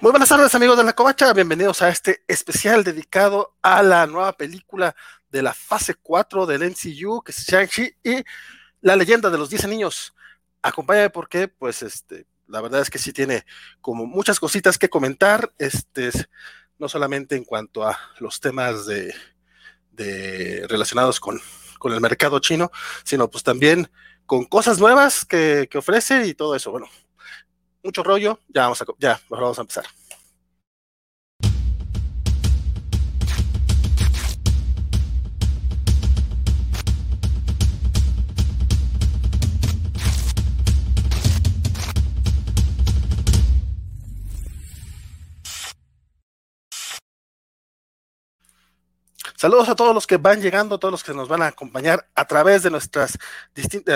Muy buenas tardes amigos de la Covacha, bienvenidos a este especial dedicado a la nueva película de la fase 4 del MCU, que es Shang-Chi y la leyenda de los 10 niños. Acompáñame porque, pues, este, la verdad es que sí tiene como muchas cositas que comentar, este, no solamente en cuanto a los temas de, de relacionados con, con el mercado chino, sino pues también con cosas nuevas que, que ofrece y todo eso. Bueno, mucho rollo, ya vamos a, ya, vamos a empezar. Saludos a todos los que van llegando, a todos los que nos van a acompañar a través de, nuestras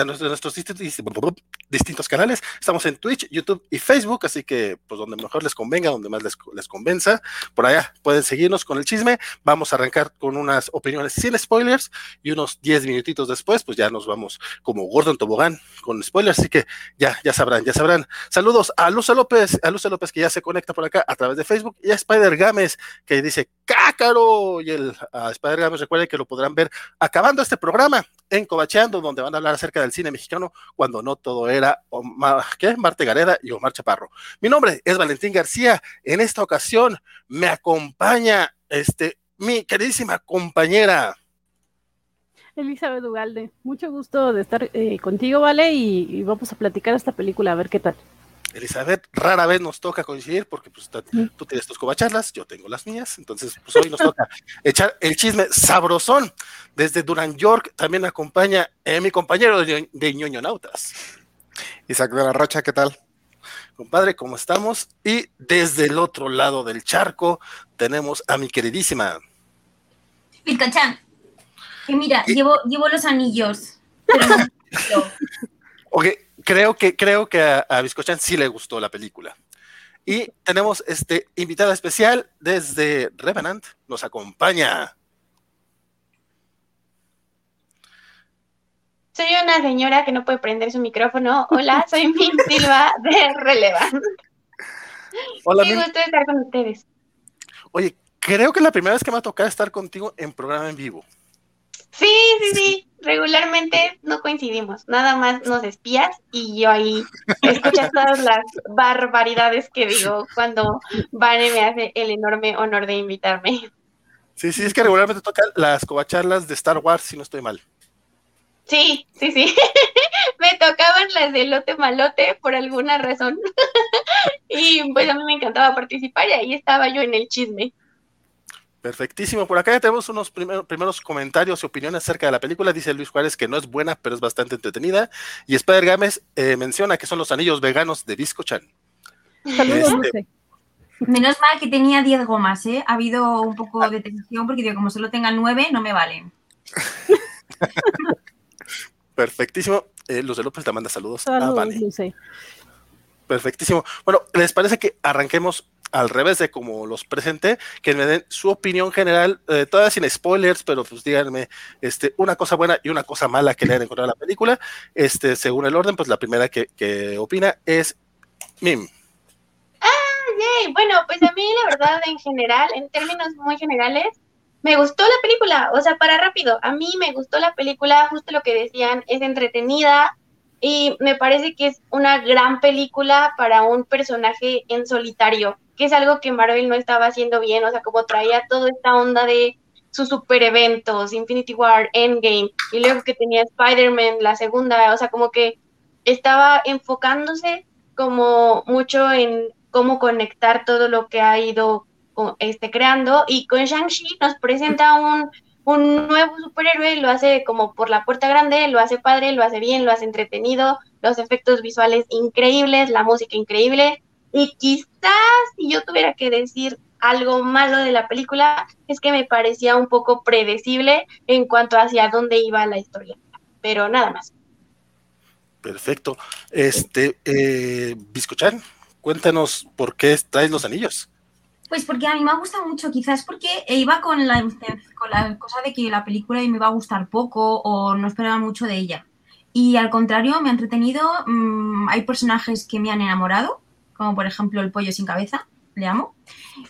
nuestros distintos, canales. Estamos en Twitch, YouTube y Facebook, así que pues donde mejor les convenga, donde más les, convenza, por allá pueden seguirnos con el chisme. Vamos a arrancar con unas opiniones sin spoilers y unos 10 minutitos después, pues ya nos vamos como Gordon Tobogán con spoilers, así que ya, ya sabrán, ya sabrán. Saludos a Luce López, a Luce López que ya se conecta por acá a través de Facebook y a Spider Games que dice cácaro y el a Spider Games recuerden que lo podrán ver acabando este programa en Cobacheando, donde van a hablar acerca del cine mexicano cuando no todo era ¿qué? Marte Gareda y Omar Chaparro. Mi nombre es Valentín García. En esta ocasión me acompaña este, mi queridísima compañera. Elizabeth Ugalde, mucho gusto de estar eh, contigo, ¿vale? Y vamos a platicar esta película, a ver qué tal. Elizabeth, rara vez nos toca coincidir porque pues, tú tienes tus cobacharlas, yo tengo las mías, entonces pues hoy nos toca echar el chisme sabrosón. Desde Duran York también acompaña eh, mi compañero de, de ñoño nautas. Isaac de la Rocha, ¿qué tal? Compadre, ¿cómo estamos? Y desde el otro lado del charco tenemos a mi queridísima. Vilcachan. Que mira, llevo, llevo los anillos. Pero no, ok, creo que, creo que a, a Biscochan sí le gustó la película. Y tenemos este invitada especial desde Revenant, nos acompaña. Soy una señora que no puede prender su micrófono. Hola, soy Min Silva de Relevant. Hola, Qué Min. gusto estar con ustedes. Oye, creo que es la primera vez que me va a tocar estar contigo en programa en vivo. Sí, sí, sí. Regularmente no coincidimos. Nada más nos espías y yo ahí escuchas todas las barbaridades que digo cuando Vane me hace el enorme honor de invitarme. Sí, sí, es que regularmente tocan las covacharlas de Star Wars, si no estoy mal. Sí, sí, sí. me tocaban las de lote malote por alguna razón. y pues a mí me encantaba participar y ahí estaba yo en el chisme. Perfectísimo. Por acá ya tenemos unos primer- primeros comentarios y opiniones acerca de la película. Dice Luis Juárez que no es buena, pero es bastante entretenida. Y Spider Games eh, menciona que son los anillos veganos de Disco Chan. Saludos, Este- Luce. Menos mal que tenía 10 gomas, ¿eh? Ha habido un poco de tensión porque digo, como solo tengan 9, no me valen. Perfectísimo. Eh, Luz de López te manda saludos. a Saludos. Luce. Perfectísimo. Bueno, ¿les parece que arranquemos al revés de como los presenté? Que me den su opinión general, eh, sin spoilers, pero pues díganme este, una cosa buena y una cosa mala que le hayan encontrado a la película. Este, según el orden, pues la primera que, que opina es Mim. Yay, Bueno, pues a mí la verdad en general, en términos muy generales, me gustó la película, o sea, para rápido, a mí me gustó la película, justo lo que decían, es entretenida y me parece que es una gran película para un personaje en solitario, que es algo que Marvel no estaba haciendo bien, o sea, como traía toda esta onda de sus super eventos, Infinity War, Endgame, y luego que tenía Spider-Man, la segunda, o sea, como que estaba enfocándose como mucho en cómo conectar todo lo que ha ido este, creando. Y con Shang-Chi nos presenta un, un nuevo superhéroe, lo hace como por la puerta grande, lo hace padre, lo hace bien, lo hace entretenido, los efectos visuales increíbles, la música increíble. Y quizás si yo tuviera que decir algo malo de la película, es que me parecía un poco predecible en cuanto hacia dónde iba la historia. Pero nada más. Perfecto. Este, eh, Biscochan, cuéntanos por qué traes los anillos. Pues porque a mí me gusta mucho, quizás porque iba con la, con la cosa de que la película me iba a gustar poco o no esperaba mucho de ella. Y al contrario, me ha entretenido. mm, hay personajes que me han enamorado, como por ejemplo el pollo sin cabeza. le amo.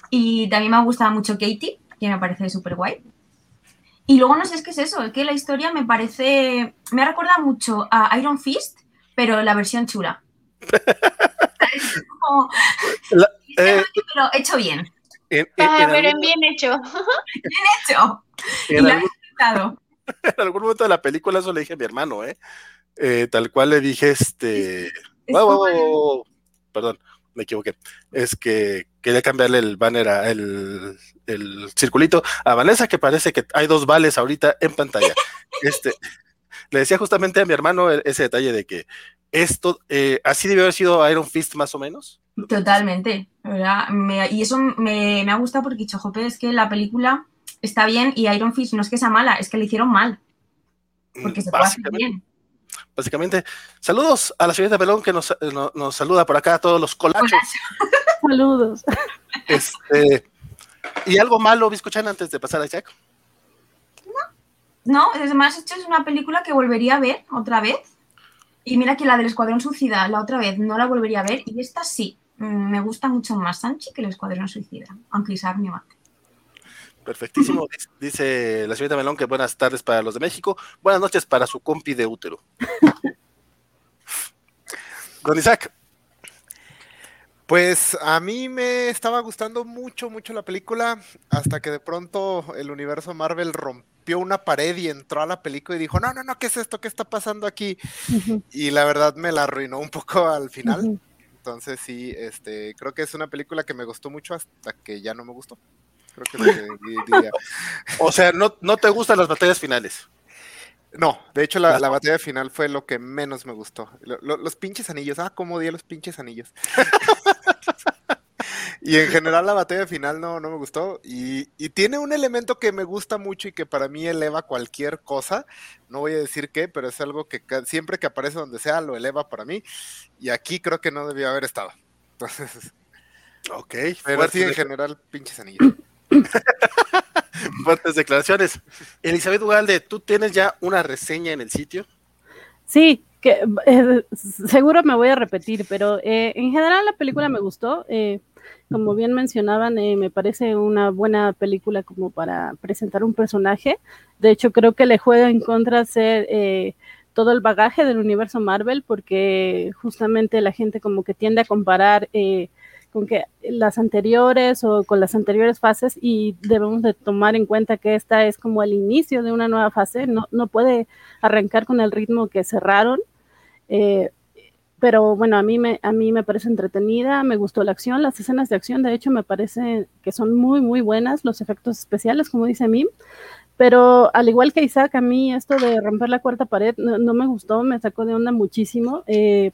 Y también me ha gustado mucho Katie, que me parece súper guay. Y luego no sé, es que es eso, es que la historia me parece, me recuerda mucho a Iron Fist, pero la versión chula. Es como- La- eh, pero hecho bien. en, en- Ah, en pero algún, bien hecho. Hecho. en y algún- en algún momento de la película eso le dije a mi hermano, ¿eh? Eh, tal cual le dije, este... Es Wow, wow, wow. Perdón, me equivoqué. Es que quería cambiarle el banner, a, el, el circulito a Vanessa, que parece que hay dos vales ahorita en pantalla. Este, le decía justamente a mi hermano e- ese detalle de que esto, eh, así debió haber sido Iron Fist más o menos. Totalmente, ¿verdad? Me- y eso me, me ha gustado porque, chojope, es que la película está bien y Iron Fist no es que sea mala, es que le hicieron mal, porque se puede hacer bien. Básicamente. Saludos a la señorita Pelón que nos, no- nos saluda por acá a todos los colachos. Saludos. Este, y algo malo, Biscochan, antes de pasar a Jack. No, además, esto es una película que volvería a ver otra vez. Y mira que la del Escuadrón Suicida, la otra vez no la volvería a ver. Y esta sí, Mm, me gusta mucho más Sanchi que el Escuadrón Suicida, aunque Isaac me mate. Perfectísimo. Dice- Dice la señorita Melón que buenas tardes para los de México, buenas noches para su compi de útero. Don Isaac, Pues a mí me estaba gustando mucho, mucho la película, hasta que de pronto el universo Marvel rompió una pared y entró a la película y dijo, no, no, no, ¿qué es esto? ¿Qué está pasando aquí? Y la verdad me la arruinó un poco al final. Entonces sí, este, creo que es una película que me gustó mucho hasta que ya no me gustó. Creo que lo que diría. o sea, no, no te gustan las batallas finales. No, de hecho la, batalla final fue lo que menos me gustó. Lo- lo- los pinches anillos, ah, cómo odié los pinches anillos. y en general la batalla final no, no me gustó. Y, y tiene un elemento que me gusta mucho y que para mí eleva cualquier cosa. No voy a decir qué, pero es algo que siempre que aparece donde sea lo eleva para mí. Y aquí creo que no debió haber estado. Entonces, Ok, pero sí, en general, pinches anillos. fuertes declaraciones. Elizabeth Ugalde, ¿tú tienes ya una reseña en el sitio? Sí, que eh, seguro me voy a repetir, pero eh, en general la película me gustó. eh, como bien mencionaban, eh, me parece una buena película como para presentar un personaje. De hecho, creo que le juega en contra ser todo el bagaje del universo Marvel, porque justamente la gente como que tiende a comparar eh, con que las anteriores o con las anteriores fases y debemos de tomar en cuenta que esta es como el inicio de una nueva fase, no, no puede arrancar con el ritmo que cerraron. Eh, pero bueno, a mí, me, a mí me parece entretenida, me gustó la acción, las escenas de acción de hecho me parece que son muy, muy buenas, los efectos especiales, como dice Mim, pero al igual que Isaac, a mí esto de romper la cuarta pared no, no me gustó, me sacó de onda muchísimo. Eh,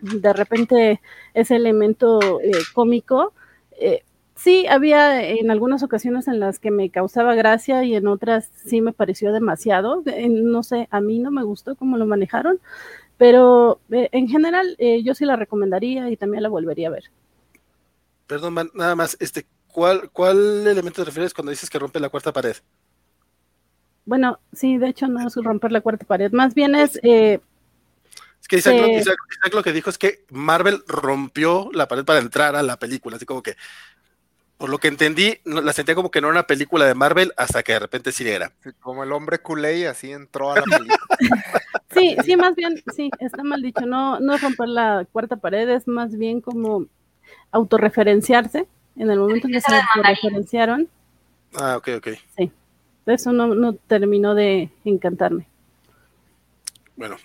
de repente ese elemento eh, cómico, eh, sí, había en algunas ocasiones en las que me causaba gracia y en otras sí me pareció demasiado. No sé, a mí no me gustó cómo lo manejaron, pero eh, en general yo sí la recomendaría y también la volvería a ver. Perdón, nada más, este, ¿cuál, ¿cuál elemento te refieres cuando dices que rompe la cuarta pared? Bueno, sí, de hecho no es romper la cuarta pared, más bien es, eh, Es que Isaac, lo, Sí. Isaac- Isaac lo que dijo es que Marvel rompió la pared para entrar a la película, así como que, por lo que entendí, no- la sentía como que no era una película de Marvel hasta que de repente sí era. Sí, Como el hombre culé y así entró a la película. sí, sí, más bien, sí, está mal dicho, no, no romper la cuarta pared, es más bien como autorreferenciarse en el momento en que se autorreferenciaron, Ah, ok, ok. eso no, no terminó de encantarme. Bueno,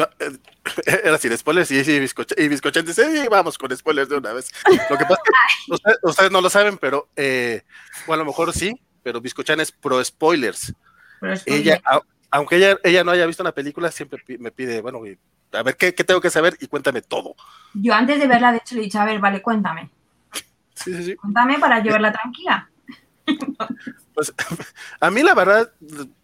era sin spoilers y, y, bizcocha- y bizcochán dice, "Sí, vamos con spoilers de una vez. Lo que pasa es que ustedes, ustedes no lo saben, pero, eh, o a lo mejor sí, pero bizcochán es pro spoilers. Pero Ella, a- aunque ella, ella no haya visto una película, siempre me pide, bueno, a ver, ¿qué, qué tengo que saber? Y cuéntame todo. Yo antes de verla, de hecho, le he dicho, a ver, vale, cuéntame. Sí, sí, sí. Cuéntame para yo verla tranquila. Pues a mí la verdad,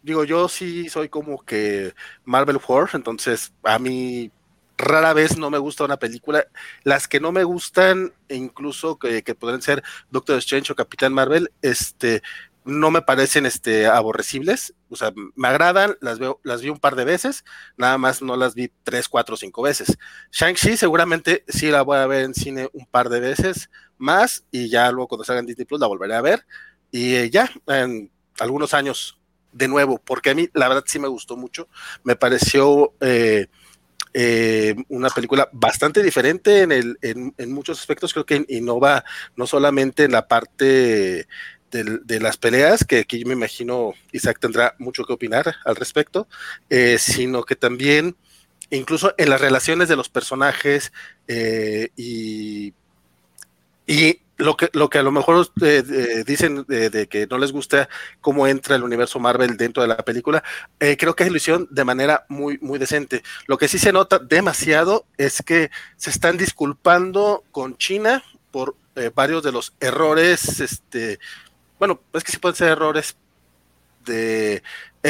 digo, yo sí soy como que Marvel War, entonces a mí rara vez no me gusta una película. Las que no me gustan, e incluso que, que podrían ser Doctor Strange o Capitán Marvel, este, no me parecen este, aborrecibles. O sea, me agradan, las veo, las vi un par de veces, nada más no las vi tres, cuatro, cinco veces. Shang-Chi seguramente sí la voy a ver en cine un par de veces, más y ya luego cuando salga en Disney Plus la volveré a ver y eh, ya en algunos años de nuevo, porque a mí la verdad sí me gustó mucho, me pareció eh, eh, una película bastante diferente en, el, en, en, muchos aspectos, creo que innova no solamente en la parte de, las peleas, que aquí me imagino Isaac tendrá mucho que opinar al respecto, eh, sino que también incluso en las relaciones de los personajes y lo que, lo que a lo mejor eh, dicen de, que no les gusta cómo entra el universo Marvel dentro de la película, eh, creo que es ilusión de manera muy, muy decente. Lo que sí se nota demasiado es que se están disculpando con China por eh, varios de los errores, este, bueno, es que sí pueden ser errores de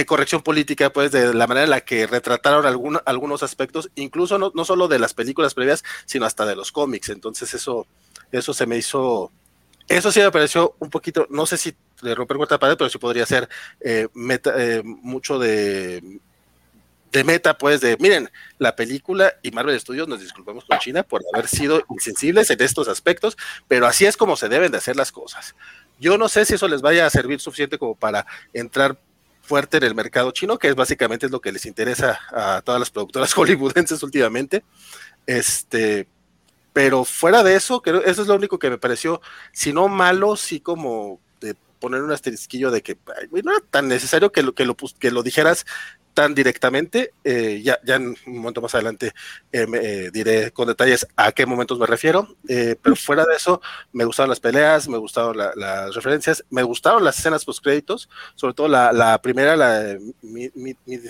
corrección política, pues de la manera en la que retrataron algunos aspectos, incluso no, no solo de las películas previas, sino hasta de los cómics. Entonces eso eso se me hizo, eso sí me pareció un poquito, no sé si de romper cuarta pared, pero sí podría ser eh, meta, eh, mucho de, de meta, pues, de miren, la película y Marvel Studios nos disculpamos con China por haber sido insensibles en estos aspectos, pero así es como se deben de hacer las cosas. Yo no sé si eso les vaya a servir suficiente como para entrar fuerte en el mercado chino, que es básicamente lo que les interesa a todas las productoras hollywoodenses últimamente. Este, pero fuera de eso, creo, eso es lo único que me pareció, si no malo, sí como de poner un asterisquillo de que no era tan necesario que lo, que lo, que lo dijeras tan directamente, eh, ya, ya un momento más adelante eh, me, eh, diré con detalles a qué momentos me refiero, eh, pero fuera de eso, me gustaron las peleas, me gustaron la, las referencias, me gustaron las escenas post créditos, sobre todo la, primera, la de mid, mid, mid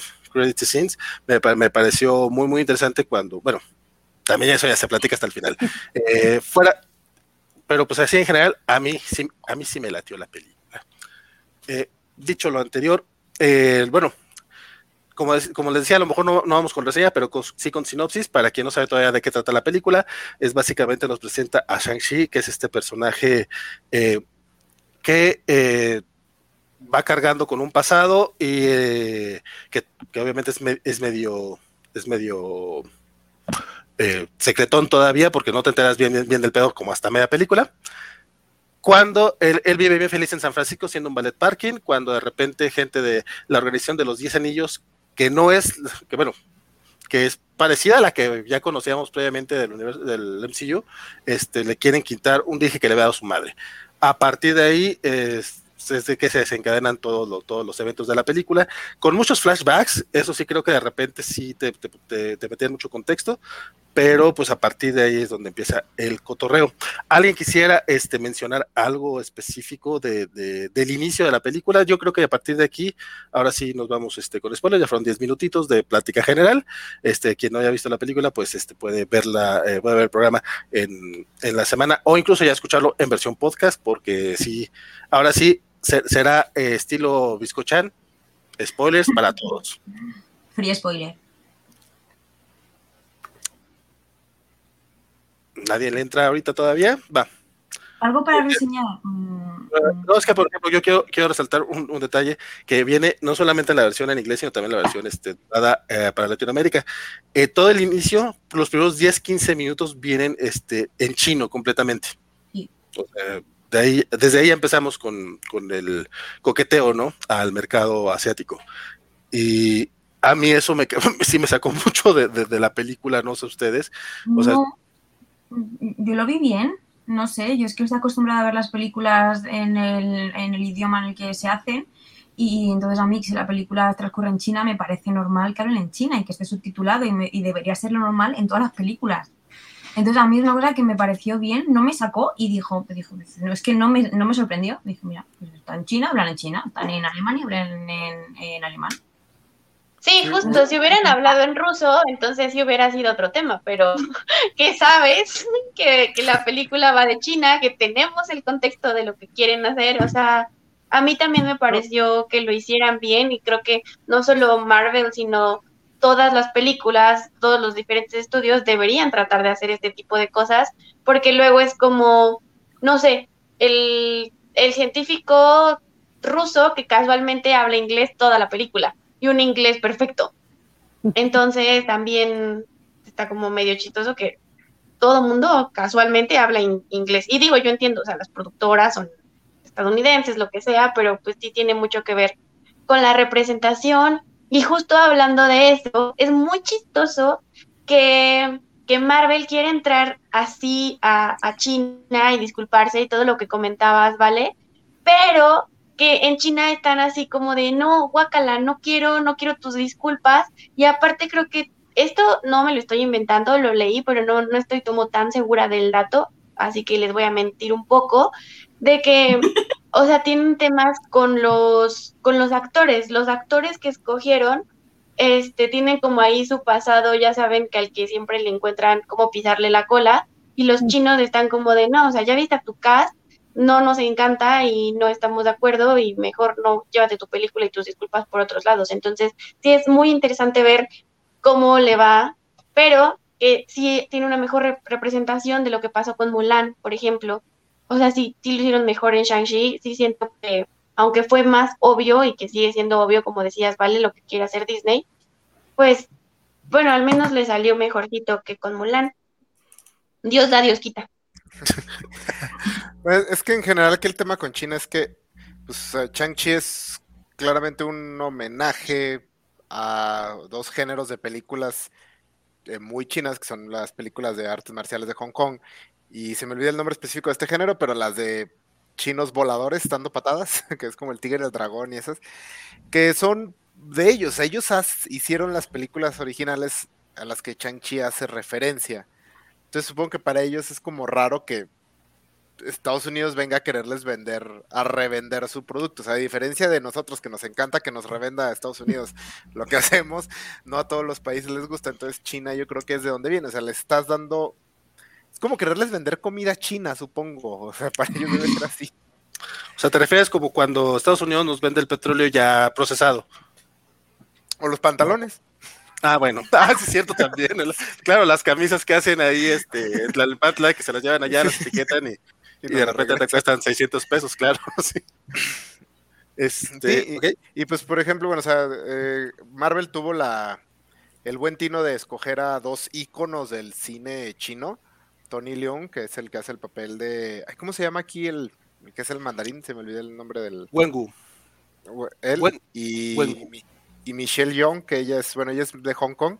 scenes, me, me pareció muy, muy interesante cuando, bueno, también eso ya se platica hasta el final. Eh, fuera, pero pues así en general, a mí sí, a mí sí me latió la película. Eh, dicho lo anterior, eh, bueno, como, como, les decía, a lo mejor no, no vamos con reseña, pero sí con sinopsis, para quien no sabe todavía de qué trata la película, es básicamente nos presenta a Shang-Chi, que es este personaje que va cargando con un pasado y que, que, obviamente es, es medio, es medio eh, secretón todavía, porque no te enteras bien, bien, bien, del pedo como hasta media película. Cuando él, él, vive bien feliz en San Francisco siendo un ballet parking, cuando de repente gente de la organización de los 10 anillos, que no es, que bueno, que es parecida a la que ya conocíamos previamente del, universo, del MCU, este, le quieren quitar un dije que le había dado su madre. A partir de ahí, eh, es de que se desencadenan todos los, todos los eventos de la película, con muchos flashbacks, eso sí creo que de repente sí te, te, te, te metían mucho contexto, pero pues a partir de ahí es donde empieza el cotorreo. ¿Alguien quisiera este, mencionar algo específico de, de, del inicio de la película? Yo creo que a partir de aquí, ahora sí nos vamos este, con spoilers, ya fueron 10 minutitos de plática general. Este, quien no haya visto la película, pues este, puede, verla, eh, puede ver el programa en, en la semana o incluso ya escucharlo en versión podcast, porque sí, ahora sí será eh, estilo Biscochan. Spoilers para todos. Free spoiler. Nadie le entra ahorita todavía, va. Algo para reseñar. Mm, no, es que, por ejemplo, yo quiero, quiero resaltar un, un, detalle que viene no solamente en la versión en inglés, sino también la versión este, dada eh, para Latinoamérica. Eh, todo el inicio, los primeros 10, 15 minutos vienen este, en chino completamente. Sí. O sea, de ahí, desde ahí empezamos con, con, el coqueteo, ¿no? Al mercado asiático. Y a mí eso me, sí me sacó mucho de, de, de la película, no sé ustedes. O sea, no yo lo vi bien, no sé, yo es que estoy acostumbrada a ver las películas en el, en el idioma en el que se hacen y entonces a mí si la película transcurre en China me parece normal que hablen en China y que esté subtitulado y, me, y debería ser lo normal en todas las películas. Entonces a mí es una cosa que me pareció bien, no me sacó y dijo, dijo no, es que no me, no me sorprendió. Dije, mira, pues está en China, hablan en China, están en Alemania, hablan en, en alemán. Sí, justo, si hubieran hablado en ruso, entonces sí hubiera sido otro tema, pero que sabes que, que, la película va de China, que tenemos el contexto de lo que quieren hacer, o sea, a mí también me pareció que lo hicieran bien y creo que no solo Marvel, sino todas las películas, todos los diferentes estudios deberían tratar de hacer este tipo de cosas, porque luego es como, no sé, el, el científico ruso que casualmente habla inglés toda la película y un inglés perfecto. Entonces también está como medio chistoso que todo mundo casualmente habla inglés. Y digo, yo entiendo, o sea, las productoras son estadounidenses, lo que sea, pero pues sí tiene mucho que ver con la representación. Y justo hablando de eso, es muy chistoso que, que Marvel quiere entrar así a, a China y disculparse y todo lo que comentabas, ¿vale? Pero que en China están así como de, no, guacala, no quiero, no quiero tus disculpas. Y aparte creo que esto no me lo estoy inventando, lo leí, pero no, no estoy como tan segura del dato, así que les voy a mentir un poco, de que, o sea, tienen temas con los, con los actores, los actores que escogieron, este, tienen como ahí su pasado, ya saben que al que siempre le encuentran como pisarle la cola, y los chinos están como de, no, o sea, ya viste a tu cast, no nos encanta y no estamos de acuerdo y mejor no llévate tu película y tus disculpas por otros lados. Entonces, sí es muy interesante ver cómo le va, pero eh, sí tiene una mejor representación de lo que pasó con Mulan, por ejemplo. O sea, sí, sí lo hicieron mejor en Shang-Chi, sí siento que, aunque fue más obvio y que sigue siendo obvio, como decías, vale lo que quiere hacer Disney, pues, bueno, al menos le salió mejorcito que con Mulan. Dios da, Dios quita. pues, es que en general que el tema con China es que pues, Shang-Chi es claramente un homenaje a dos géneros de películas eh, muy chinas, que son las películas de artes marciales de Hong Kong. Y se me olvida el nombre específico de este género, pero las de chinos voladores dando patadas, que es como el tigre, el dragón y esas, que son de ellos. Ellos hicieron las películas originales a las que Chang-Chi hace referencia. Entonces supongo que para ellos es como raro que Estados Unidos venga a quererles vender, a revender su producto. O sea, a diferencia de nosotros que nos encanta que nos revenda a Estados Unidos lo que hacemos, no a todos los países les gusta. Entonces China yo creo que es de donde viene. O sea, le estás dando... Es como quererles vender comida china, supongo. O sea, para ellos debe ser así. O sea, te refieres como cuando Estados Unidos nos vende el petróleo ya procesado. O los pantalones. Ah, bueno, ah, sí es cierto también. Claro, las camisas que hacen ahí, este, la patla, que se las llevan allá, las etiquetan y y, de repente te cuestan 600 pesos, claro. sí. Este, y, pues, por ejemplo, bueno, o sea, eh, Marvel tuvo la el buen tino de escoger a dos íconos del cine chino. Tony Leung, que es el que hace el papel de. ¿Cómo se llama aquí el, que es el mandarín? Se me olvidó el nombre del. Wengu. Él y, y Michelle Young, que ella es, bueno, ella es de Hong Kong.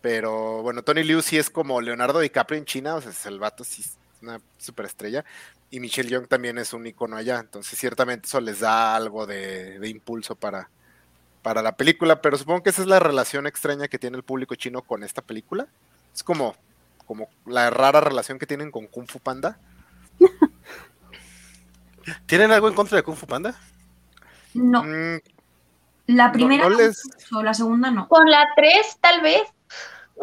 Pero bueno, Tony Liu sí es como Leonardo DiCaprio en China, o sea, es el vato sí una superestrella. Y Michelle Young también es un icono allá. Entonces, ciertamente eso les da algo de, impulso para, para la película. Pero supongo que esa es la relación extraña que tiene el público chino con esta película. Es como, como la rara relación que tienen con Kung Fu Panda. ¿Tienen algo en contra de Kung Fu Panda? No. Mm, la primera o la segunda no. Con la 3 tal vez.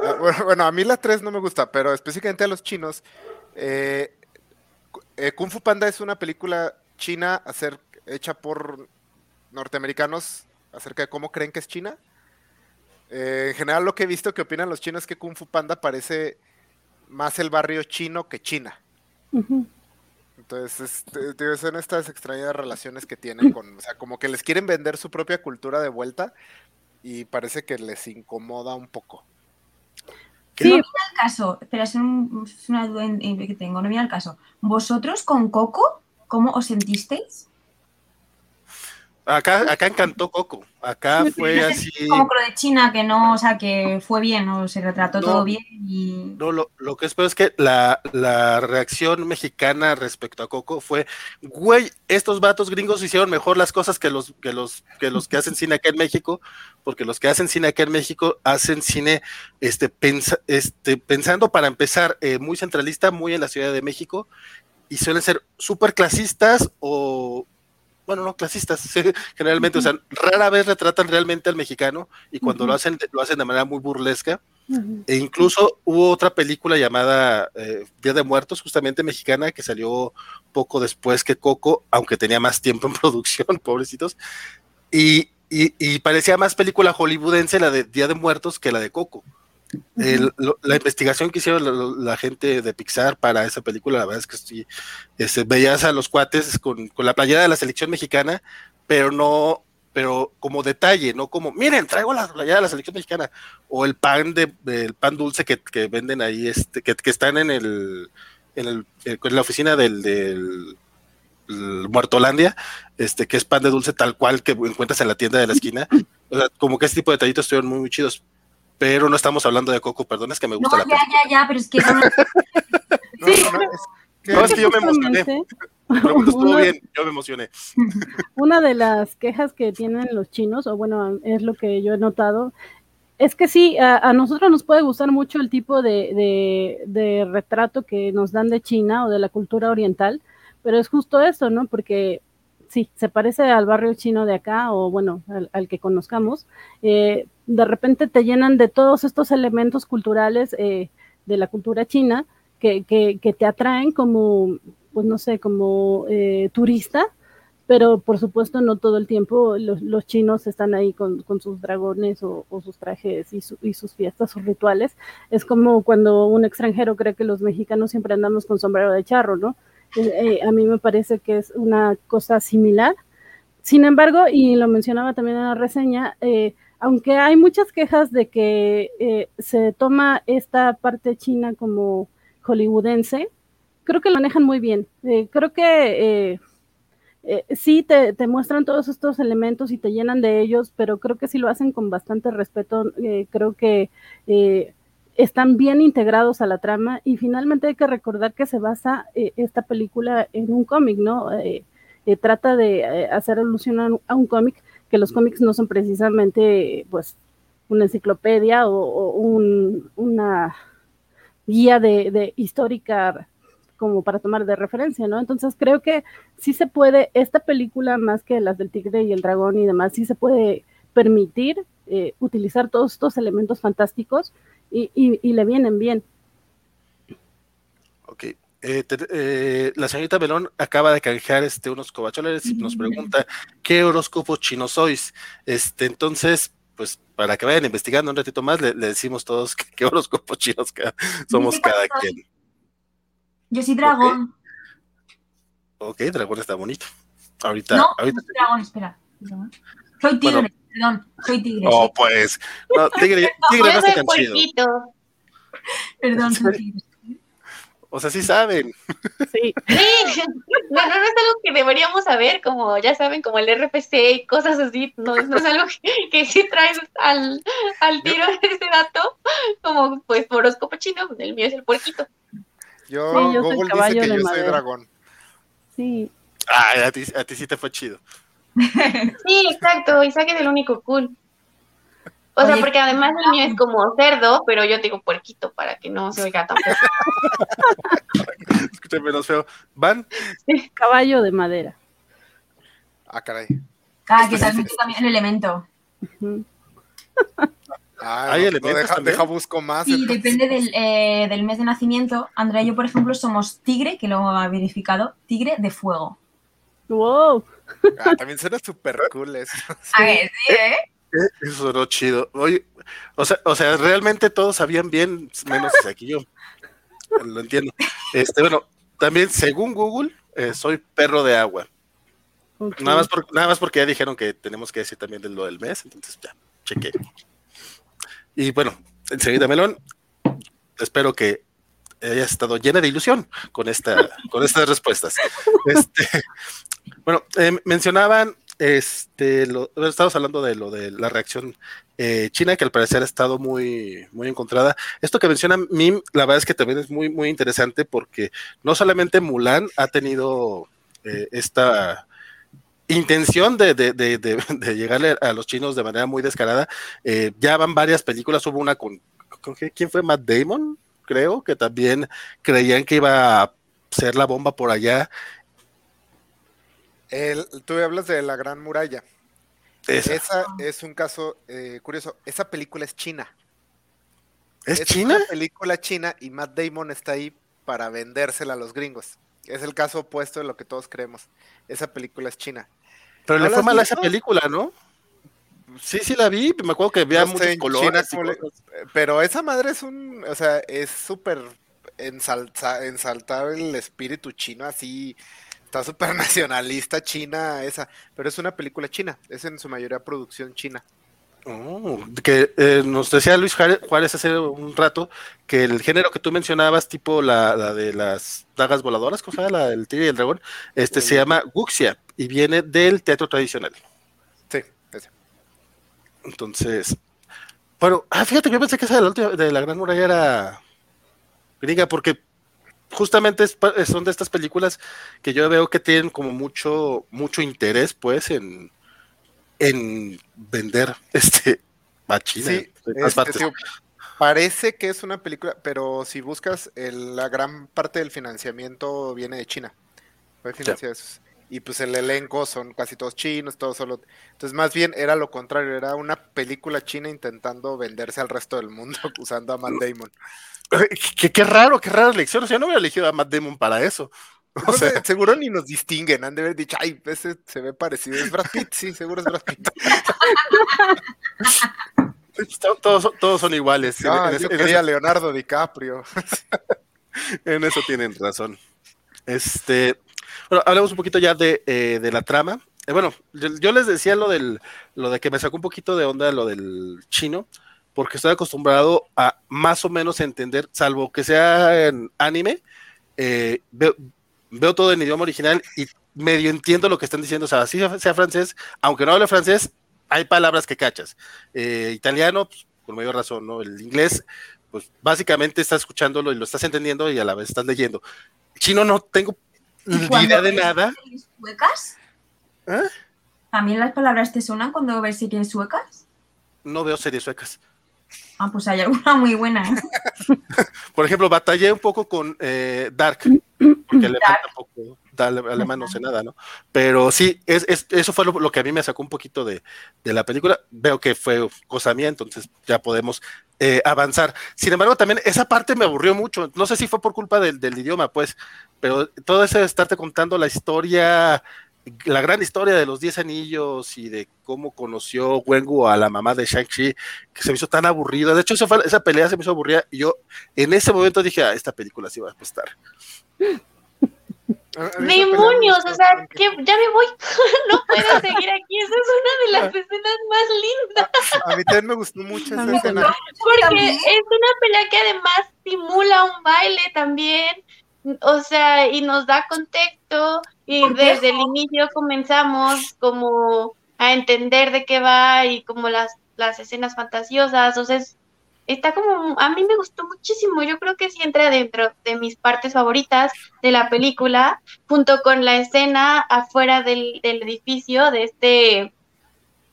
Ah, bueno, bueno, a mí la 3 no me gusta, pero específicamente a los chinos eh, eh, Kung Fu Panda es una película china hacer, hecha por norteamericanos acerca de cómo creen que es China. Eh, en general lo que he visto que opinan los chinos es que Kung Fu Panda parece más el barrio chino que China. Entonces, este, son estas extrañas relaciones que tienen con, o sea, como que les quieren vender su propia cultura de vuelta y parece que les incomoda un poco. Sí. No viene al caso, pero es, una duda que tengo, no viene al caso. ¿Vosotros con Coco, cómo os sentisteis? Acá, acá encantó Coco. Acá fue así. Como lo de China, que no, o sea, que fue bien, o se retrató todo bien. Y... No, lo, lo que espero es que la, la, reacción mexicana respecto a Coco fue, güey, estos vatos gringos hicieron mejor las cosas que los, que los, que los que hacen cine acá en México, porque los que hacen cine acá en México hacen cine este, este, pensando para empezar eh, muy centralista, muy en la Ciudad de México, y suelen ser súper clasistas o bueno, no clasistas, generalmente, o sea, rara vez retratan realmente al mexicano y cuando lo hacen, lo hacen de manera muy burlesca. E incluso hubo otra película llamada eh, Día de Muertos, justamente mexicana, que salió poco después que Coco, aunque tenía más tiempo en producción, pobrecitos, y, y parecía más película hollywoodense la de Día de Muertos que la de Coco la investigación que hicieron la, gente de Pixar para esa película, la verdad es que sí, este, veías a los cuates con, la playera de la selección mexicana, pero no, pero como detalle, no como, miren, traigo la ya de la selección mexicana, o el pan de el pan dulce que, que venden ahí, este, que, que están en el, en el, en la oficina del, del el Muertolandia, este, que es pan de dulce tal cual que encuentras en la tienda de la esquina. O sea, como que ese tipo de detallitos estuvieron muy, muy chidos. Pero no estamos hablando de Coco, perdón, es que me No, gusta la ya, ya, ya, pero es que no, No, no, no, es que- No, es que yo me emocioné. Pero estuvo bien, yo me emocioné. Una de las quejas que tienen los chinos, o bueno, es lo que yo he notado, es que sí, a, a nosotros nos puede gustar mucho el tipo de, de- de retrato que nos dan de China o de la cultura oriental, pero es justo eso, ¿no? Porque sí, se parece al barrio chino de acá, o bueno, al, al que conozcamos. Eh, de repente te llenan de todos estos elementos culturales eh, de la cultura china que, que, te atraen como, pues no sé, como eh, turista pero por supuesto no todo el tiempo los, los chinos están ahí con, con sus dragones o, sus trajes y, su- y sus fiestas, sus rituales. Es como cuando un extranjero cree que los mexicanos siempre andamos con sombrero de charro, ¿no? Eh, a mí me parece que es una cosa similar. Sin embargo, y lo mencionaba también en la reseña, eh, aunque hay muchas quejas de que eh, se toma esta parte china como hollywoodense, creo que lo manejan muy bien. Eh, creo que eh, sí te, te muestran todos estos elementos y te llenan de ellos, pero creo que sí lo hacen con bastante respeto. Creo que están bien integrados a la trama y finalmente hay que recordar que se basa esta película en un cómic, ¿no? Trata de hacer alusión a un cómic, que los cómics no son precisamente, pues, una enciclopedia o, un, una guía de, histórica como para tomar de referencia, ¿no? Entonces creo que sí se puede, esta película más que las del tigre y el dragón y demás, sí se puede permitir eh, utilizar todos estos elementos fantásticos y le vienen bien. Eh, te- eh, la señorita Belón acaba de canjear este, unos covacholes y nos pregunta qué horóscopo chino sois. Este, entonces, pues para que vayan investigando un ratito más, le, le decimos todos qué, qué horóscopo chinos ca- somos cada soy. quien. yo soy dragón. Ok, dragón está bonito. Ahorita, No, ahorita. soy dragón, espera. Soy tigre, Bueno. perdón, soy tigre. Oh, sí. pues. No, tigre, tigre no está tan chido. Perdón, ¿En soy tigre. O sea, sí saben. Sí, Sí, no, no, no es algo que deberíamos saber, como ya saben, como el RFC y cosas así, no, no es algo que, que sí traes al, al tiro ese dato, como pues horóscopo chino, el mío es el puerquito. Yo, Sí, yo soy Google dice caballo que yo soy dragón. sí. Ay, a ti, a ti sí te fue chido. Sí, exacto, Isaac es el único cool. O sea, Oye, porque además el mío es como cerdo, pero yo digo puerquito para que no se oiga tan feo. Escucha menos feo. ¿Van? Caballo de madera. Ah, caray. Ah, que también, también el elemento. Ah, ¿Hay no, elementos deja, deja busco más. Sí, entonces. depende del, eh, del mes de nacimiento. Andrea y yo, por ejemplo, somos tigre, que lo ha verificado, tigre de fuego. Wow. Ah, también suena súper cool eso. A ver, sí, ¿eh? Eso sonó chido. Oye, o sea, o sea, realmente todos sabían bien, menos aquí yo. Lo entiendo. Este, bueno, también según Google, eh, soy perro de agua. Nada más, por- nada más porque ya dijeron que tenemos que decir también de lo del mes, entonces ya, chequé. Y bueno, enseguida Melón, espero que hayas estado llena de ilusión con esta, con estas respuestas. Este, bueno, eh, mencionaban, este, lo, estamos hablando de lo de la reacción eh, china, que al parecer ha estado muy, muy encontrada. Esto que menciona Mim, la verdad es que también es muy, muy interesante porque no solamente Mulan ha tenido eh, esta intención de, de, de, de, llegarle a los chinos de manera muy descarada. Eh, ya van varias películas, hubo una con, con ¿quién fue? Matt Damon, creo, que también creían que iba a ser la bomba por allá. El- tú hablas de la Gran Muralla. Esa. Esa es un caso eh, curioso. Esa película es china. ¿Es China? una película china y Matt Damon está ahí para vendérsela a los gringos. Es el caso opuesto de lo que todos creemos. Esa película es china. Pero ¿No le fue mal a esa película, ¿no? Sí, sí la vi, me acuerdo que había No muchos en colores. China le-. Pero esa madre es un, o sea, es súper ensaltar el espíritu chino así Está súper nacionalista China esa, pero es una película china, es en su mayoría producción china. Oh, que eh, nos decía Luis Juárez hace un rato que el género que tú mencionabas, tipo la, la de las dagas voladoras, cosa la del tigre y el dragón, este se llama Wuxia y viene del teatro tradicional. Sí, ese. Entonces, bueno, ah, fíjate que yo pensé que esa de la, última- de la Gran Muralla era gringa, porque justamente es son de estas películas que yo veo que tienen como mucho, mucho interés, pues, en, en vender este a China. Sí, Este, sí, parece que es una película, pero si buscas el- la gran parte del financiamiento viene de China. Fue financiado eso. Y pues el elenco son casi todos chinos, todos solo. Entonces, más bien era lo contrario, era una película china intentando venderse al resto del mundo usando a Matt Damon. Qué, qué raro, qué rara elección. O sea, yo no hubiera elegido a Matt Damon para eso. O sea, seguro ni nos distinguen, han de haber dicho, ay, ese se ve parecido. Es Brad Pitt, sí, seguro es Brad Pitt. to- todos, son- todos son iguales. Ah, en, yo en quería eso, Leonardo DiCaprio. en eso tienen razón. Este, bueno, hablemos un poquito ya de, eh, de la trama. Eh, bueno, yo, yo les decía lo del, lo de que me sacó un poquito de onda lo del chino, porque estoy acostumbrado a más o menos entender, salvo que sea en anime, eh, veo, veo todo en idioma original y medio entiendo lo que están diciendo. O sea, si sea francés, aunque no hable francés, hay palabras que cachas. Eh, italiano, pues, por mayor razón, ¿no? El inglés, pues básicamente estás escuchándolo y lo estás entendiendo y a la vez estás leyendo. Chino no tengo ¿Y cuando de nada. series suecas? ¿Eh? ¿También las palabras te suenan cuando ves series suecas? No veo series suecas. Ah, pues hay alguna muy buena, ¿eh? Por ejemplo, batallé un poco con eh, Dark, porque alemán tampoco, da- alemán no sé nada, ¿no? Pero sí, es, es- eso fue lo, lo que a mí me sacó un poquito de, de la película. Veo que fue cosa mía, entonces ya podemos eh, avanzar. Sin embargo, también esa parte me aburrió mucho. No sé si fue por culpa del, del idioma, pues, pero todo eso de estarte contando la historia, la gran historia de los Diez Anillos y de cómo conoció Wengu a la mamá de Shang-Chi, que se me hizo tan aburrida. De hecho, eso fue- esa pelea se me hizo aburrida y yo en ese momento dije, ah, esta película sí va a me Demonios, o sea, que ya me voy. no puedo seguir aquí. Esa es una de las escenas más lindas. A mí también me gustó mucho esa escena. Porque es una pelea que además simula un baile también. O sea, y nos da contexto. Y desde el inicio comenzamos como a entender de qué va y como las, las escenas fantasiosas. O sea, es- está como, a mí me gustó muchísimo. Yo creo que sí entra dentro de mis partes favoritas de la película, junto con la escena afuera del, del edificio de este,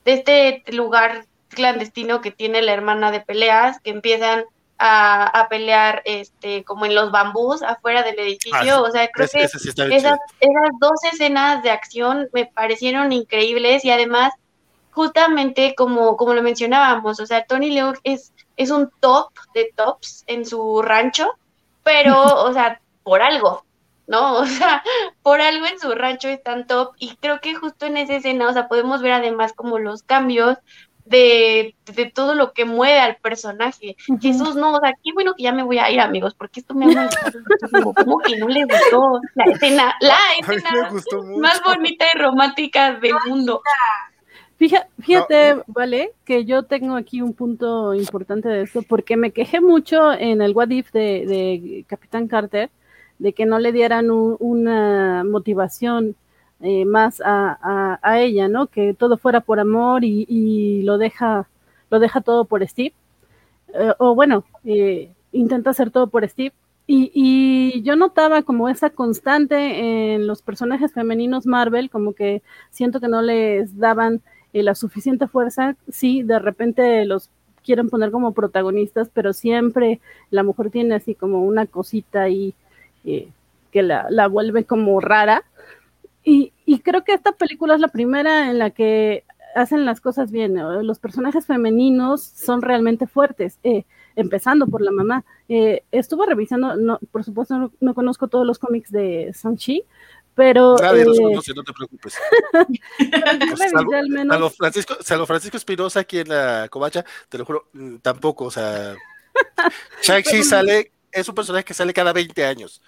de este lugar clandestino que tiene la hermana de peleas, que empiezan a, a pelear este, como en los bambús afuera del edificio. Ah, o sea, creo Ese- que esas, esas dos escenas de acción me parecieron increíbles y además, justamente como, como lo mencionábamos, o sea, Tony Leung es, es un top de tops en su rancho, pero, o sea, por algo, ¿no? O sea, por algo en su rancho es tan top y creo que justo en esa escena, o sea, podemos ver además como los cambios de, de todo lo que mueve al personaje. Ujú. Jesús, no, o sea, qué bueno que ya me voy a ir, amigos, porque esto me ha. ¿Cómo que no le gustó la escena, la escena más bonita y romántica del mundo? Fija- Fíjate, vale, que yo tengo aquí un punto importante de esto, porque me quejé mucho en el What If de, de Capitán Carter, de que no le dieran un- una motivación eh, más a, a- a ella, ¿no? Que todo fuera por amor y, lo deja, lo deja todo por Steve. Eh, o bueno, eh, intenta hacer todo por Steve. Y, y yo notaba como esa constante en los personajes femeninos Marvel, como que siento que no les daban eh, la suficiente fuerza, sí, de repente los quieren poner como protagonistas, pero siempre la mujer tiene así como una cosita ahí que la, la vuelve como rara. Y, y creo que esta película es la primera en la que hacen las cosas bien. Los personajes femeninos son realmente fuertes, eh, empezando por la mamá. Eh, estuve revisando, no, por supuesto no, no conozco todos los cómics de Sanchi, pero Nadie los eh, conoce, no te preocupes. Pues, salvo- revisé al menos Salvo Francisco, salvo Francisco Espinosa aquí en la covacha, te lo juro, mm, tampoco, o sea, Shang-Chi sale, es un personaje que sale cada 20 años.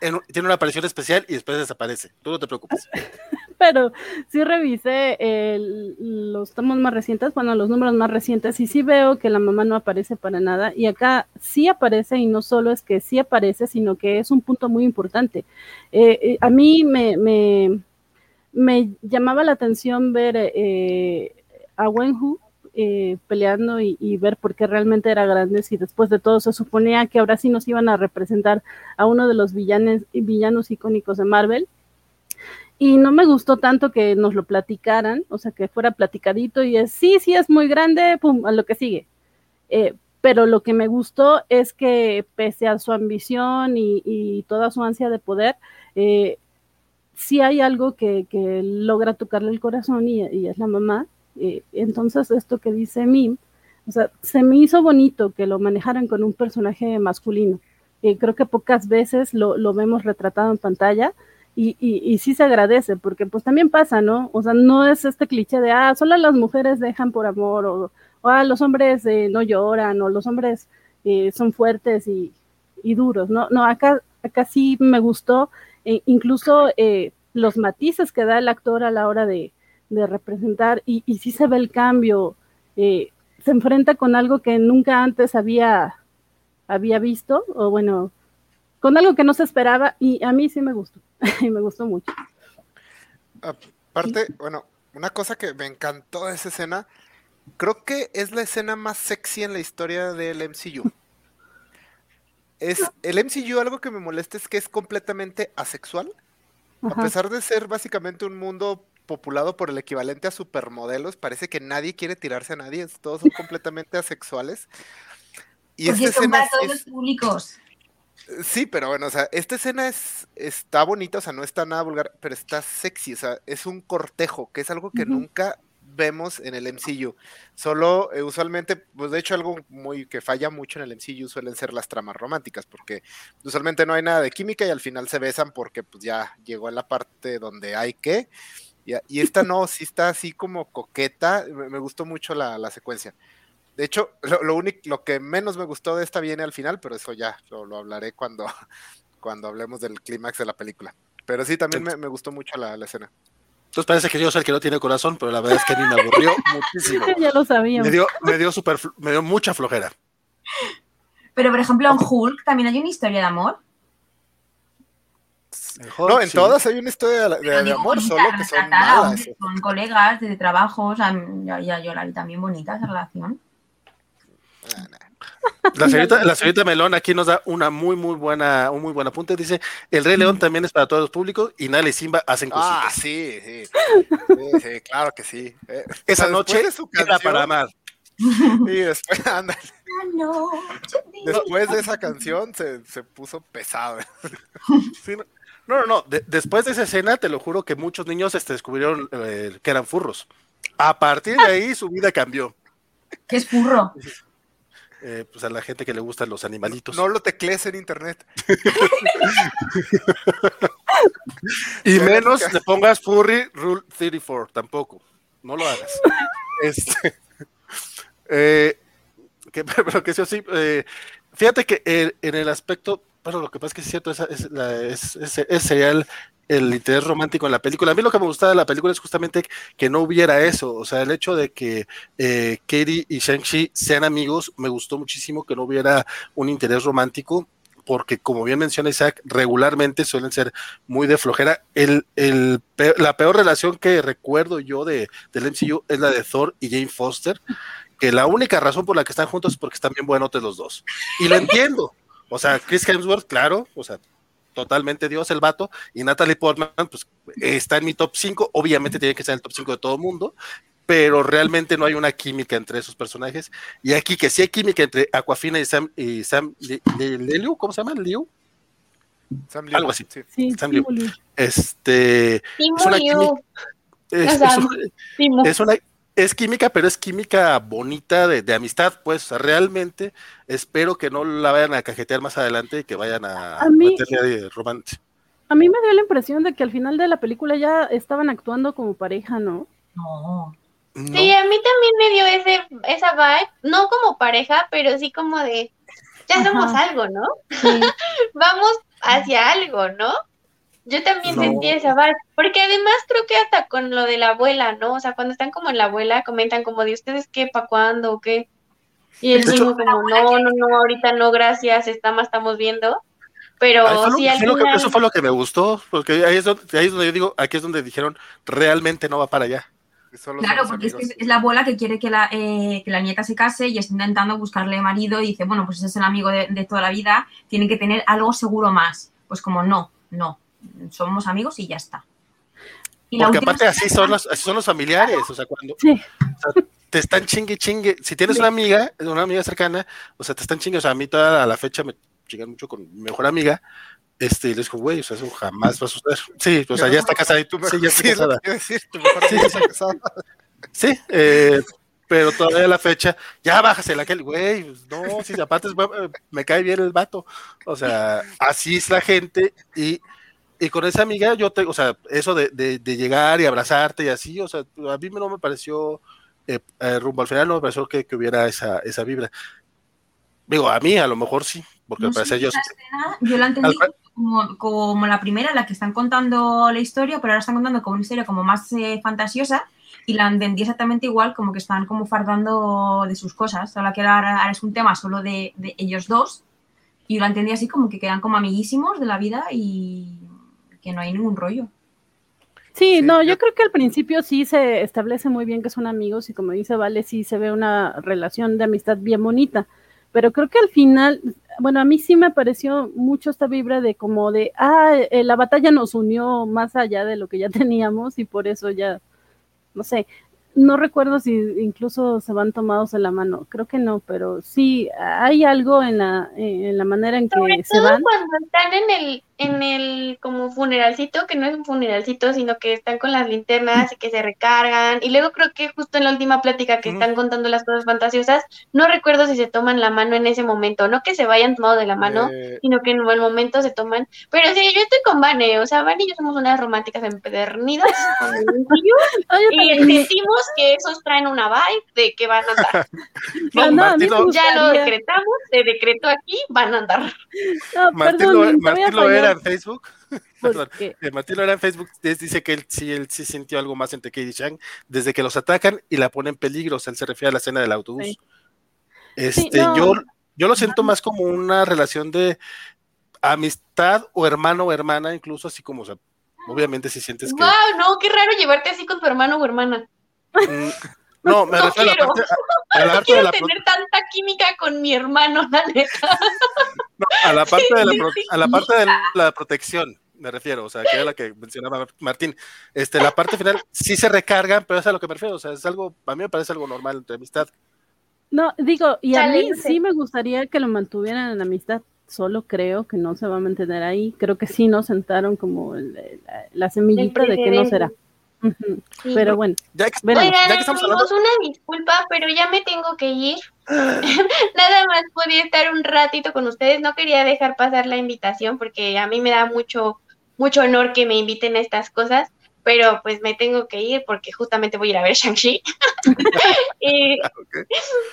En- tiene una aparición especial y después desaparece. Tú no te preocupes. pero sí revisé el- los tomos más recientes, bueno, los números más recientes, y sí veo que la mamá no aparece para nada, y acá sí aparece, y no solo es que sí aparece, sino que es un punto muy importante. Eh, eh, a mí me, me, me llamaba la atención ver eh, a Wenhu eh, peleando y, ver por qué realmente era grande, si después de todo se suponía que ahora sí nos iban a representar a uno de los villanes, villanos icónicos de Marvel y no me gustó tanto que nos lo platicaran, o sea, que fuera platicadito y es, sí, sí, es muy grande, pum, a lo que sigue. Eh, pero lo que me gustó es que pese a su ambición y, toda su ansia de poder, eh, sí hay algo que, logra tocarle el corazón y es la mamá. Eh, entonces, esto que dice Mim, o sea, se me hizo bonito que lo manejaran con un personaje masculino. Eh, creo que pocas veces lo, vemos retratado en pantalla y, sí se agradece, porque pues también pasa, ¿no? O sea, no es este cliché de, ah, solo las mujeres dejan por amor, o, ah, los hombres eh, no lloran, o los hombres eh, son fuertes y, duros, ¿no? Acá, acá sí me gustó, eh, incluso los matices que da el actor a la hora de, de representar, y, y, sí se ve el cambio, eh, se enfrenta con algo que nunca antes había, había visto, o bueno, con algo que no se esperaba y a mí sí me gustó, y me gustó mucho. Aparte, bueno, una cosa que me encantó de esa escena, creo que es la escena más sexy en la historia del MCU. Es el MCU algo que me molesta es que es completamente asexual. Ajá. A pesar de ser básicamente un mundo populado por el equivalente a supermodelos, parece que nadie quiere tirarse a nadie, todos son completamente asexuales. Y Porque esta son escena para todos es... los públicos. Sí, pero bueno, o sea, esta escena es, está bonita, o sea, no está nada vulgar, pero está sexy, o sea, es un cortejo, que es algo que uh -huh. nunca vemos en el MCU. Solo, eh, usualmente, pues de hecho algo muy que falla mucho en el MCU suelen ser las tramas románticas, porque usualmente no hay nada de química y al final se besan porque pues ya llegó a la parte donde hay que, y, y esta no, sí está así como coqueta, me, me gustó mucho la, la secuencia. De hecho, lo, lo, único, lo que menos me gustó de esta viene al final, pero eso ya lo, lo hablaré cuando, cuando hablemos del clímax de la película. Pero sí, también me, me gustó mucho la, la, escena. Entonces parece que yo soy el que no tiene corazón, pero la verdad es que a mí me aburrió muchísimo. ya lo sabía. Me dio, me dio, super, me dio mucha flojera. Pero, por ejemplo, en Hulk también hay una historia de amor. No, en sí. todas hay una historia de, de, de amor, bonita, solo que son malas. Con colegas de trabajo, o sea, ya, ya yo la vi también bonita esa relación. La señorita, la señorita Melón aquí nos da una muy muy buena, un muy buen apunte. Dice, el Rey León también es para todos los públicos y Nala y Simba hacen cositas. Ah, sí, sí. sí, sí claro que sí. Eh, Esa noche de su canción, era para amar. Y después, ándale. Después de esa canción se, se puso pesado. Sí, no, no, no, no. De, después de esa escena, te lo juro que muchos niños este, descubrieron eh, que eran furros. A partir de ahí su vida cambió. ¿Qué es furro? Eh, pues a la gente que le gustan los animalitos. No lo teclees en internet. y menos le pongas Furry Rule 34, tampoco. No lo hagas. este, eh, que, pero que sí, eh, fíjate que eh, en el aspecto, bueno, lo que pasa es que es cierto, es, la, es, es, es, sería el, interés romántico en la película. A mí lo que me gustaba de la película es justamente que no hubiera eso, o sea, el hecho de que eh, Katie y Shang-Chi sean amigos, me gustó muchísimo que no hubiera un interés romántico, porque como bien menciona Isaac, regularmente suelen ser muy de flojera. El, la peor relación que recuerdo yo de, del MCU es la de Thor y Jane Foster, que la única razón por la que están juntos es porque están bien buenos los dos. Y lo entiendo. O sea, Chris Hemsworth, claro, o sea, totalmente Dios el vato, y Natalie Portman, pues está en mi top 5, obviamente tiene que ser en el top 5 de todo el mundo, pero realmente no hay una química entre esos personajes, y aquí que sí hay química entre Aquafina y Sam, y Sam Liu, ¿cómo se llama? Liu. Sam Liu. Algo así. Sí, sí Sam Liu. Este, es una química, es, es una es química, pero es química bonita de, de, amistad, pues, o sea, realmente espero que no la vayan a cajetear más adelante y que vayan a, a mí, meterle romance. A mí me dio la impresión de que al final de la película ya estaban actuando como pareja, ¿no? No. no. Sí, a mí también me dio ese, esa vibe, no como pareja, pero sí como de, ya somos Ajá. algo, ¿no? Sí. Vamos hacia algo, ¿no? Yo también No. sentí esa vibe, porque además creo que hasta con lo de la abuela, ¿no? O sea, cuando están como en la abuela, comentan como de ustedes qué, pa' cuándo o qué. Y hecho- niño como, no, no, no, ahorita no, gracias, está más estamos viendo. Pero Ah, lo- sí, lo que- eso fue lo que me gustó, porque ahí es, donde, ahí es donde yo digo, aquí es donde dijeron, realmente no va para allá. Claro, porque es, que es la abuela que quiere que la, eh, que la nieta se case y está intentando buscarle marido y dice, bueno, pues ese es el amigo de, de toda la vida, tiene que tener algo seguro más. Pues como no, no, somos amigos y ya está. Y Porque aparte así son los, así son los familiares, o sea, cuando Sí. o sea, te están chingue chingue, si tienes una amiga, una amiga cercana, o sea, te están chingue, o sea, a mí toda a la fecha me chingan mucho con mi mejor amiga, este, y les digo, güey, o sea, eso jamás va a suceder. Sí, o sea, ya está casada y tú, sí, ya está casada. decir, tu mejor Sí, amiga sí, está casada. Sí, eh, pero todavía a la fecha, ya bájase aquel, güey, no, sí, aparte es bu- me cae bien el vato. O sea, así es la gente y, y con esa amiga yo te, o sea, eso de, de- de llegar y abrazarte y así, o sea, a mí no me pareció, eh, eh, rumbo al final no me pareció que, que hubiera esa, esa vibra. Digo, a mí a lo mejor sí, porque No al parecer yo... escena yo la entendí Al- como, como la primera, la que están contando la historia, pero ahora están contando como una historia como más eh, fantasiosa y la entendí exactamente igual, como que están como fardando de sus cosas. Ahora que ahora, ahora es un tema solo de, de ellos dos y yo la entendí así como que quedan como amiguísimos de la vida y que no hay ningún rollo. Sí, Sí, no, yo- creo que al principio sí se establece muy bien que son amigos y como dice Vale, sí se ve una relación de amistad bien bonita, pero creo que al final, bueno, a mí sí me pareció mucho esta vibra de como de, ah, eh, la batalla nos unió más allá de lo que ya teníamos y por eso ya, no sé, no recuerdo si incluso se van tomados de la mano, creo que no, pero sí hay algo en la, en la manera en sobre que se todo van. cuando están en el, en el como funeralcito, que no es un funeralcito, sino que están con las linternas y que se recargan. Y luego creo que justo en la última plática que están contando las cosas fantasiosas, no recuerdo si se toman la mano en ese momento, no que se vayan tomados de la mano, Eh, sino que en el momento se toman. Pero sí, yo estoy con Vane, o sea, Vane y yo somos unas románticas empedernidas con el y sentimos que esos traen una vibe de que van a andar. No, no, Ya lo decretamos, se decretó aquí, van a andar. No, Martín lo, te voy a Martín lo era en Facebook. Perdón. Lora en Facebook dice que él sí, él sí sintió algo más entre Katie Chang desde que los atacan y la pone en peligro. O sea, él se refiere a la escena del autobús. Sí. Este, Sí, no. yo, yo lo siento más como una relación de amistad o hermano o hermana, incluso así como, o sea, obviamente si sientes que. Wow, no, qué raro llevarte así con tu hermano o hermana. Mm, no, me No refiero a la quiero. parte, a, No de quiero la, tener tanta química con mi hermano, la neta. No, a la parte de la, pro- a la parte de la protección. Me refiero, o sea, que era la que mencionaba Martín. Este, la parte final sí se recargan, pero es a lo que me refiero. O sea, es algo, a mí me parece algo normal entre amistad. No, digo, y a mí sí me gustaría que lo mantuvieran en amistad, solo creo que no se va a mantener ahí. Creo que sí nos sentaron como el- la, la semillita de que no será. Sí. Pero bueno, Ya que, Veremos. Oigan, ya que estamos hablando, amigos, una disculpa, pero ya me tengo que ir. Nada más podía estar un ratito con ustedes. No quería dejar pasar la invitación porque a mí me da mucho, mucho honor que me inviten a estas cosas, pero pues me tengo que ir porque justamente voy a ir a ver Shang-Chi. y, ok.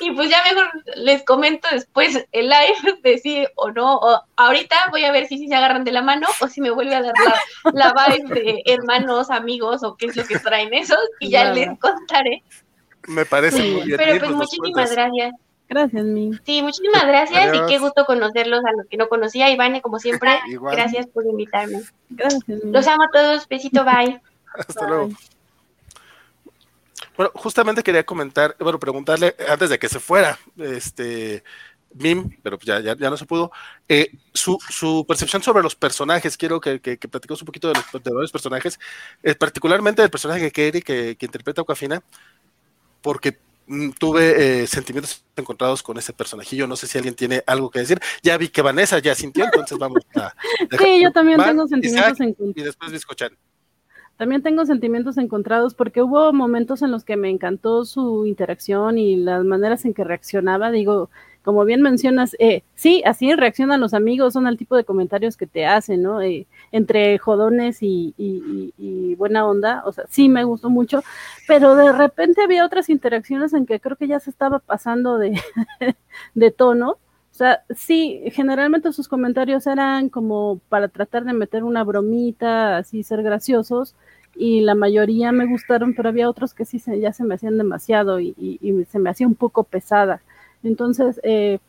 y pues ya mejor les comento después el live de si o no. O ahorita voy a ver si, sí se agarran de la mano o si me vuelve a dar la, la vibe de hermanos, amigos o qué es lo que traen esos y ya Nada. les contaré. me parece Sí, muy bien. Pero Sí, pues nos muchísimas cuentas. gracias. gracias, mi. Sí, muchísimas gracias Adiós. y qué gusto conocerlos a los que no conocía. Ivane, como siempre, Igual. gracias por invitarme. Gracias, mi. Los amo a todos. Besito, bye. Hasta luego. Bueno, justamente quería comentar, bueno, preguntarle antes de que se fuera, este Mim, pero ya, ya, ya no se pudo, eh, su, su percepción sobre los personajes. Quiero que, que, que un poquito de los, de los personajes, eh, particularmente del personaje de Kerry que, que interpreta a porque mm, tuve eh, sentimientos encontrados con ese personajillo. No sé si alguien tiene algo que decir. Ya vi que Vanessa ya sintió, entonces vamos a. Sí, yo también tengo sentimientos Isaac, en Y después Biscochan. También tengo sentimientos encontrados porque hubo momentos en los que me encantó su interacción y las maneras en que reaccionaba. Digo, como bien mencionas, eh, sí, así reaccionan los amigos, son el tipo de comentarios que te hacen, ¿no? Eh, entre jodones y, buena onda, o sea, sí me gustó mucho, pero de repente había otras interacciones en que creo que ya se estaba pasando de tono. O sea, sí, generalmente sus comentarios eran como para tratar de meter una bromita, así ser graciosos, y la mayoría me gustaron, pero había otros que sí se, ya se me hacían demasiado y, se me hacía un poco pesada. Entonces, eh,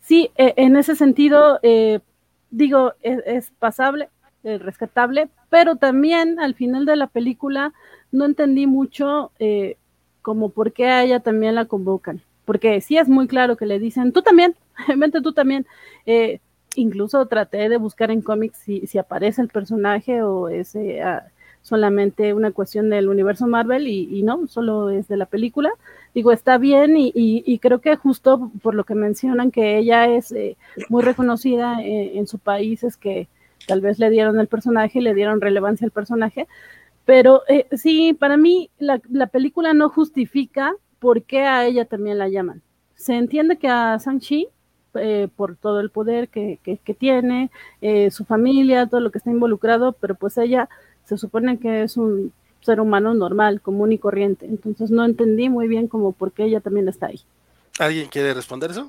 sí, e, en ese sentido, eh, digo, es, es pasable, es rescatable, pero también al final de la película no entendí mucho eh, como por qué a ella también la convocan, porque sí es muy claro que le dicen, tú también, vente tú también. Eh, incluso traté de buscar en cómics si, si aparece el personaje o es eh, solamente una cuestión del universo Marvel y, no, solo es de la película. Digo, está bien y, y, creo que justo por lo que mencionan que ella es eh, muy reconocida en su país es que tal vez le dieron el personaje y le dieron relevancia al personaje, pero eh, sí, para mí la, película no justifica por qué a ella también la llaman. Se entiende que a Shang-Chi, eh, por todo el poder que, tiene, eh, su familia, todo lo que está involucrado, pero pues ella se supone que es un ser humano normal, común y corriente. Entonces no entendí muy bien como por qué ella también está ahí. ¿Alguien quiere responder eso?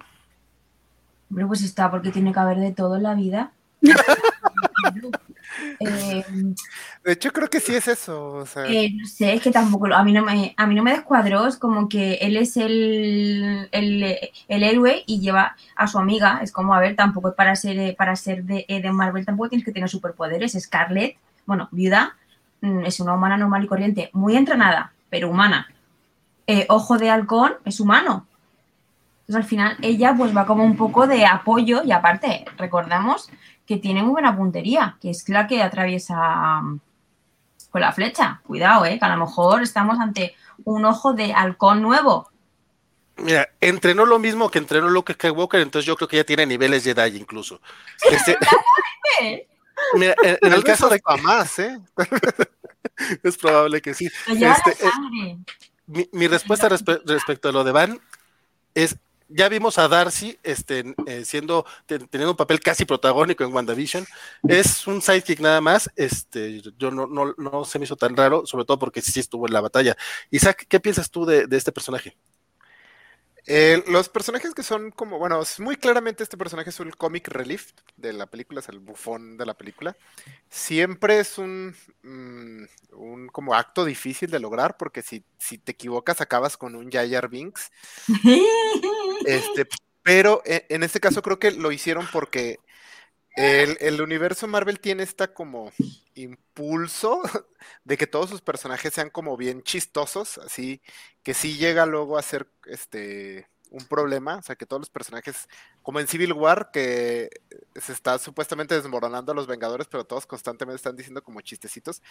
Bueno, pues está porque tiene que haber de todo en la vida. Eh, de hecho, creo que sí es eso. Eh, no sé, es que tampoco, a mí no me, a mí no me descuadró, es como que él es el, el, héroe y lleva a su amiga, es como, a ver, tampoco para ser, para ser de, de Marvel tampoco tienes que tener superpoderes, Scarlett, bueno, viuda, mm, es una humana normal y corriente, muy entrenada, pero humana. Eh, ojo de halcón es humano, entonces al final ella pues va como un poco de apoyo y aparte, recordamos que tiene muy buena puntería, que es la que atraviesa mm, con la flecha. Cuidado, ¿eh? que a lo mejor estamos ante un ojo de halcón nuevo. Mira, entrenó lo mismo que entrenó Luke Skywalker, entonces yo creo que ya tiene niveles de Jedi incluso. Este, mira, en, el caso de más, ¿eh? es probable que sí. Este, eh, mi, respuesta respecto a lo de Van es ya vimos a Darcy este, eh, siendo, teniendo un papel casi protagónico en WandaVision. Es un sidekick nada más. Este, yo no, no, no se me hizo tan raro, sobre todo porque sí estuvo en la batalla. Isaac, ¿qué piensas tú de, de este personaje? Eh, los personajes que son como, bueno, muy claramente este personaje es un comic relief de la película, es el bufón de la película. Siempre es un, mm, un como acto difícil de lograr porque si, si te equivocas acabas con un Jayar Binks. este, pero e, en este caso creo que lo hicieron porque el, universo Marvel tiene esta como impulso de que todos sus personajes sean como bien chistosos, así que sí llega luego a ser este un problema, o sea que todos los personajes, como en Civil War, que se está supuestamente desmoronando a los Vengadores, pero todos constantemente están diciendo como chistecitos,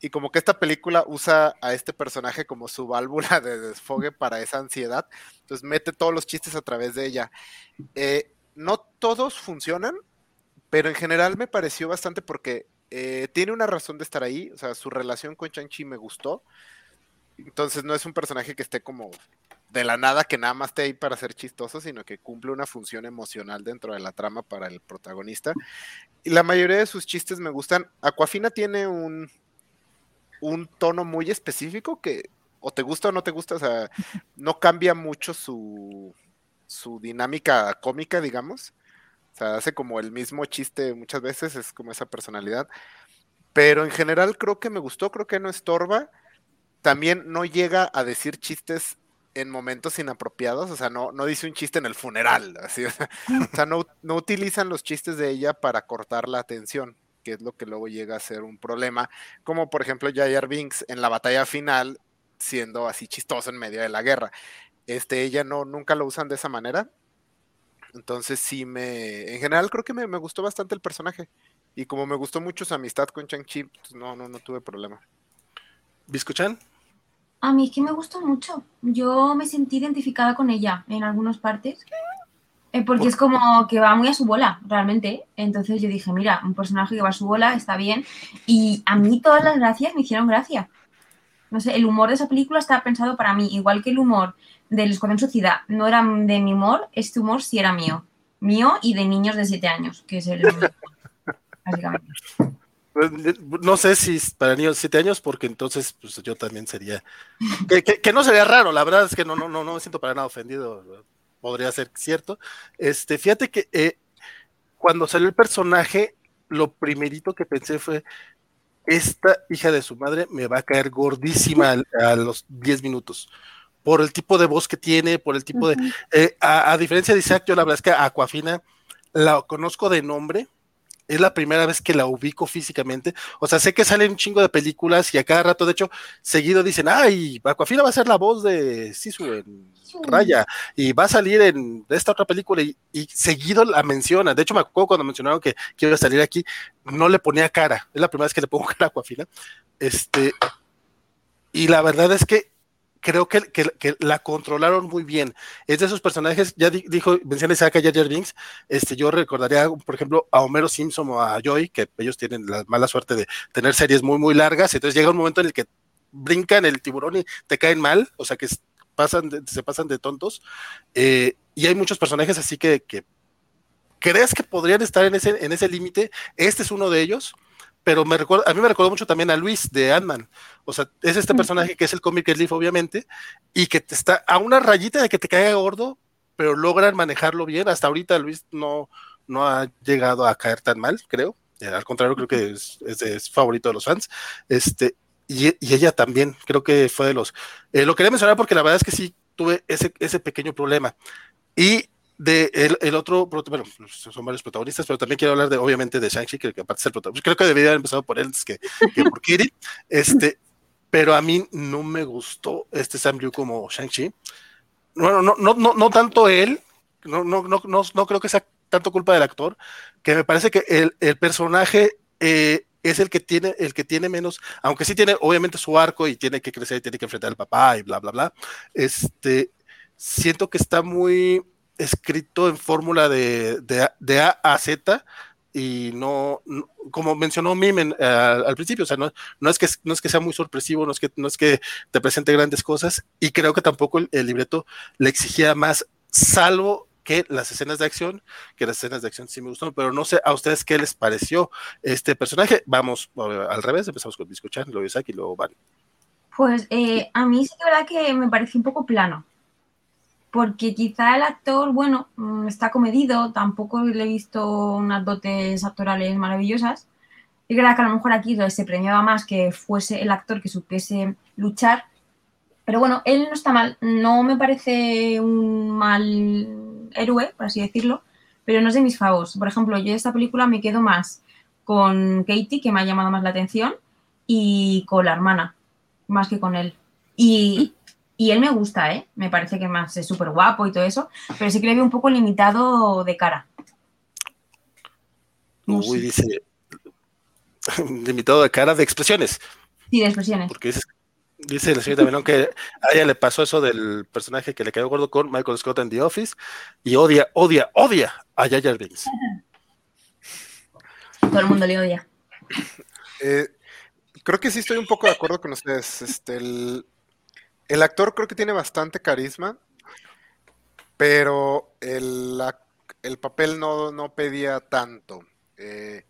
y como que esta película usa a este personaje como su válvula de desfogue para esa ansiedad, entonces mete todos los chistes a través de ella. Eh, no todos funcionan, pero en general me pareció bastante porque eh, tiene una razón de estar ahí, o sea, su relación con Chanchi me gustó. Entonces no es un personaje que esté como de la nada, que nada más esté ahí para ser chistoso, sino que cumple una función emocional dentro de la trama para el protagonista. Y la mayoría de sus chistes me gustan. Aquafina tiene un, un tono muy específico que o te gusta o no te gusta, o sea, no cambia mucho su, su dinámica cómica, digamos. O sea, hace como el mismo chiste muchas veces, es como esa personalidad. Pero en general creo que me gustó, creo que no estorba. También no llega a decir chistes en momentos inapropiados, o sea, no, no dice un chiste en el funeral, así, o sea, no, no utilizan los chistes de ella para cortar la atención, que es lo que luego llega a ser un problema, como por ejemplo Jair Binks en la batalla final, siendo así chistoso en medio de la guerra. Este, ella no, nunca lo usan de esa manera, entonces sí me, en general creo que me, gustó bastante el personaje. Y como me gustó mucho su amistad con Chang-Chi, pues no, no, no tuve problema. ¿Biscochan? A mí es que me gustó mucho. Yo me sentí identificada con ella en algunas partes. Eh, porque es como que va muy a su bola, realmente. Entonces yo dije, mira, un personaje que va a su bola está bien. Y a mí todas las gracias me hicieron gracia. No sé, el humor de esa película estaba pensado para mí, igual que el humor del Escuadrón Suicida no era de mi humor, este humor sí era mío. Mío y de niños de 7 años, que es el. básicamente. Pues, no sé si para niños de 7 años, porque entonces pues, yo también sería. Que, no sería raro, la verdad es que no, no, no, no me siento para nada ofendido podría ser cierto. Este, fíjate que eh, cuando salió el personaje, lo primerito que pensé fue, esta hija de su madre me va a caer gordísima a, a los 10 minutos por el tipo de voz que tiene, por el tipo de... Eh, a, diferencia de Isaac, yo la verdad es que a Aquafina la conozco de nombre, es la primera vez que la ubico físicamente. O sea, sé que salen un chingo de películas y a cada rato, de hecho, seguido dicen, ay, Aquafina va a ser la voz de Sisu en Raya y va a salir en esta otra película y, seguido la menciona. De hecho, me acuerdo cuando mencionaron que, a salir aquí, no le ponía cara. Es la primera vez que le pongo cara a Aquafina. Este, y la verdad es que creo que, la controlaron muy bien. Es de esos personajes, ya dijo, menciona Isaac Jar Binks, este, yo recordaría, por ejemplo, a Homero Simpson o a Joy, que ellos tienen la mala suerte de tener series muy, muy largas, entonces llega un momento en el que brincan el tiburón y te caen mal, o sea que pasan se pasan de tontos, eh, y hay muchos personajes así que, que crees que podrían estar en ese, en ese límite, este es uno de ellos, pero me recuerda, a mí me recordó mucho también a Luis de Ant-Man. O sea, es este personaje que es el comic relief, obviamente, y que te está a una rayita de que te caiga gordo, pero logran manejarlo bien. Hasta ahorita Luis no, no ha llegado a caer tan mal, creo. Eh, al contrario, creo que es, es, favorito de los fans. Este, y, ella también, creo que fue de los. Eh, lo quería mencionar porque la verdad es que sí tuve ese, ese pequeño problema. Y de el, otro, bueno, son varios protagonistas, pero también quiero hablar de, obviamente, de Shang-Chi, que, aparte es el protagonista. Creo que debería haber empezado por él que, que por Kiri. Este, pero a mí no me gustó este Sam Liu como Shang-Chi. Bueno, no, no, no, no tanto él, no, no, no, no, no creo que sea tanto culpa del actor, que me parece que el, el personaje eh, es el que tiene, el que tiene menos, aunque sí tiene obviamente su arco y tiene que crecer y tiene que enfrentar al papá y bla, bla, bla. Este, siento que está muy, escrito en fórmula de, de, A a Z y no, como mencionó Mim al principio, o sea, no, no, es que, no es que sea muy sorpresivo, no es que, no es que te presente grandes cosas y creo que tampoco el, libreto le exigía más, salvo que las escenas de acción, que las escenas de acción sí me gustaron, pero no sé a ustedes qué les pareció este personaje. Vamos al revés, empezamos con escuchar luego Isaac y luego Van. Pues eh, a mí sí que verdad que me pareció un poco plano porque quizá el actor, bueno, mm, está comedido, tampoco le he visto unas dotes actorales maravillosas. Es verdad que a lo mejor aquí se premiaba más que fuese el actor que supiese luchar, pero bueno, él no está mal, no me parece un mal héroe, por así decirlo, pero no es de mis favos. Por ejemplo, yo de esta película me quedo más con Katie, que me ha llamado más la atención, y con la hermana, más que con él. Y, y él me gusta, ¿eh? Me parece que más es súper guapo y todo eso, pero sí que le veo un poco limitado de cara. Uy, dice limitado de cara de expresiones. Sí, de expresiones. Porque dice, dice la señorita Menón que a ella le pasó eso del personaje que le quedó gordo con Michael Scott en The Office y odia, odia, odia a Yaya Binks. Todo el mundo le odia. Eh, creo que sí estoy un poco de acuerdo con ustedes. Este, el, el actor creo que tiene bastante carisma, pero el, papel no, pedía tanto. Eh,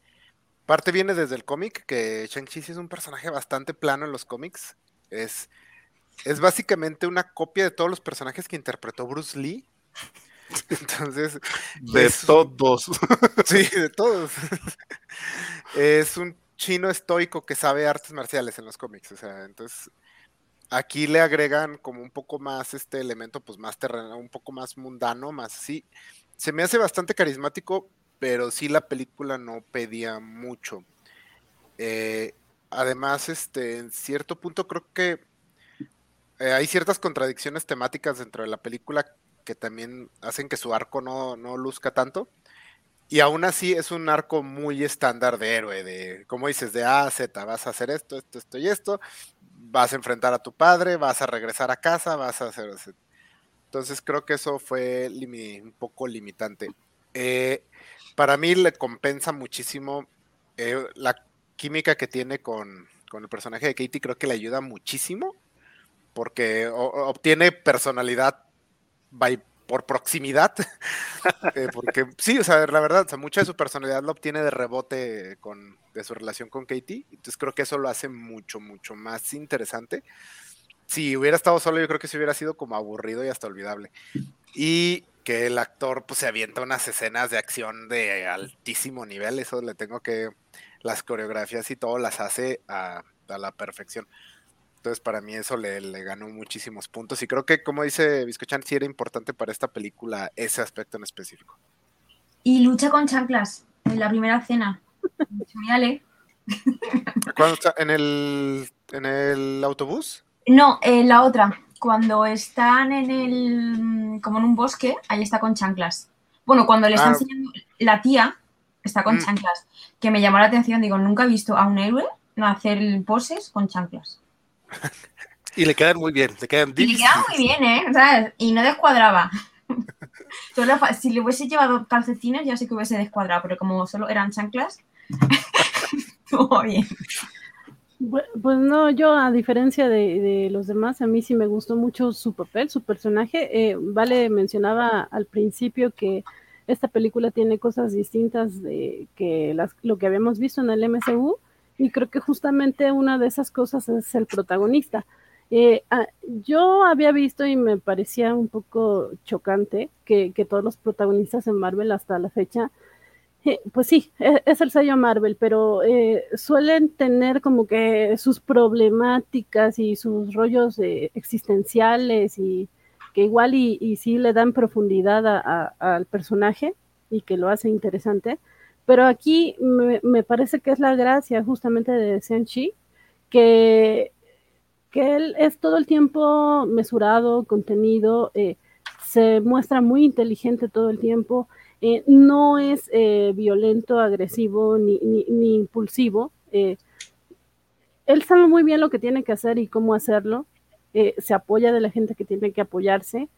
parte viene desde el cómic, que Shang-Chi es un personaje bastante plano en los cómics. Es, es básicamente una copia de todos los personajes que interpretó Bruce Lee. Entonces. De todos. sí, de todos. es un chino estoico que sabe artes marciales en los cómics. O sea, entonces Aquí le agregan como un poco más este elemento, pues más terrenal, un poco más mundano, más así. Se me hace bastante carismático, pero sí la película no pedía mucho. Eh, además, este, en cierto punto creo que eh, hay ciertas contradicciones temáticas dentro de la película que también hacen que su arco no, no luzca tanto. Y aún así es un arco muy estándar de héroe, de, como dices, de A a Z, vas a hacer esto, esto, esto y esto, vas a enfrentar a tu padre, vas a regresar a casa, vas a hacer... Entonces creo que eso fue un poco limitante. Eh, para mí le compensa muchísimo eh, la química que tiene con, el personaje de Katie, creo que le ayuda muchísimo porque obtiene personalidad by por proximidad, eh, porque sí, o sea, la verdad, mucha de su personalidad lo obtiene de rebote con, de su relación con Katie, entonces creo que eso lo hace mucho, mucho más interesante. Si hubiera estado solo, yo creo que se hubiera sido como aburrido y hasta olvidable. Y que el actor pues se avienta unas escenas de acción de altísimo nivel, eso le tengo que, las coreografías y todo las hace a, a la perfección. Entonces para mí eso le, le, ganó muchísimos puntos y creo que como dice Vizcochan sí era importante para esta película ese aspecto en específico. Y lucha con chanclas en la primera escena. Genial, ¿Cuándo está? ¿En el, ¿En el autobús? No, en la otra. Cuando están en el. como en un bosque, ahí está con chanclas. Bueno, cuando le está Ah. enseñando la tía, está con Mm. chanclas. Que me llamó la atención, digo, nunca he visto a un héroe no hacer poses con chanclas. Y le quedan muy bien, le quedan Y le quedaba muy bien, ¿eh? ¿Sabes? Y no descuadraba. Solo si le hubiese llevado calcetines, ya sé que hubiese descuadrado, pero como solo eran chanclas, estuvo bien. Pues no, yo a diferencia de, de los demás, a mí sí me gustó mucho su papel, su personaje. Eh, vale mencionaba al principio que esta película tiene cosas distintas de que las, lo que habíamos visto en el MCU y creo que justamente una de esas cosas es el protagonista. Eh, ah, yo había visto y me parecía un poco chocante que, que todos los protagonistas en Marvel hasta la fecha eh, pues sí, e- es el sello Marvel, pero eh, suelen tener como que sus problemáticas y sus rollos eh, existenciales y que igual y, y sí le dan profundidad a- al personaje y que lo hace interesante. Pero aquí me, parece que es la gracia justamente de Shang-Chi, que, que él es todo el tiempo mesurado, contenido, eh, se muestra muy inteligente todo el tiempo, eh, no es eh, violento, agresivo ni, ni, impulsivo. él sabe muy bien lo que tiene que hacer y cómo hacerlo. se apoya de la gente que tiene que apoyarse.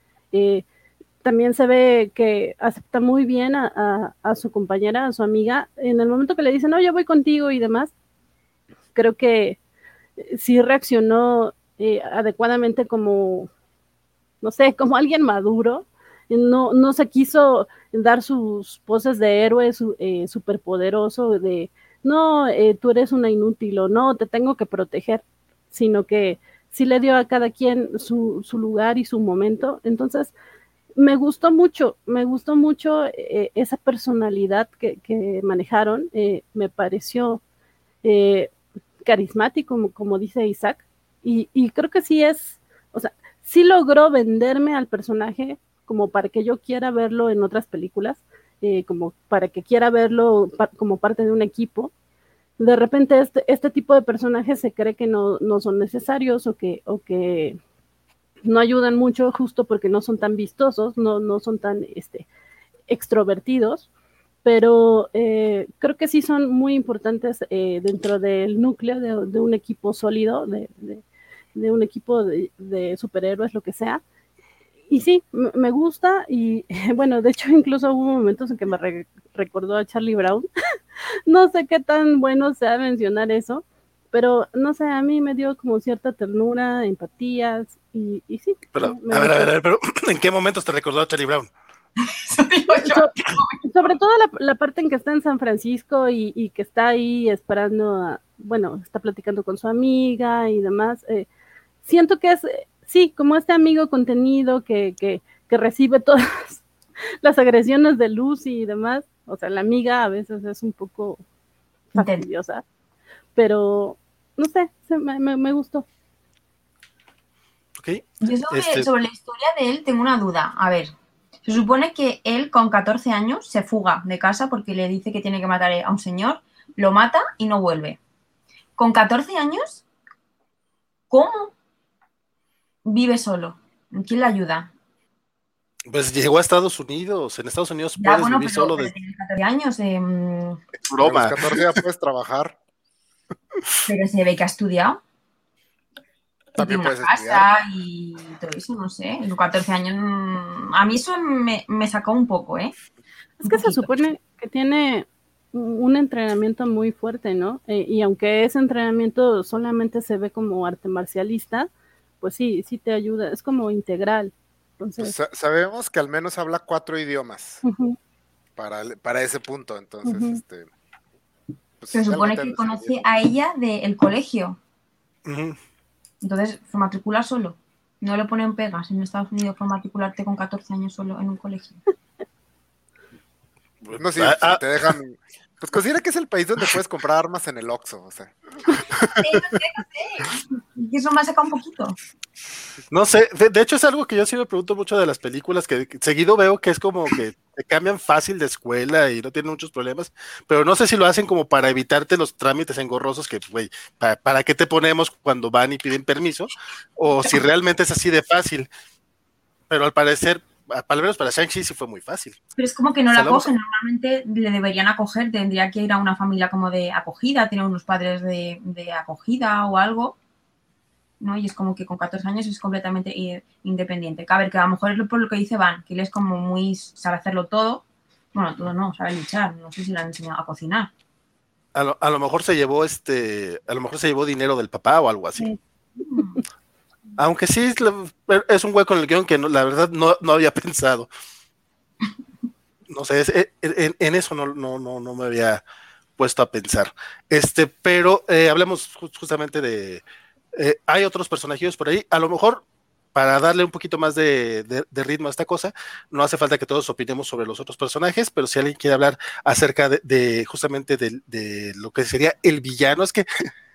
También se ve que acepta muy bien a, a- su compañera, a su amiga. En el momento que le dicen, no, yo voy contigo y demás, creo que eh, sí reaccionó eh, adecuadamente como, no sé, como alguien maduro. No, no se quiso dar sus poses de héroe eh, superpoderoso, de no, tú eres una inútil o no, te tengo que proteger, sino que sí le dio a cada quien su, su lugar y su momento. Entonces, me gustó mucho, me gustó mucho eh, esa personalidad que, manejaron, eh, me pareció eh, carismático, como, dice Isaac, y, creo que sí es, o sea, sí logró venderme al personaje como para que yo quiera verlo en otras películas, como para que quiera verlo como parte de un equipo. De repente este, este tipo de personajes se cree que no, no son necesarios o que, o que no ayudan mucho justo porque no son tan vistosos, no, no son tan este, extrovertidos, pero eh, creo que sí son muy importantes eh, dentro del núcleo de, un equipo sólido, de, de- un equipo de, superhéroes, lo que sea. Y sí, me gusta y bueno, de hecho incluso hubo momentos en que me re- recordó a Charlie Brown. no sé qué tan bueno sea mencionar eso, pero no sé, a mí me dio como cierta ternura, empatías y, y sí. Pero, me a ver, a ver, a ver, pero ¿en qué momentos te recordó a Charlie Brown? So- sobre todo la, la parte en que está en San Francisco y, y que está ahí esperando, a, bueno, está platicando con su amiga y demás. eh, siento que es, eh, sí, como este amigo contenido que, que, que recibe todas las agresiones de Lucy y demás. O sea, la amiga a veces es un poco fastidiosa, pero no sé, se- me, me- me gustó. ¿Ok? Yo sobre, Este- sobre la historia de él tengo una duda. A ver, se supone que él con 14 años se fuga de casa porque le dice que tiene que matar a un señor, lo mata y no vuelve. Con 14 años, ¿cómo vive solo? ¿Quién le ayuda? Pues llegó a Estados Unidos. En Estados Unidos Ya, puedes bueno, vivir pero, solo pero de tiene 14 años, A broma. los 14 ya puedes trabajar. pero se ve que ha estudiado. Y También una estudiar. casa y todo eso, no sé. Con 14 años, mm, a mí eso me, me sacó un poco, ¿eh? Es Un que se poquito. supone que tiene un entrenamiento muy fuerte, ¿no? Eh, y aunque ese entrenamiento solamente se ve como arte marcialista, pues sí, sí te ayuda, es como integral. Pues Entonces, sa- sabemos que al menos habla cuatro idiomas para, para ese punto. Entonces, este. pues, Se supone que no conoce a ella del colegio. Ujú. Entonces se matricula solo. No le ponen pegas en Estados Unidos por matricularte con 14 años solo en un colegio. No, sí, Ah, si ah. te dejan. Pues considera que es el país donde puedes comprar armas en el Oxxo, o sea. Y eso me ha sacado un poquito. No sé, de, de hecho es algo que yo sí me pregunto mucho de las películas, que seguido veo que es como que te cambian fácil de escuela y no tienen muchos problemas, pero no sé si lo hacen como para evitarte los trámites engorrosos que, güey, ¿para, para qué te ponemos cuando van y piden permiso? O si realmente es así de fácil. Pero al parecer, al menos para Shang-Chi sí fue muy fácil. Pero es como que no la cogen. Normalmente le deberían acoger. Tendría que ir a una familia como de acogida, tener unos padres de, de acogida o algo. ¿no? Y es como que con 14 años es completamente independiente. Que, A ver, que a lo mejor es por lo que dice Van, que él es como muy. sabe hacerlo todo. Bueno, todo no, sabe luchar. No sé si le han enseñado a cocinar. A lo, a lo mejor se llevó este, a lo mejor se llevó dinero del papá o algo así. Sí. Aunque sí es, un hueco en el guion que no- la verdad no, no había pensado. No sé, es- en, en- eso no, no, me había puesto a pensar. Este, pero eh, hablemos ju- justamente de. eh, hay otros personajes por ahí. A lo mejor, para darle un poquito más de, de- ritmo a esta cosa, no hace falta que todos opinemos sobre los otros personajes, pero si alguien quiere hablar acerca de, justamente de lo que sería el villano, es que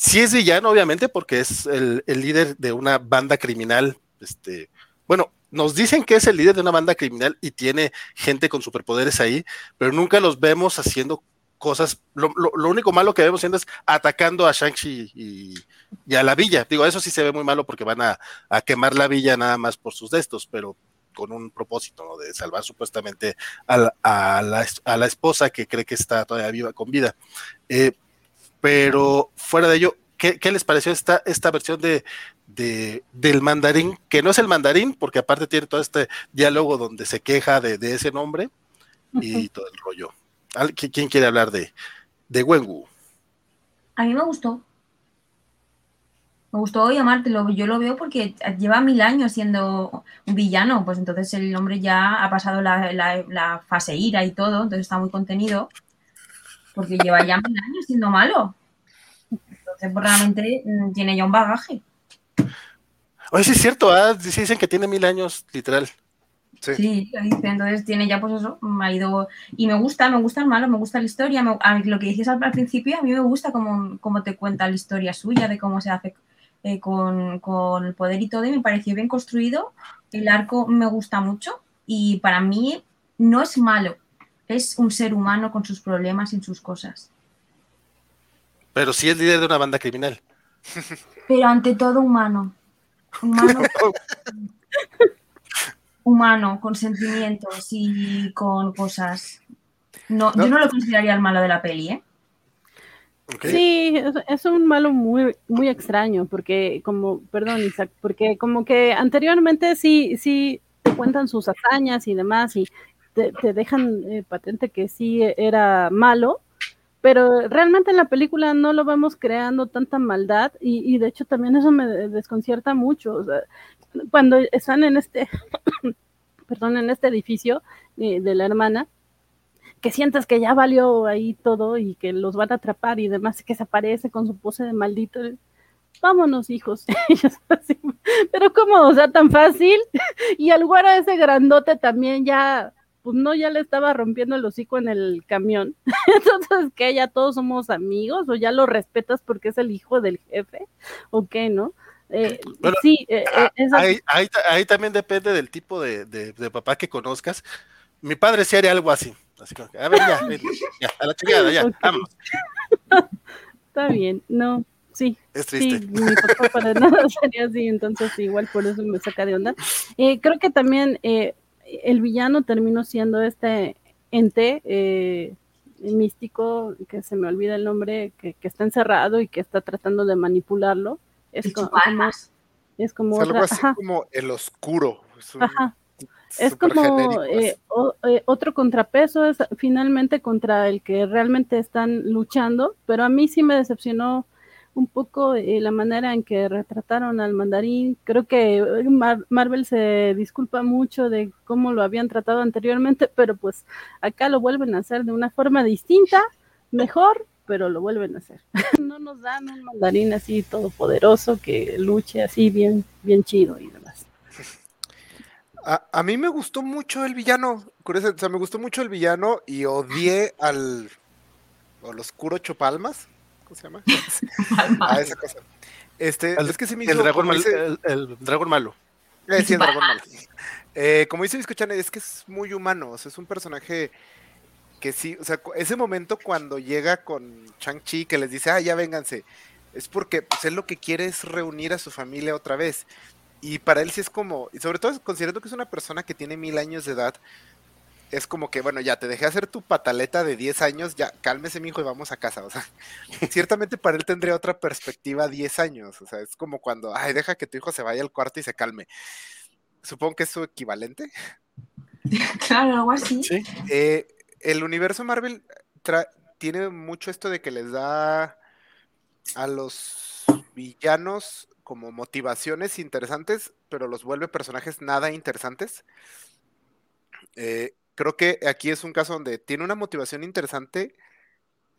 sí es villano, obviamente, porque es el, líder de una banda criminal. Este, bueno, nos dicen que es el líder de una banda criminal y tiene gente con superpoderes ahí, pero nunca los vemos haciendo cosas. Lo, lo- único malo que vemos haciendo es atacando a Shang-Chi y, y a la villa. Digo, eso sí se ve muy malo porque van a, a quemar la villa nada más por sus destos, pero con un propósito de salvar supuestamente a la, a la a la esposa que cree que está todavía viva con vida. Eh, pero fuera de ello, ¿qué, qué les pareció esta, esta versión de, de- del mandarín? Que no es el mandarín, porque aparte tiene todo este diálogo donde se queja de, de ese nombre y todo el rollo. ¿Al- qui- ¿Quién quiere hablar de, de Wenwu? A mí me gustó. Me gustó llamártelo. Yo lo veo porque lleva mil años siendo un villano. Pues entonces el hombre ya ha pasado la, la- la fase ira y todo. Entonces está muy contenido. Porque lleva ya mil años siendo malo. Entonces, pues realmente mm, tiene ya un bagaje. Oye, sí es cierto, sí dicen que tiene mil años, literal. Sí. Sí, lo dice. Entonces tiene ya, pues eso, me ha ido. Y me gusta, me gusta el malo, me gusta la historia. me- a lo que al, al principio, a mí me gusta cómo, cómo te cuenta la historia suya, de cómo se hace eh, con, con el poder y todo. Y me pareció bien construido. El arco me gusta mucho. Y para mí no es malo. Es un ser humano con sus problemas y sus cosas. Pero sí es líder de una banda criminal. Pero ante todo humano. Humano. humano, con sentimientos y con cosas. No, No. Yo no lo consideraría el malo de la peli, ¿eh? Sí, es, es un malo muy, muy extraño, porque como, perdón, Isaac, porque como que anteriormente sí, sí te cuentan sus hazañas y demás, y te, dejan eh, patente que sí era malo, pero realmente en la película no lo vemos creando tanta maldad, y, y de hecho también eso me desconcierta mucho. o sea, cuando están en este, perdón, en este edificio eh, de la hermana, que sientes que ya valió ahí todo y que los van a atrapar y demás, que se aparece con su pose de maldito. Vámonos, hijos. Pero cómo, o sea, tan fácil. Y al güero ese grandote también ya, pues no, ya le estaba rompiendo el hocico en el camión. Entonces, que ya todos somos amigos o ya lo respetas porque es el hijo del jefe o qué, ¿no? Eh, Bueno, sí, eh, eh, esa- Ahí, ahí, ahí también depende del tipo de, de- de papá que conozcas. Mi padre sí haría algo así. Así que, a ver, ya, ven, ya, a la chingada, ya, Ok. vámonos. está bien, no, sí, Es Sí, triste. mi papá para nada sería así, entonces igual por eso me saca de onda. Eh, creo que también eh, el villano terminó siendo este ente eh, místico, que se me olvida el nombre, que, que está encerrado y que está tratando de manipularlo. Es, El como, es como Es algo otra, así ajá, como el oscuro. Es, un- ajá. Es como eh, o- eh, otro contrapeso, es finalmente contra el que realmente están luchando, pero a mí sí me decepcionó un poco eh, la manera en que retrataron al mandarín. Creo que eh, Mar- Marvel se disculpa mucho de cómo lo habían tratado anteriormente, pero pues acá lo vuelven a hacer de una forma distinta, mejor, pero lo vuelven a hacer. no nos dan un mandarín así todopoderoso que luche así bien, bien chido y demás. A, a, mí me gustó mucho el villano, curioso, o sea, me gustó mucho el villano y odié al, al oscuro Chopalmas, ¿cómo se llama? a esa cosa. Este, el, es que se me hizo, el, dragón mal, dice, el, el, dragón malo. Eh, sí, el dragón malo. Eh, como dice Biscochan, es que es muy humano, o sea, es un personaje que sí, o sea, ese momento cuando llega con Chang-Chi que les dice, ah, ya vénganse, es porque pues, él lo que quiere es reunir a su familia otra vez. Y para él sí es como, y sobre todo considerando que es una persona que tiene mil años de edad, es como que, bueno, ya te dejé hacer tu pataleta de 10 años, ya cálmese, mi hijo, y vamos a casa. O sea, ciertamente para él tendría otra perspectiva 10 años. O sea, es como cuando, ay, deja que tu hijo se vaya al cuarto y se calme. Supongo que es su equivalente. Claro, algo así. Sí. Eh, el universo Marvel tiene mucho esto de que les da a los villanos como motivaciones interesantes, pero los vuelve personajes nada interesantes. Eh, creo que aquí es un caso donde tiene una motivación interesante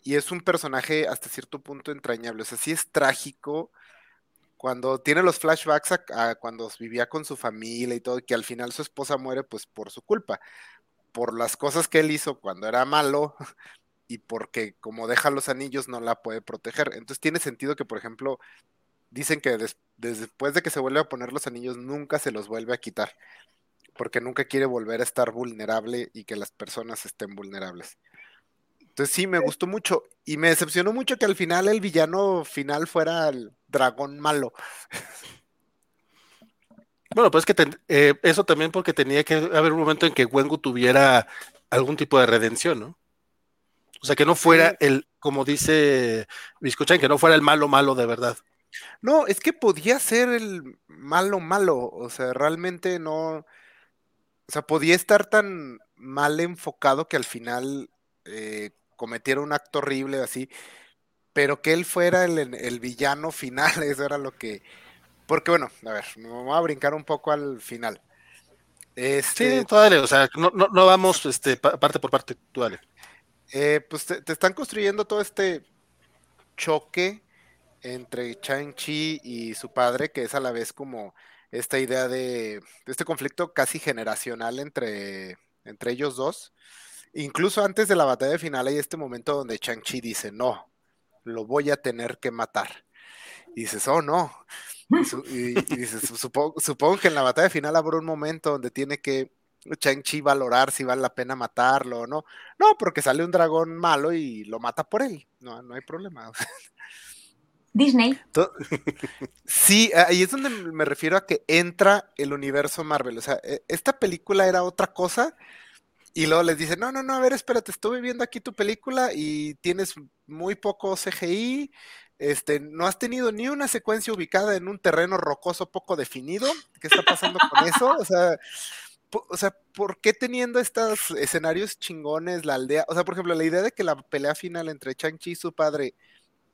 y es un personaje hasta cierto punto entrañable. O sea, sí es trágico cuando tiene los flashbacks a, cuando vivía con su familia y todo, y que al final su esposa muere pues por su culpa por las cosas que él hizo cuando era malo y porque como deja los anillos no la puede proteger. Entonces tiene sentido que, por ejemplo, dicen que después de que se vuelve a poner los anillos nunca se los vuelve a quitar, porque nunca quiere volver a estar vulnerable y que las personas estén vulnerables. Entonces sí, me gustó mucho y me decepcionó mucho que al final el villano final fuera el dragón malo. Bueno, pues que eh, eso también porque tenía que haber un momento en que Wengu tuviera algún tipo de redención, ¿no? O sea, que no fuera el, como dice Biscochan, que no fuera el malo malo de verdad. No, es que podía ser el malo malo, o sea, realmente no, o sea, podía estar tan mal enfocado que al final eh, cometiera un acto horrible así, pero que él fuera el, el villano final, eso era lo que, porque bueno, a ver, me voy a brincar un poco al final. Este, sí, tú dale, o sea, no, no, no vamos este, parte por parte, tú dale. Eh, pues te, te, están construyendo todo este choque entre Chang-Chi y su padre, que es a la vez como esta idea de, de este conflicto casi generacional entre, entre ellos dos. Incluso antes de la batalla final hay este momento donde Chang-Chi dice, no, lo voy a tener que matar. Y dices, oh no, y, dices, supongo, que en la batalla final habrá un momento donde tiene que Chang-Chi valorar si vale la pena matarlo o no. No, porque sale un dragón malo y lo mata por él. No, no hay problema. Disney. Sí, ahí es donde me refiero a que entra el universo Marvel. O sea, e, esta película era otra cosa. Y luego les dice, no, no, no, a ver, espérate, estuve viendo aquí tu película y tienes muy poco CGI, este, no has tenido ni una secuencia ubicada en un terreno rocoso poco definido. ¿Qué está pasando con eso? O sea, o sea, ¿por qué teniendo estos escenarios chingones, la aldea? O sea, por ejemplo, la idea de que la pelea final entre Chang-Chi y su padre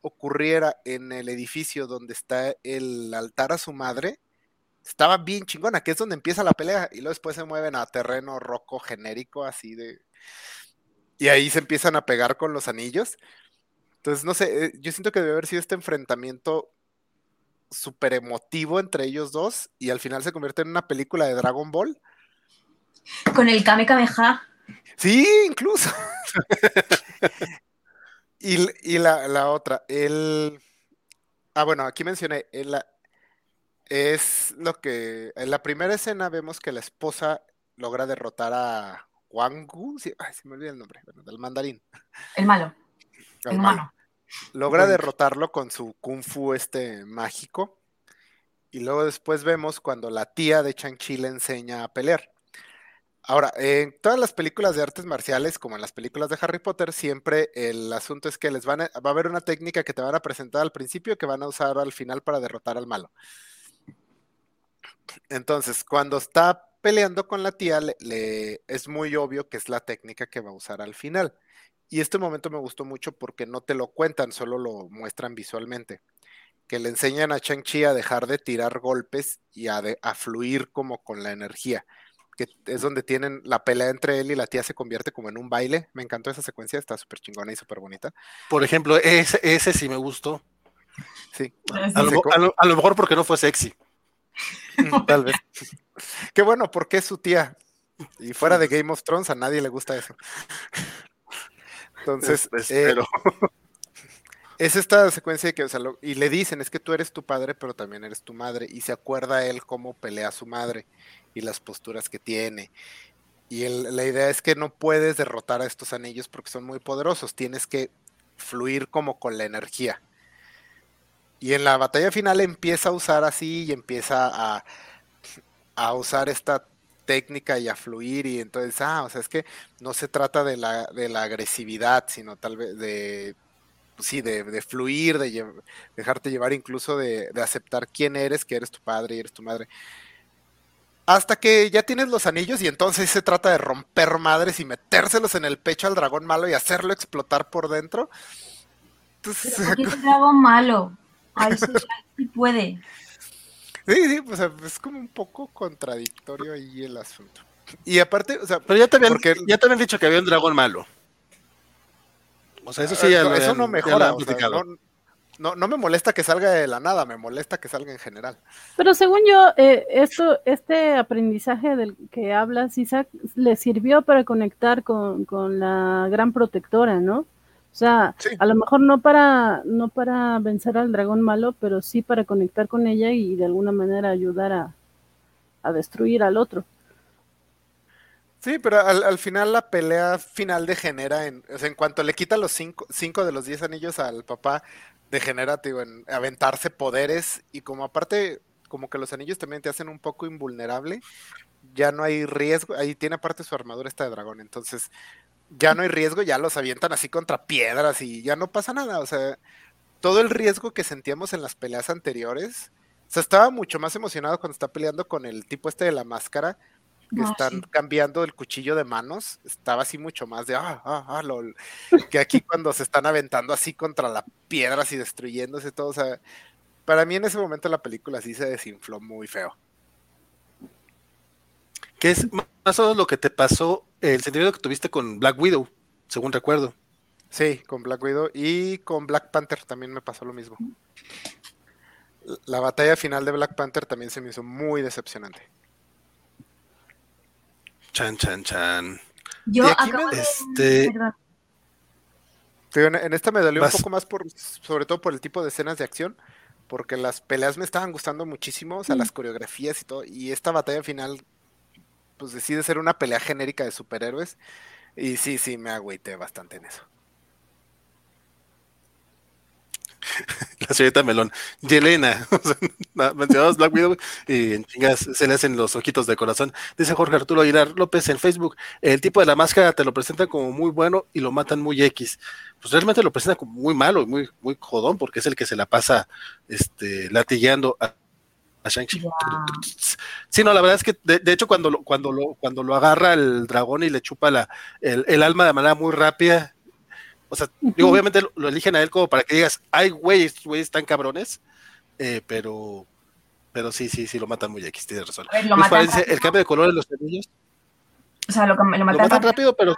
ocurriera en el edificio donde está el altar a su madre, estaba bien chingona, que es donde empieza la pelea, y luego después se mueven a terreno roco genérico, así de. Y ahí se empiezan a pegar con los anillos. Entonces, no sé, eh, yo siento que debe haber sido este enfrentamiento súper emotivo entre ellos dos y al final se convierte en una película de Dragon Ball. Con el Kame Kameha. Sí, incluso. y, la, otra, el... Ah, bueno, aquí mencioné, es lo que... En la primera escena vemos que la esposa logra derrotar a Wang Gu, ay, se me olvida el nombre, del mandarín. El malo. El malo. Logra derrotarlo con su kung fu este mágico. Y luego después vemos cuando la tía de Chang-Chi le enseña a pelear. Ahora, en todas las películas de artes marciales, como en las películas de Harry Potter, siempre el asunto es que les van a, va a haber una técnica que te van a presentar al principio que van a usar al final para derrotar al malo. Entonces, cuando está peleando con la tía, le, es muy obvio que es la técnica que va a usar al final. Y este momento me gustó mucho porque no te lo cuentan, solo lo muestran visualmente. Que le enseñan a Chang-Chi a dejar de tirar golpes y a, a fluir como con la energía. Que es donde tienen la pelea entre él y la tía se convierte como en un baile. Me encantó esa secuencia, está súper chingona y súper bonita. Por ejemplo, ese, ese sí me gustó. Sí. A lo, a lo- a lo mejor porque no fue sexy. Tal vez. Qué bueno, porque es su tía. Y fuera de Game of Thrones a nadie le gusta eso. Entonces, Es- eh, pero- es esta secuencia que, o sea, lo- y le dicen, es que tú eres tu padre, pero también eres tu madre. Y se acuerda él cómo pelea a su madre y las posturas que tiene. Y la idea es que no puedes derrotar a estos anillos porque son muy poderosos. Tienes que fluir como con la energía. Y en la batalla final empieza a usar así y empieza a, a usar esta técnica y a fluir y entonces, ah, o sea, es que no se trata de la, de la agresividad, sino tal vez de, pues sí, de, de fluir, de lle- dejarte llevar incluso de, de aceptar quién eres, que eres tu padre y eres tu madre. Hasta que ya tienes los anillos y entonces se trata de romper madres y metérselos en el pecho al dragón malo y hacerlo explotar por dentro. Entonces, Pero porque es un dragón malo. Ahí sí, ahí sí puede. Sí, sí, pues es como un poco contradictorio ahí el asunto. Y aparte, o sea, Pero ya te, habían, Porque- ya te habían dicho que había un dragón malo. O sea, eso sí ya lo eso no ya lo mejora. o sea, no, no, no me molesta que salga de la nada, me molesta que salga en general. Pero según yo, eh, esto, este aprendizaje del que hablas, Isaac, le sirvió para conectar con, con la gran protectora, ¿no? O sea, Sí. a lo mejor no para, no para vencer al dragón malo, pero sí para conectar con ella y de alguna manera ayudar a, a destruir al otro. Sí, pero al, al final la pelea final degenera en, o sea, en cuanto le quita los cinco, cinco de los diez anillos al papá, degenera, digo, en aventarse poderes y como aparte, como que los anillos también te hacen un poco invulnerable, ya no hay riesgo, ahí tiene aparte su armadura esta de dragón, entonces ya no hay riesgo, ya los avientan así contra piedras y ya no pasa nada, o sea, todo el riesgo que sentíamos en las peleas anteriores, o sea, estaba mucho más emocionado cuando está peleando con el tipo este de la máscara, que Ah, están sí. cambiando el cuchillo de manos, estaba así mucho más de ah, ah, ah, lol. Que aquí cuando se están aventando así contra las piedras y destruyéndose todo, o sea, para mí en ese momento la película sí se desinfló muy feo. Que es más o menos lo que te pasó, el sentimiento que tuviste con Black Widow, según recuerdo. Sí, con Black Widow y con Black Panther también me pasó lo mismo. La batalla final de Black Panther también se me hizo muy decepcionante. Chan, chan, chan. Yo Y aquí me- acabo de... este- Perdón. En, en esta me dolió Vas. un poco más por, sobre todo por el tipo de escenas de acción, porque las peleas me estaban gustando muchísimo, o sea, las coreografías y todo, y esta batalla final, pues decide ser una pelea genérica de superhéroes, y sí, sí, me agüité bastante en eso. La señorita Melón. Yelena. Mencionamos Black Widow y en chingas se le hacen los ojitos de corazón. Dice Jorge Arturo Aguilar López en Facebook. El tipo de la máscara te lo presentan como muy bueno y lo matan muy X. Pues realmente lo presentan como muy malo y muy, muy jodón porque es el que se la pasa este, latigueando a, a Shang-Chi. Ya. Sí, no, la verdad es que de, de hecho cuando lo, cuando lo, cuando lo agarra el dragón y le chupa la, el, el alma de manera muy rápida, o sea, digo, obviamente lo, lo eligen a él como para que digas, ay, güey, estos güeyes están cabrones, eh, pero, pero sí, sí, sí, lo matan muy X, tienes razón. Luis matan rápido. el cambio de color en los anillos, O sea, lo, que- lo lo matan matan rápido, rápido, pero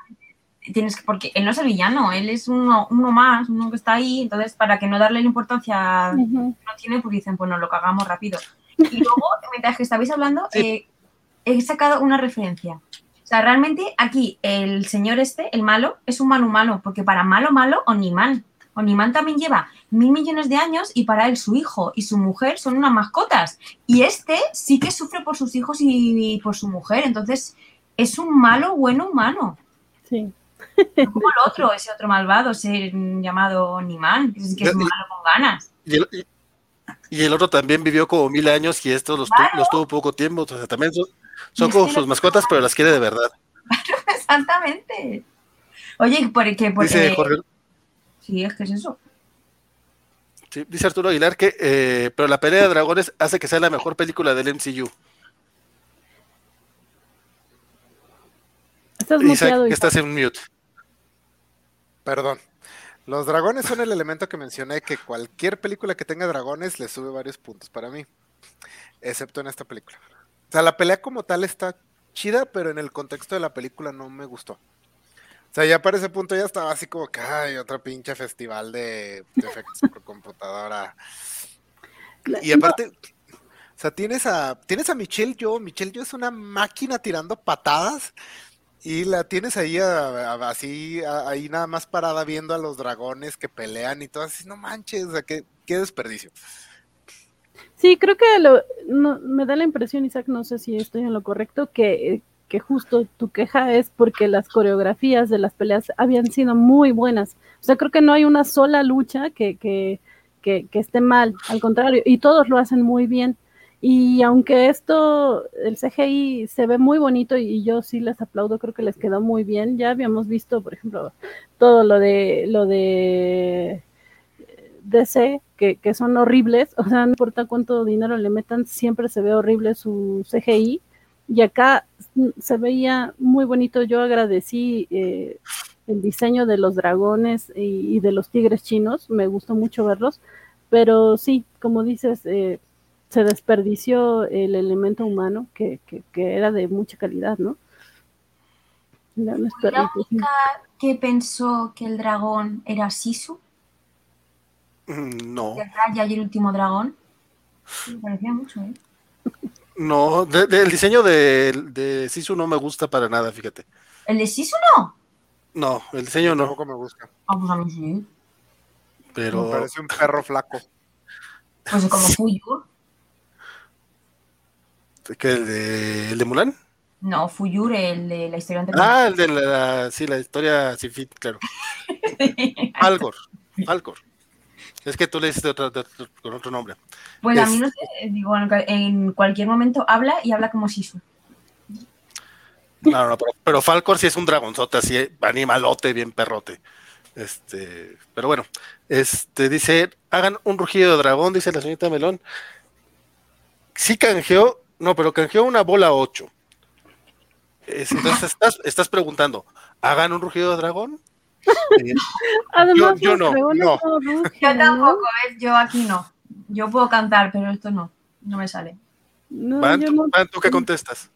tienes que, porque él no es el villano, él es uno, uno más, uno que está ahí, entonces para que no darle la importancia Ujú. no tiene, pues dicen, pues nos lo cagamos rápido. Y luego, mientras que estabais hablando, Sí. eh, he sacado una referencia. O sea, realmente aquí el señor este, el malo, es un mal humano, porque para malo, malo, Oniman. Oniman también lleva mil millones de años y para él su hijo y su mujer son unas mascotas. Y este sí que sufre por sus hijos y por su mujer, entonces es un malo, bueno humano. Sí. No Como el otro, ese otro malvado, ese llamado Oniman, que es, que es malo con ganas. y el, y- y el otro también vivió como mil años y estos los, tu- los tuvo poco tiempo, o sea, también son, son como sus mascotas, pero las quiere de verdad. Exactamente. Oye, porque, porque Dice Jorge, sí, es que es eso. sí, dice Arturo Aguilar que, eh, pero la pelea de dragones hace que sea la mejor película del MCU. Estás Isaac, muteado. que Isaac. estás en mute. Perdón. Los dragones son el elemento que mencioné que cualquier película que tenga dragones le sube varios puntos para mí, excepto en esta película. O sea, la pelea como tal está chida, pero en el contexto de la película no me gustó. O sea, ya para ese punto ya estaba así como que, ay, otro pinche festival de, de efectos por computadora. Y aparte, o sea, tienes a, tienes a Michelle Yo, Michelle Yo es una máquina tirando patadas y la tienes ahí a- a- así, a- ahí nada más parada viendo a los dragones que pelean y todo así, no manches, o sea, qué, qué desperdicio. Sí, creo que lo, no, me da la impresión, Isaac, no sé si estoy en lo correcto, que, que justo tu queja es porque las coreografías de las peleas habían sido muy buenas. O sea, creo que no hay una sola lucha que, que, que, que esté mal, al contrario, y todos lo hacen muy bien. Y aunque esto, el CGI se ve muy bonito y, yo sí les aplaudo, creo que les quedó muy bien. Ya habíamos visto, por ejemplo, todo lo de lo de DC, que, que son horribles, o sea, no importa cuánto dinero le metan, siempre se ve horrible su CGI. Y acá mm, se veía muy bonito. Yo agradecí eh, el diseño de los dragones y, y de los tigres chinos, me gustó mucho verlos, pero sí, como dices, eh, se desperdició el elemento humano que, que, que era de mucha calidad, ¿no? La única que pensó que el dragón era Sisu, No, que Raya y el último dragón. Me parecía mucho, ¿eh? no, de- de- el diseño de, de Sisu no me gusta para nada, fíjate. ¿El de Sisu no? No, el diseño no, Tampoco me gusta. Ah, pues a mí sí. Me pero parece un perro flaco. Pues como Fuyur. ¿qué, el, de, el de Mulan. No, Fuyur, el de la historia anterior. Ah, el de la, sí, la historia sin fin, claro. Falcor, Falcor. Es que tú le dices de otro- de otro- con otro nombre. Pues a mí Es- no sé, digo, en cual- en cualquier momento habla y habla como Sisu. No, no, pero, pero Falcor sí es un dragonzote, así, animalote, bien perrote. Este, pero bueno, este dice, hagan un rugido de dragón, dice la señorita Melón. Sí canjeó, no, pero canjeó una bola 8. Es- entonces estás, estás preguntando, ¿hagan un rugido de dragón? Eh, Además, yo los no, dragones no. Yo tampoco, ¿ves? Yo aquí no. Yo puedo cantar, pero esto no. No me sale. No, Van, yo ¿tú, no- Van, ¿tú qué contestas?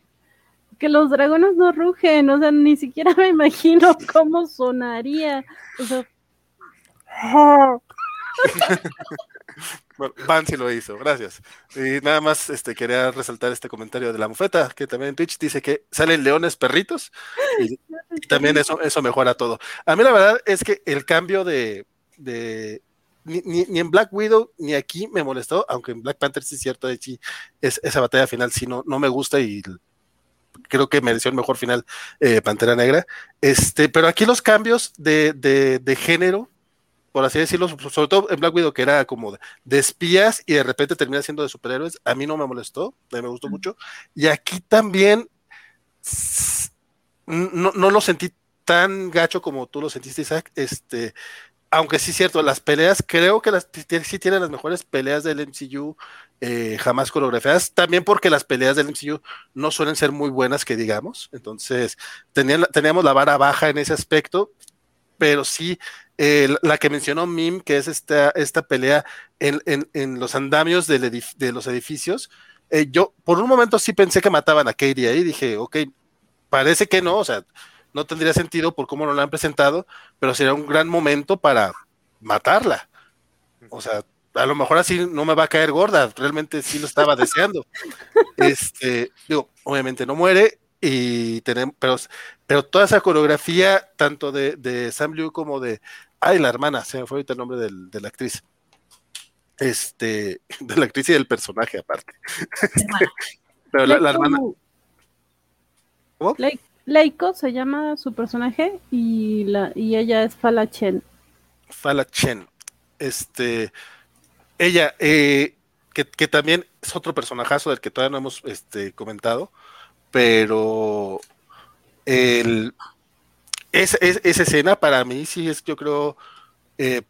que los dragones no rugen, o sea, ni siquiera me imagino cómo sonaría. O sea, Bueno, Van sí lo hizo, gracias. Y nada más este, quería resaltar este comentario de la mufeta, que también en Twitch dice que salen leones perritos y, y también eso, eso mejora todo. A mí la verdad es que el cambio de... de ni, ni- ni en Black Widow ni aquí me molestó, aunque en Black Panther sí es cierto, ahí sí, es, esa batalla final sí no, no me gusta y creo que mereció el mejor final eh, Pantera Negra. Este, pero aquí los cambios de, de, de género, por así decirlo, sobre todo en Black Widow, que era como de, espías y de repente termina siendo de superhéroes, a mí no me molestó, a mí me gustó mucho. Y aquí también no, no lo sentí tan gacho como tú lo sentiste, Isaac. Este, aunque sí es cierto, las peleas, creo que las, sí tienen las mejores peleas del MCU eh, jamás coreografiadas, también porque las peleas del MCU no suelen ser muy buenas, que digamos. Entonces, tenían, teníamos la vara baja en ese aspecto, pero sí, eh, la- que mencionó Mim, que es esta, esta pelea en, en- en los andamios del edif- de los edificios, eh, yo por un momento sí pensé que mataban a Katie ahí, dije, ok, parece que no, o sea, no tendría sentido por cómo nos la han presentado, pero sería un gran momento para matarla. O sea, a lo mejor así no me va a caer gorda, realmente sí lo estaba deseando. Este, digo, obviamente no muere, y tenemos, pero, pero toda esa coreografía, tanto de, de Sam Liu como de, ay, la hermana, se me fue ahorita el nombre del- de la actriz. Este, de la actriz y del personaje aparte. Pero la, hermana, ¿Cómo? Lei- Leiko se llama su personaje y la y ella es Fala Chen. Fala Chen, este, ella, eh, que, que también es otro personajazo del que todavía no hemos este, comentado, pero el, es, es- esa escena para mí sí es, yo creo, eh,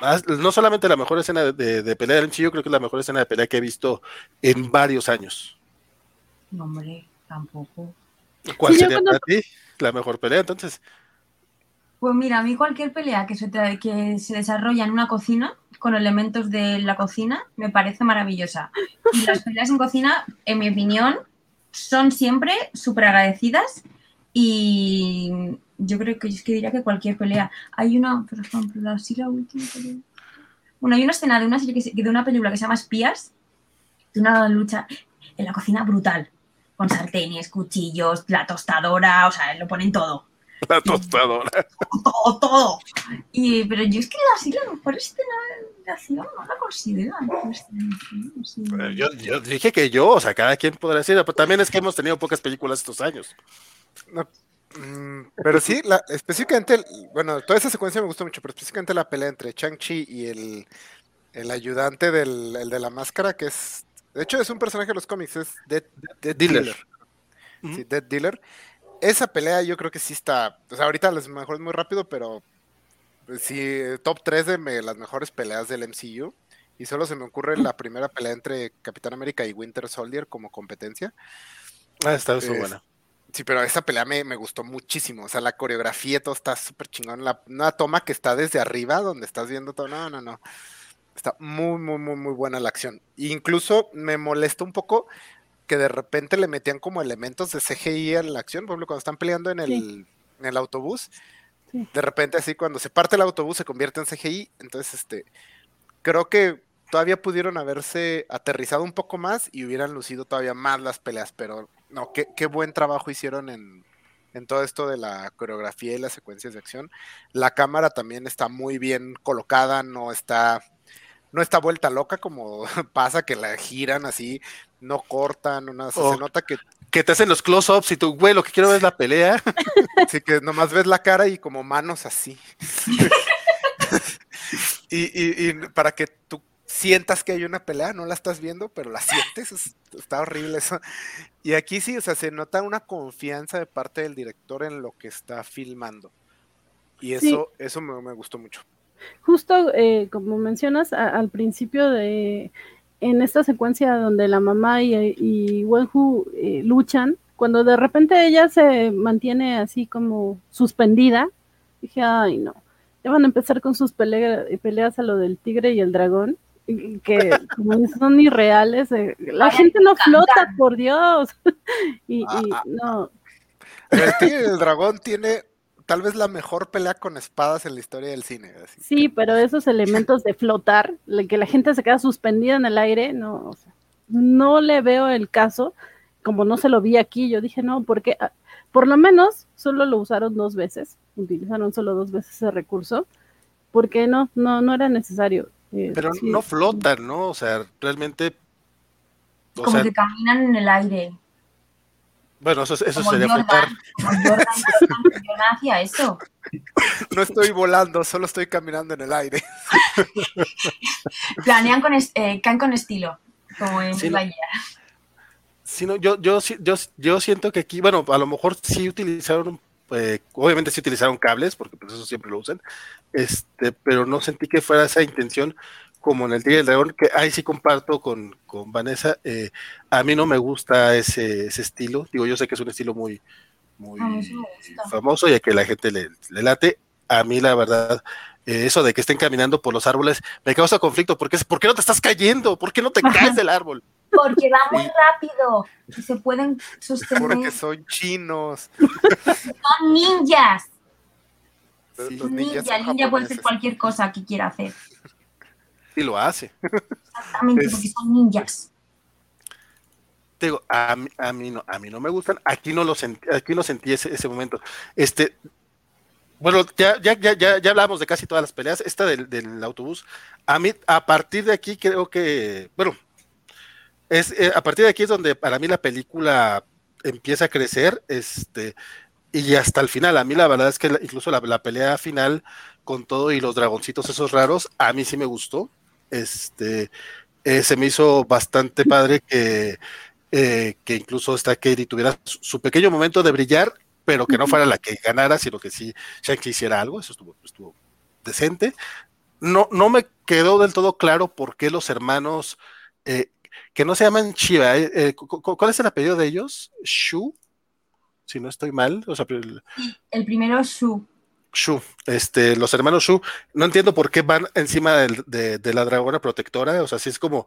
más- no solamente la mejor escena de, de- de pelea del MCU, yo creo que es la mejor escena de pelea que he visto en varios años. No, hombre, tampoco. ¿Cuál Sí, sería cuando- para ti la mejor pelea entonces? Pues mira, a mí cualquier pelea que se, tra- que se desarrolla en una cocina, con elementos de la cocina, me parece maravillosa. Y las peleas en cocina, en mi opinión, son siempre súper agradecidas y yo creo que es que diría que cualquier pelea. Hay una, por ejemplo, así la última pelea. Bueno, hay una escena de una serie que se- de una película que se llama Espías, de una lucha en la cocina brutal, con sartenes, cuchillos, la tostadora, o sea, lo ponen todo. La tostadora. todo, todo. Y, pero yo es que así la mejor escena no la. Eh, Yo, yo dije que yo, o sea, cada quien podrá decir, pero también es que hemos tenido pocas películas estos años. Mm, Pero sí, la, específicamente, el- bueno, toda esa secuencia me gustó mucho, pero específicamente la pelea entre Chang-Chi y el, el ayudante del el de la máscara, que es, de hecho es un personaje de los cómics, es Dead, Dead Dealer. Sí, Dead Dealer. Esa pelea yo creo que sí está, o sea, ahorita les mejor es muy rápido, pero sí, top 3 de me- las mejores peleas del MCU. Y solo se me ocurre la primera pelea entre Capitán América y Winter Soldier como competencia. Ah, está Es- buena. Sí, pero esa pelea me, me gustó muchísimo. O sea, la coreografía, todo está súper chingón. La, una toma que está desde arriba, donde estás viendo todo. No, no, no. Está muy, muy, muy, muy buena la acción. Incluso me molesta un poco que de repente le metían como elementos de CGI a la acción. Por ejemplo, cuando están peleando en el, Sí. en el autobús, De repente así cuando se parte el autobús se convierte en CGI. Entonces, este, creo que todavía pudieron haberse aterrizado un poco más y hubieran lucido todavía más las peleas, pero no, qué, qué buen trabajo hicieron en, en todo esto de la coreografía y las secuencias de acción. La cámara también está muy bien colocada, no está, no está vuelta loca como pasa que la giran así, no cortan, no nada, o sea, Oh. se nota que Que te hacen los close-ups y tú, güey, lo que quiero ver es la pelea. Sí, que nomás ves la cara y como manos así. y, y- y para que tú sientas que hay una pelea, no la estás viendo, pero la sientes, es- está horrible eso. Y aquí sí, o sea, se nota una confianza de parte del director en lo que está filmando. Y Sí. eso, eso me, me gustó mucho. Justo eh, como mencionas a- al principio de en esta secuencia donde la mamá y, y Wenju eh, luchan, cuando de repente ella se mantiene así como suspendida, dije, ay no, ya van a empezar con sus pelea- peleas a lo del tigre y el dragón, que como son irreales, eh, la gente no flota, por Dios. y, y Ah, ah, no, El Tigre y el Dragón tiene tal vez la mejor pelea con espadas en la historia del cine. así Sí, que- pero esos elementos de flotar, que la gente se queda suspendida en el aire, no, o sea, no le veo el caso, como no se lo vi aquí, yo dije, no, porque ah, por lo menos solo lo usaron dos veces, utilizaron solo dos veces ese recurso, porque no, no, no era necesario. Eh, Pero sí. no flotan, ¿no? O sea, realmente. O Como sea, que caminan en el aire. Bueno, eso, eso Como sería Jordan. Como Jordan, Jordan, hacía eso. No estoy volando, solo estoy caminando en el aire. Planean con, es- eh, caen con estilo. Como en Sí. Sí, no, yo, yo, sí- yo, yo siento que aquí, bueno, a lo mejor sí utilizaron, eh, obviamente sí utilizaron cables, porque pues eso siempre lo usan, este, pero no sentí que fuera esa intención como en el Tigre del Dragón, que ahí sí comparto con, con Vanessa, eh, a mí no me gusta ese, ese estilo, digo, yo sé que es un estilo muy, muy famoso y a que la gente le, le late, a mí la verdad, eh, eso de que estén caminando por los árboles me causa conflicto, porque es, ¿por qué no te estás cayendo? ¿Por qué no te caes del árbol? Porque va muy rápido y se pueden sostener. Porque son chinos. Son ninjas. Sí, Los Ninja, ninjas son ninja puede hacer cualquier cosa que quiera hacer. Y lo hace. Exactamente, Es- porque son ninjas. Te digo, a mí, a mí no, a mí no me gustan, aquí no lo sentí, aquí no sentí ese, ese momento. Este, bueno, ya, ya, ya, ya, ya hablamos de casi todas las peleas, esta del, del autobús, a mí, a partir de aquí creo que, bueno, es, eh, a partir de aquí es donde para mí la película empieza a crecer, este, y hasta el final, a mí la verdad es que la- incluso la, la pelea final con todo y los dragoncitos esos raros, a mí sí me gustó, este, eh, se me hizo bastante padre que, eh, que incluso esta Katie tuviera su, pequeño momento de brillar, pero que no fuera la que ganara, sino que sí Shang-Chi hiciera algo, eso estuvo, estuvo decente. No, no me quedó del todo claro por qué los hermanos, eh, que no se llaman cu- ¿cuál es el apellido de ellos? Shu, si no estoy mal, o sea, el- el primero es Shu. Shu, este, los hermanos Shu, no entiendo por qué van encima de, de la dragona protectora, o sea, si es como,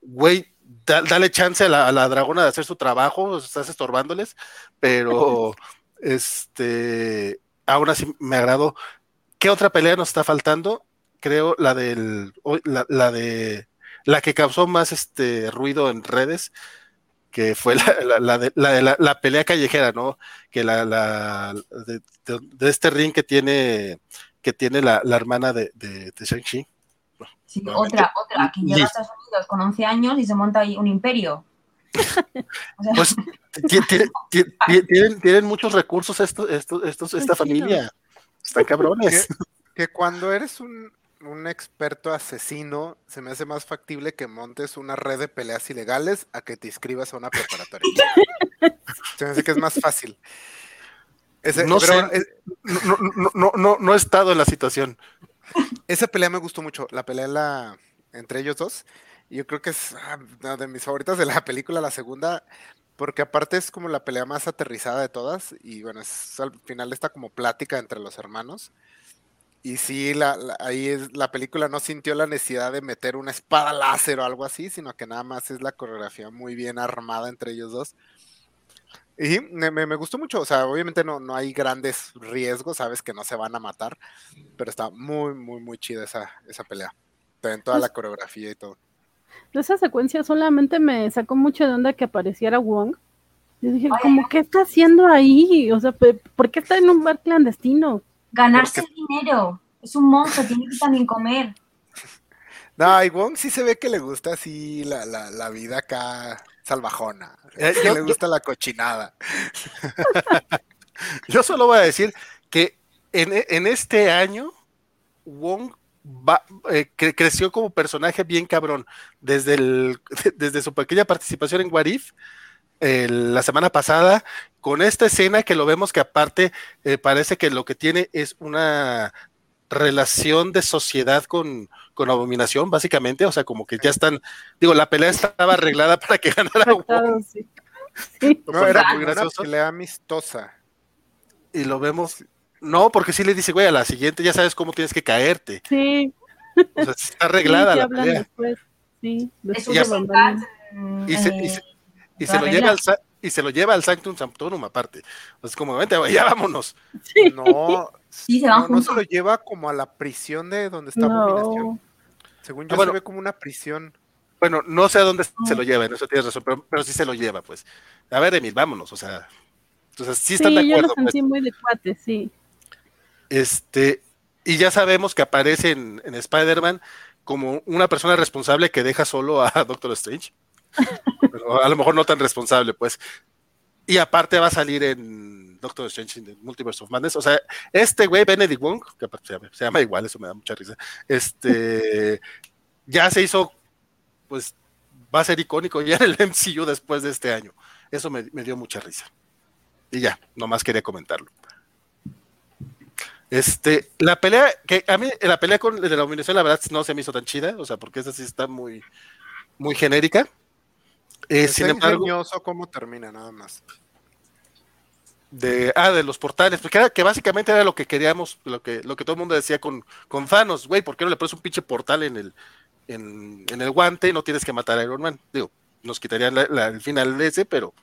güey, dale chance a la, dragona de hacer su trabajo, estás estorbándoles, pero este, aún así me agradó. ¿Qué otra pelea nos está faltando? Creo la del, la, de, la que causó más este ruido en redes, que fue la, de, la, pelea callejera, ¿no? Que la, la de, este ring que tiene, que tiene la, hermana de, de, Shang-Chi. Sí, otra, otra, que llega a Estados Unidos con 11 años y se monta ahí un imperio. pues tienen, tienen, muchos recursos estos, estos, estos esta familia. Están cabrones. Que, cuando eres un, un, experto asesino, se me hace más factible que montes una red de peleas ilegales a que te inscribas a una preparatoria. se me hace que es más fácil. no, sé, no, no, no, no, he estado en la situación. Esa pelea me gustó mucho, la pelea la, entre ellos dos. Yo creo que es ah, una de mis favoritas de la película, la segunda, porque aparte es como la pelea más aterrizada de todas. Y bueno, es al final está como plática entre los hermanos. Y sí, la, ahí es, la película no sintió la necesidad de meter una espada láser o algo así, sino que nada más es la coreografía muy bien armada entre ellos dos. Y me, me, gustó mucho, o sea, obviamente no, no hay grandes riesgos, sabes que no se van a matar, pero está muy, muy, muy chida esa, esa pelea. En toda la coreografía y todo. Esa secuencia solamente me sacó mucho de onda que apareciera Wong. Yo dije, como, ¿qué está haciendo ahí? O sea, ¿por qué está en un bar clandestino? Ganarse dinero. Es un monstruo, tiene que también comer. No, y Wong sí se ve que le gusta así la, la, la vida acá salvajona. Eh, que le gusta la cochinada. yo solo voy a decir que en, este año, Wong eh, creció como personaje bien cabrón. Desde, el, desde su pequeña participación en Warif, la semana pasada, con esta escena que lo vemos que aparte eh, parece que lo que tiene es una relación de sociedad con, con Abominación, básicamente, o sea, como que ya están, digo, la pelea estaba arreglada para que ganara No, era muy gracioso. pelea amistosa. Y lo vemos, no, porque sí le dice, güey, a la siguiente ya sabes cómo tienes que caerte. Sí. O sea, está arreglada la pelea. Sí, y, se, y se lo lleva al y se lo lleva al Sanctum Sanctorum aparte. Es como, vente, ya vámonos. No, no, se lo lleva como a la prisión de donde está Abominación. Según yo, ah, se ve como una prisión. Bueno, no sé a dónde se lo lleva, en eso tienes razón, pero, sí se lo lleva, pues. A ver, Emil, vámonos, o sea. Entonces, sí están de acuerdo. Yo lo pues. sentí muy de cuate, sí. Este, y ya sabemos que aparece en, en Spider-Man como una persona responsable que deja solo a Doctor Strange. A lo mejor no tan responsable, pues. Y aparte va a salir en Doctor Strange in the Multiverse of Madness. O sea, este güey, Benedict Wong, que se llama, igual, eso me da mucha risa. Este ya se hizo, pues, va a ser icónico ya en el MCU después de este año. Eso me, dio mucha risa. Y ya, nomás quería comentarlo. Este, la pelea, que a mí, la pelea con de la Abominación, la verdad, no se me hizo tan chida, o sea, porque esa sí está muy, muy genérica. Eh, sin embargo, cómo termina, nada más. De, ah, de los portales, porque era, que básicamente era lo que queríamos, lo que, lo que todo el mundo decía con, con Thanos, güey, ¿por qué no le pones un pinche portal en el, en, el guante? No tienes que matar a Iron Man. Digo, nos quitarían el final de ese, pero,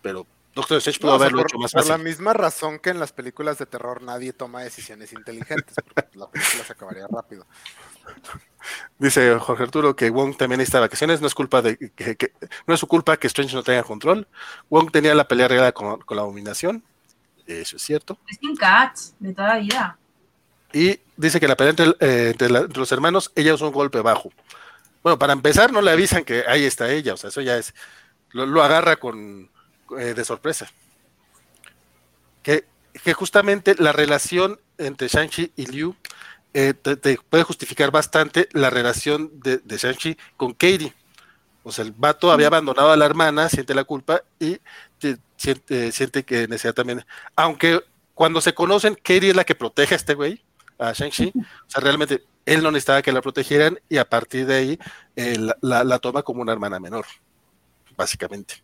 pero Doctor Strange pudo haberlo hecho más fácil. Por la misma razón que en las películas de terror nadie toma decisiones inteligentes, porque la película se acabaría rápido. Dice Jorge Arturo que Wong también necesita vacaciones, no es culpa de que, no es su culpa que Strange no tenga control. Wong tenía la pelea real con, la abominación, eso es cierto. Es un Cats de toda la vida. Y dice que la pelea entre, eh, los hermanos, ella usó un golpe bajo. Bueno, para empezar, no le avisan que ahí está ella, o sea, eso ya es, lo, agarra con eh, de sorpresa. Que, que justamente la relación entre Shang-Chi y Liu eh, te, puede justificar bastante la relación de, de Shang-Chi con Katie. O sea, el vato había abandonado a la hermana, siente la culpa y siente, siente, que necesita también. Aunque cuando se conocen, Katie es la que protege a este güey, a Shang-Chi. O sea, realmente él no necesitaba que la protegieran y a partir de ahí eh, la, toma como una hermana menor, básicamente.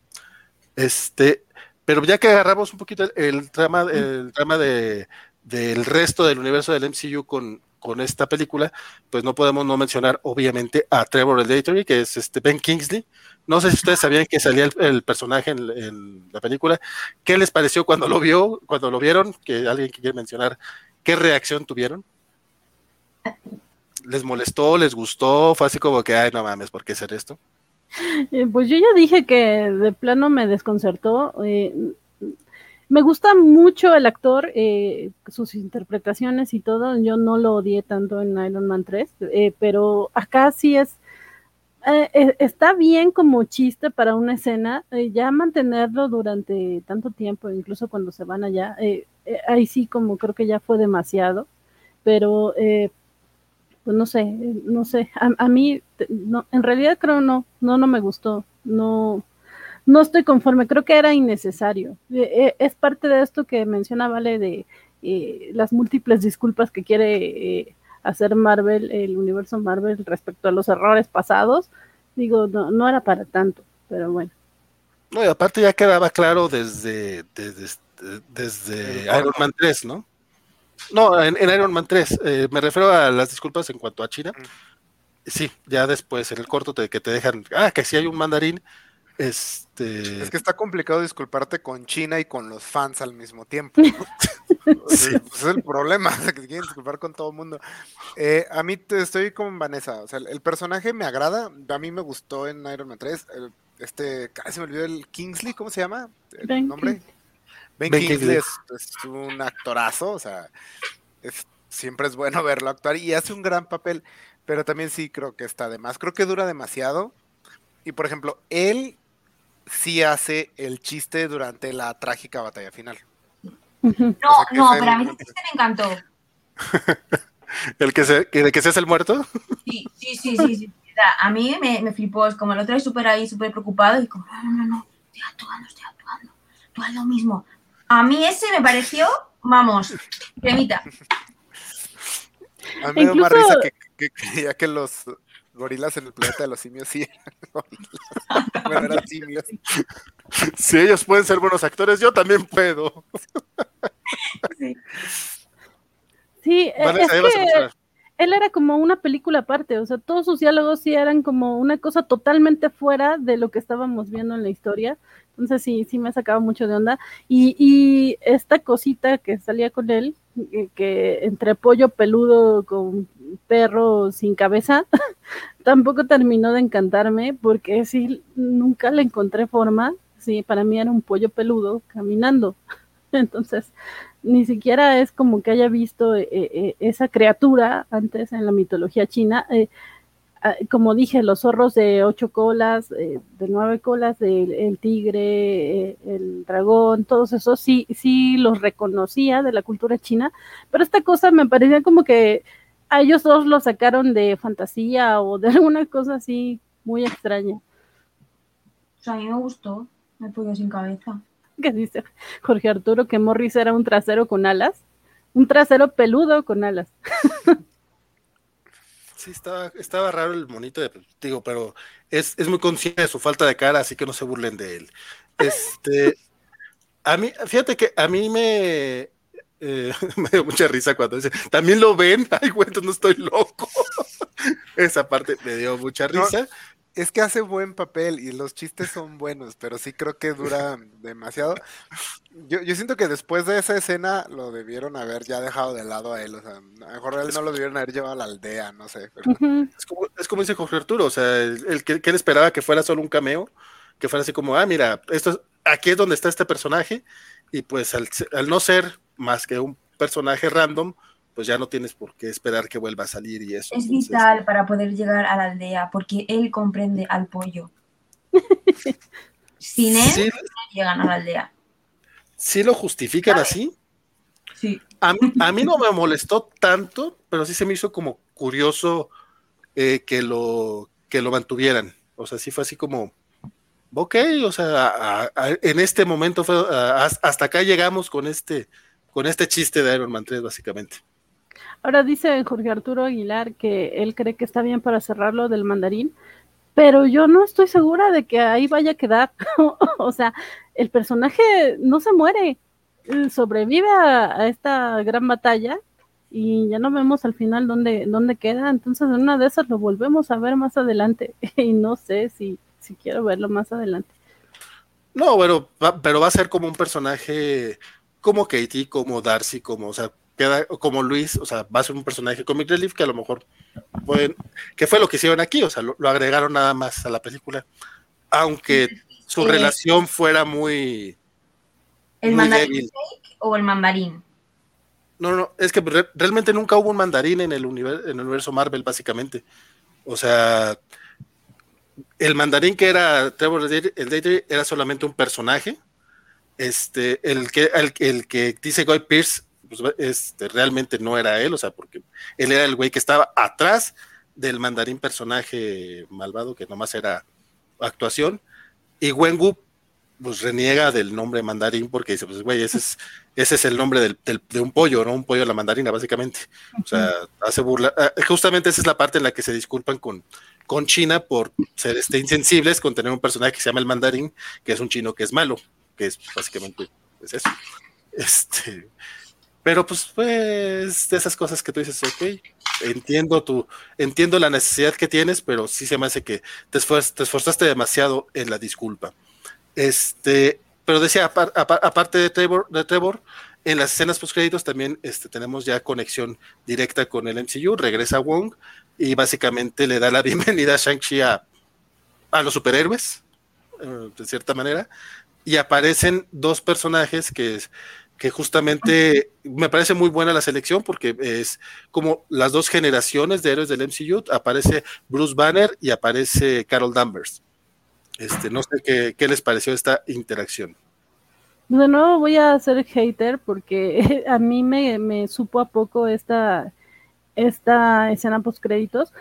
Este, pero ya que agarramos un poquito el, trama, el trama de, del resto del universo del MCU con, con esta película, pues no podemos no mencionar obviamente a Trevor Elatory, que es este Ben Kingsley. No sé si ustedes sabían que salía el, personaje en, la película. ¿Qué les pareció cuando lo vio, cuando lo vieron? Que alguien quiere mencionar, ¿qué reacción tuvieron? ¿Les molestó? ¿Les gustó? Fue así como que, ay, no mames, ¿por qué hacer esto? Eh, pues yo ya dije que de plano me desconcertó. Eh, me gusta mucho el actor, eh, sus interpretaciones y todo. Yo no lo odié tanto en Iron Man 3, pero acá sí es. está bien como chiste para una escena. ya mantenerlo durante tanto tiempo, incluso cuando se van allá, ahí sí, como creo que ya fue demasiado. Pero pues no sé, no sé, a, mí, no, en realidad creo no, no, no me gustó, no, no estoy conforme, creo que era innecesario. E, e, es parte de esto que menciona Vale de eh, las múltiples disculpas que quiere eh, hacer Marvel, el universo Marvel respecto a los errores pasados. Digo, no, no era para tanto, pero bueno. No, y aparte ya quedaba claro desde, desde, desde Iron Man 3, ¿no? No, en, Iron Man 3. Eh, me refiero a las disculpas en cuanto a China. Sí, ya después, en el corto te, que te dejan. Ah, que si hay un mandarín. Este... Es que está complicado disculparte con China y con los fans al mismo tiempo. sí. Pues es el problema, que te quieren disculpar con todo el mundo. Eh, a mí te, estoy con Vanessa, o sea, el, personaje me agrada, a mí me gustó en Iron Man 3, este, casi me olvidó el Kingsley, ¿cómo se llama? ¿El nombre? Ben, Kingsley es, un actorazo, o sea, siempre es bueno verlo actuar y hace un gran papel, pero también sí creo que está de más. Creo que dura demasiado. Y por ejemplo, él sí hace el chiste durante la trágica batalla final. No, no, pero a mí el chiste me encantó. ¿El que se, que, que se hace el muerto? Sí, sí, sí, sí. sí. A mí me, me, flipó, es como el otro es súper ahí, súper preocupado y como, no, no, no, estoy actuando, estoy actuando. Tú haz lo mismo. A mí ese me pareció, vamos, cremita. A mí me da más risa que, que creía que los gorilas en el planeta de los simios sí eran eran simios. Si ellos pueden ser buenos actores, yo también puedo. Sí, sí es que él era como una película aparte, o sea, todos sus diálogos sí eran como una cosa totalmente fuera de lo que estábamos viendo en la historia. Entonces sí, sí me sacaba mucho de onda. Y, y esta cosita que salía con él, eh, que, entre pollo peludo con perro sin cabeza, tampoco terminó de encantarme porque sí, nunca le encontré forma. Sí, para mí era un pollo peludo caminando. Entonces, ni siquiera es como que haya visto eh, eh, esa criatura antes en la mitología china. Eh, como dije, los zorros de ocho colas, de nueve colas, el tigre, el dragón, todos esos sí, sí los reconocía de la cultura china, pero esta cosa me parecía como que a ellos dos lo sacaron de fantasía o de alguna cosa así muy extraña. O sea, a mí me gustó, me pollo sin cabeza. que dice Jorge Arturo que Morris era un trasero con alas, un trasero peludo con alas. Sí, estaba, estaba raro el monito, de, digo, pero es, muy consciente de su falta de cara, así que no se burlen de él. Este, a mí, fíjate que a mí me, eh, me dio mucha risa cuando dice, también lo ven, ay, güey, no estoy loco. Esa parte me dio mucha risa es que hace buen papel y los chistes son buenos, pero sí creo que dura demasiado. Yo, yo, siento que después de esa escena lo debieron haber ya dejado de lado a él, o sea, a lo mejor él no lo debieron haber llevado a la aldea, no sé. es, como, es, como, dice Jorge Arturo, o sea, el, que, él esperaba que fuera solo un cameo, que fuera así como, ah, mira, esto aquí es donde está este personaje, y pues al, al no ser más que un personaje random, pues ya no tienes por qué esperar que vuelva a salir y eso. Es vital para poder llegar a la aldea, porque él comprende al pollo. Sin él no llegan a la aldea. ¿Sí lo justifican así? Sí. A mí, no me molestó tanto, pero sí se me hizo como curioso eh, que, lo, que lo mantuvieran. O sea, sí fue así como, ok, o sea, en este momento fue, hasta acá llegamos con este, con este chiste de Iron Man 3, básicamente. Ahora dice Jorge Arturo Aguilar que él cree que está bien para cerrarlo del mandarín, pero yo no estoy segura de que ahí vaya a quedar. o sea, el personaje no se muere, sobrevive a, esta gran batalla y ya no vemos al final dónde, dónde queda, entonces en una de esas lo volvemos a ver más adelante y no sé si, si quiero verlo más adelante. No, bueno, pero va a ser como un personaje como Katie, como Darcy, como, o sea, queda como Luis, o sea, va a ser un personaje comic relief que a lo mejor pueden, que fue lo que hicieron aquí, o sea, lo, agregaron nada más a la película, aunque su relación fuera muy, ¿El mandarín o el mandarín? No, no, es que realmente nunca hubo un mandarín en el, universo, en el universo Marvel, básicamente. O sea, el mandarín que era Trevor el Daydream era solamente un personaje. Este, el que, el, que dice Guy Pierce, pues, este, realmente no era él, o sea, porque él era el güey que estaba atrás del mandarín personaje malvado, que nomás era actuación. Y Wengu pues reniega del nombre mandarín porque dice, pues güey, ese es, ese es el nombre del, de un pollo, ¿no? Un pollo de la mandarina, básicamente. O sea, hace burla. Ah, justamente esa es la parte en la que se disculpan con, con China por ser este, insensibles con tener un personaje que se llama el mandarín, que es un chino que es malo, que es básicamente es eso. Este, pero pues, pues, de esas cosas que tú dices, ok, entiendo tu, entiendo la necesidad que tienes, pero sí se me hace que te, te esforzaste demasiado en la disculpa. Este, pero decía, aparte de Trevor, de Trevor, en las escenas post créditos también este, tenemos ya conexión directa con el MCU, regresa Wong y básicamente le da la bienvenida a Shang-Chi a, los superhéroes, eh, de cierta manera, y aparecen dos personajes que, que justamente me parece muy buena la selección porque es como las dos generaciones de héroes del MCU, aparece Bruce Banner y aparece Carol Danvers. Este, no sé qué, qué les pareció esta interacción. De nuevo voy a ser hater porque a mí me, me supo a poco esta, esta escena post créditos.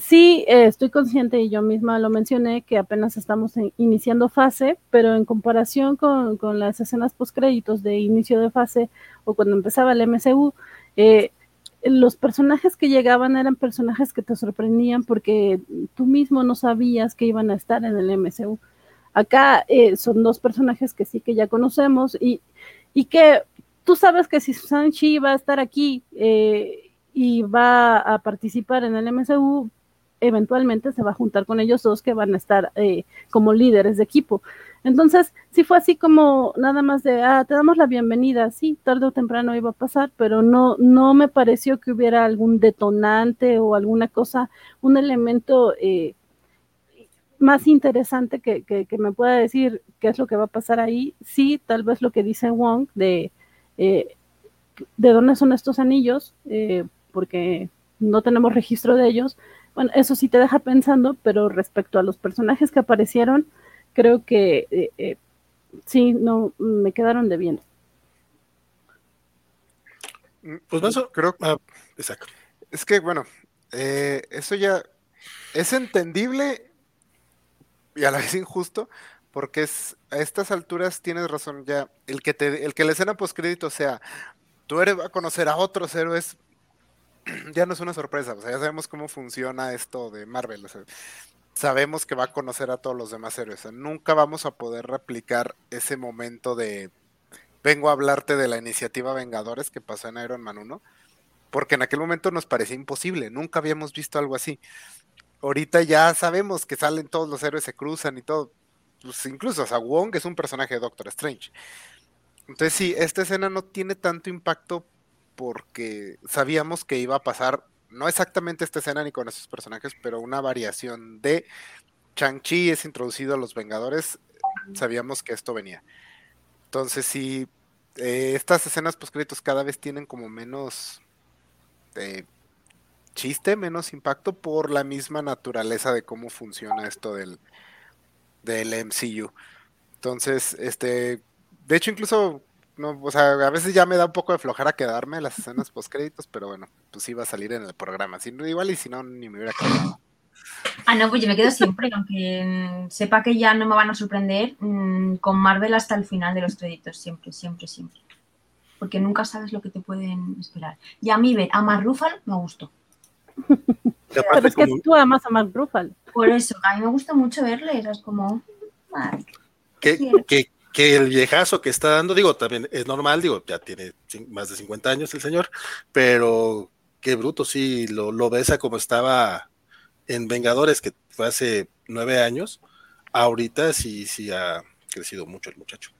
Sí, eh, estoy consciente y yo misma lo mencioné que apenas estamos iniciando fase, pero en comparación con, con las escenas post créditos de inicio de fase o cuando empezaba el MCU, eh, los personajes que llegaban eran personajes que te sorprendían porque tú mismo no sabías que iban a estar en el MCU. Acá eh, son dos personajes que sí que ya conocemos y, y que tú sabes que si Sanchi va a estar aquí y va a participar en el MCU, eventualmente se va a juntar con ellos dos que van a estar eh, como líderes de equipo. Entonces, sí fue así como nada más de, ah, te damos la bienvenida, sí, tarde o temprano iba a pasar, pero no, no me pareció que hubiera algún detonante o alguna cosa, un elemento eh, más interesante que, que, me pueda decir qué es lo que va a pasar ahí. Sí, tal vez lo que dice Wong de, eh, de dónde son estos anillos, eh, porque no tenemos registro de ellos. Bueno, eso sí te deja pensando, pero respecto a los personajes que aparecieron, creo que eh, eh, sí, no, me quedaron de bien. Mm, pues eso creo que... Ah, exacto. Es que, bueno, eh, eso ya es entendible y a la vez injusto, porque es a estas alturas tienes razón ya, el que te, el que la escena post crédito sea, tú eres, va a conocer a otros héroes, ya no es una sorpresa, o sea, ya sabemos cómo funciona esto de Marvel, sabemos que va a conocer a todos los demás héroes. nunca vamos a poder replicar ese momento de vengo a hablarte de la iniciativa Vengadores que pasó en Iron Man 1, porque en aquel momento nos parecía imposible, nunca habíamos visto algo así. Ahorita ya sabemos que salen todos los héroes, se cruzan y todo. Pues incluso, o sea, Wong es un personaje de Doctor Strange. Entonces sí, esta escena no tiene tanto impacto porque sabíamos que iba a pasar no exactamente esta escena ni con esos personajes, pero una variación de Chang-Chi es introducido a los Vengadores, sabíamos que esto venía. Entonces, sí, eh, estas escenas post cada vez tienen como menos eh, chiste, menos impacto por la misma naturaleza de cómo funciona esto del, del MCU. Entonces, este, de hecho, incluso no, o sea, a veces ya me da un poco de flojera quedarme las escenas post créditos, pero bueno, pues iba a salir en el programa. Si, igual y si no, ni me hubiera quedado. Ah, no, pues yo me quedo siempre, aunque sepa que ya no me van a sorprender, mm, con Marvel hasta el final de los créditos, siempre, siempre, siempre. Porque nunca sabes lo que te pueden esperar. Y a mí ver a Mark Ruffalo me gustó. Pero es que tú amas a Mark Ruffalo. Por eso, a mí me gusta mucho verle, es como... ¿Qué, que el viejazo que está dando, digo, también es normal, digo, ya tiene más de 50 años el señor, pero qué bruto, sí, lo, lo besa como estaba en Vengadores, que fue hace nueve años, ahorita sí, sí ha crecido mucho el muchacho.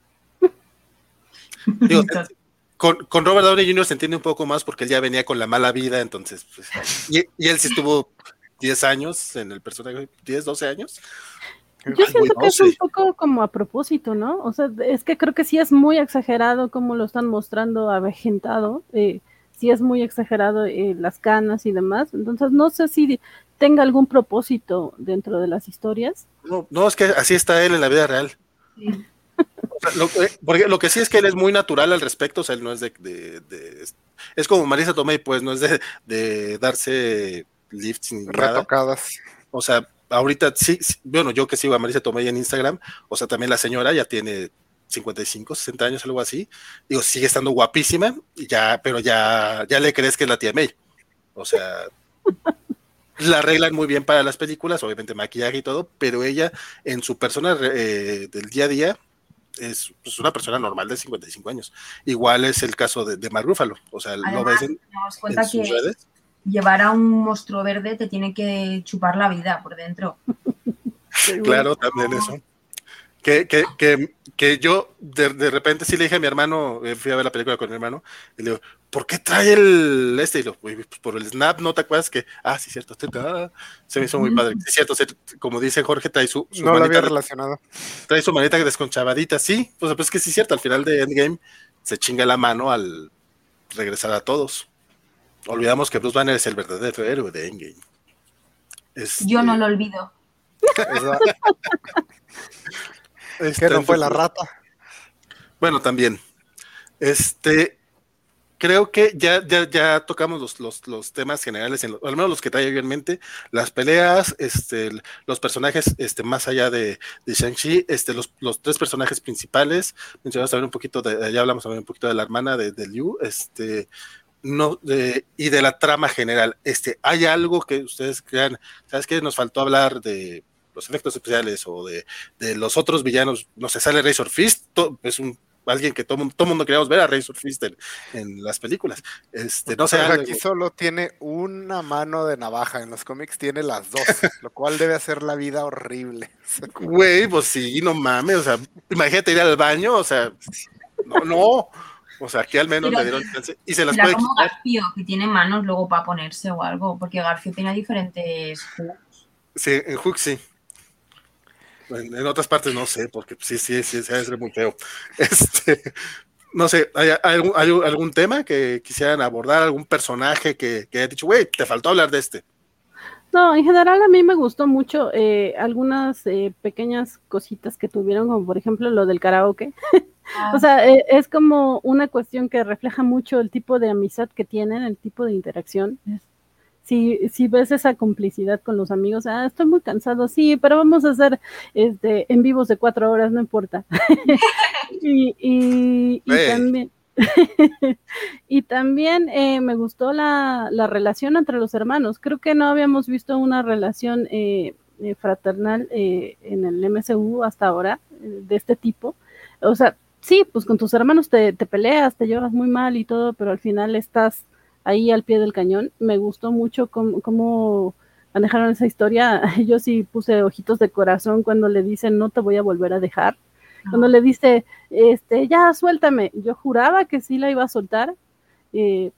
Digo, con, con, Robert Downey Jr. se entiende un poco más porque él ya venía con la mala vida, entonces, pues, y, y, él sí estuvo 10 años en el personaje, 10, 12 años. Yo siento que es un poco como a propósito, ¿no? O sea, es que creo que sí es muy exagerado como lo están mostrando avejentado, eh, sí es muy exagerado eh, las canas y demás, entonces no sé si tenga algún propósito dentro de las historias. No, no es que así está él en la vida real. Sí. O sea, lo, porque lo que sí es que él es muy natural al respecto, o sea, él no es de, de, de es como Marisa Tomei, pues no es de, de darse lifts ni Retocadas. Nada. O sea, ahorita sí, sí, bueno, yo que sigo a Marisa Tomei en Instagram, o sea, también la señora ya tiene 55, 60 años, algo así. Digo, sigue estando guapísima, y ya, pero ya, ya le crees que es la tía May. O sea, la arreglan muy bien para las películas, obviamente maquillaje y todo, pero ella en su persona eh, del día a día es pues, una persona normal de 55 años. Igual es el caso de, de Mark Ruffalo, o sea, Además, lo ves en, en sus redes. Llevar a un monstruo verde te tiene que chupar la vida por dentro. claro, también eso. Que, que, que, que yo de, de, repente sí le dije a mi hermano, eh, fui a ver la película con mi hermano, y le digo, ¿por qué trae el este? Y lo, pues por el snap, ¿no te acuerdas que? Ah, sí, cierto, se me hizo muy padre. Sí, cierto, como dice Jorge, trae su, su no manita, lo había relacionado. Trae su manita desconchavadita, sí, pues, pues que sí, cierto, al final de Endgame se chinga la mano al regresar a todos. Olvidamos que Bruce Banner es el verdadero héroe de Endgame. Este... Yo no lo olvido. este, que no fue la rata. Bueno, también. Este, creo que ya, ya, ya tocamos los, los, los temas generales, en lo, al menos los que trae yo en mente, las peleas, este, los personajes, este, más allá de, de Shang-Chi, este, los, los, tres personajes principales, mencionamos también un poquito de, ya hablamos también un poquito de la hermana de, de Liu, este, no, y de la trama general, este, ¿hay algo que ustedes crean, sabes que nos faltó hablar de los efectos especiales o de, de los otros villanos, no sé, sale Razor Fist, to, es un alguien que todo, todo mundo queríamos ver a Razor Fist en, en las películas. Este, no sé. Aquí solo tiene una mano de navaja, en los cómics tiene las dos, lo cual debe hacer la vida horrible. Güey, pues sí, no mames, o sea, imagínate ir al baño, o sea, no, no. O sea, aquí al menos Pero, le dieron chance y se las puede como quitar. Garfio, que tiene manos luego para ponerse o algo, porque Garfio tenía diferentes hooks. Sí, en Hook sí. En, en, otras partes no sé, porque sí, sí, sí, se hace muy feo. Este, no sé, ¿hay, hay, algún, ¿hay, algún, tema que quisieran abordar? ¿Algún personaje que, que haya dicho, güey, te faltó hablar de este? No, en general a mí me gustó mucho eh, algunas eh, pequeñas cositas que tuvieron, como por ejemplo lo del karaoke. Ah. o sea, eh, es como una cuestión que refleja mucho el tipo de amistad que tienen, el tipo de interacción. Si, si ves esa complicidad con los amigos, ah, estoy muy cansado, sí, pero vamos a hacer este en vivos de cuatro horas, no importa. y, y, y hey. también. y también eh, me gustó la, la, relación entre los hermanos. Creo que no habíamos visto una relación eh, eh, fraternal en el MCU hasta ahora de este tipo. O sea, sí, pues con tus hermanos te, te, peleas, te llevas muy mal y todo, pero al final estás ahí al pie del cañón. Me gustó mucho cómo, cómo manejaron esa historia. Yo sí puse ojitos de corazón cuando le dicen no te voy a volver a dejar cuando le dice, este, ya suéltame, yo juraba que sí la iba a soltar, eh,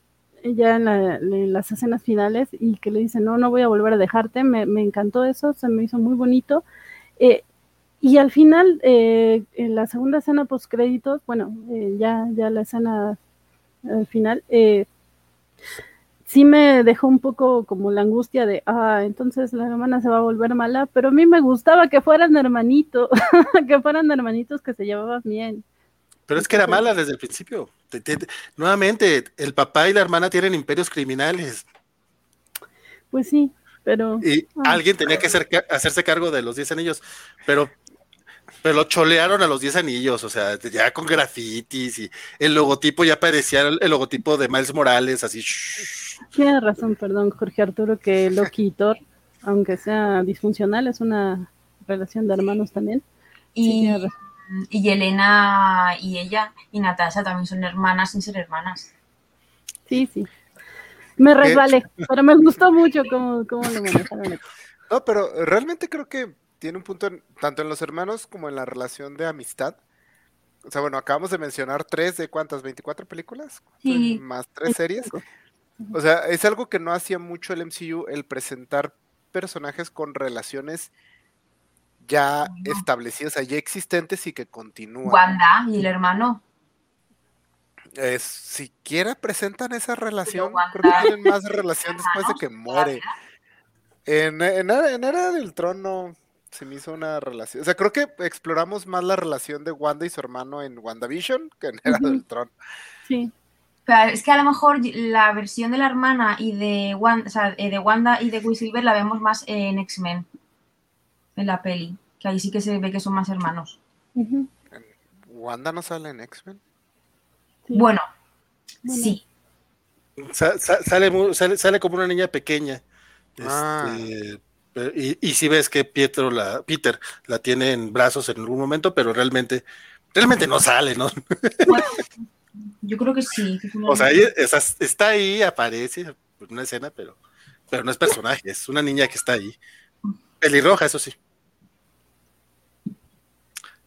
ya en, la, en, las escenas finales, y que le dice, no, no voy a volver a dejarte, me, me encantó eso, se me hizo muy bonito. Eh, y al final, eh, en la segunda escena post créditos, bueno, eh, ya, ya la escena al final, eh, sí me dejó un poco como la angustia de, ah, entonces la hermana se va a volver mala, pero a mí me gustaba que fueran hermanitos, que fueran hermanitos que se llevaban bien. Pero es que era mala desde el principio. Te, te, te, nuevamente, el papá y la hermana tienen imperios criminales. Pues sí, pero... Y ah. alguien tenía que hacer, hacerse cargo de los 10 anillos, pero pero lo cholearon a los 10 anillos, o sea, ya con grafitis y el logotipo ya parecía el, el logotipo de Miles Morales, así. Tienes razón, perdón, Jorge Arturo, que Loki y Thor, aunque sea disfuncional, es una relación de hermanos también. Y, y Elena y ella y Natasha también son hermanas sin ser hermanas. Sí, sí. Me resbalé, pero me gustó mucho cómo, cómo lo manejaron. No, pero realmente creo que tiene un punto en- tanto en los hermanos como en la relación de amistad. O sea, bueno, acabamos de mencionar tres de cuántas, 24 películas, Sí. más tres series. O sea, es algo que no hacía mucho el MCU, el presentar personajes con relaciones ya establecidas, o sea, ya existentes y que continúan. Wanda y el hermano. Es, siquiera presentan esa relación, creo que tienen más relación después de que muere. En, en Era del Trono se me hizo una relación. O sea, creo que exploramos más la relación de Wanda y su hermano en WandaVision que en Era del Trono. Sí, Pero es que a lo mejor la versión de la hermana y de Wanda, o sea, eh, de Wanda y de Quicksilver la vemos más en X-Men, en la peli, que ahí sí que se ve que son más hermanos. ¿Wanda no sale en X-Men? sí. Bueno, Bueno. sí. Sa- sa- sale, mu- sale, sale como una niña pequeña. Ah. Este, y, y si ves que Pietro la, Peter la tiene en brazos en algún momento, pero realmente, realmente no sale, ¿no? Bueno, yo creo que sí. que O sea, ella- está ahí, aparece en una escena, pero, pero no es personaje, es una niña que está ahí. Pelirroja, eso sí.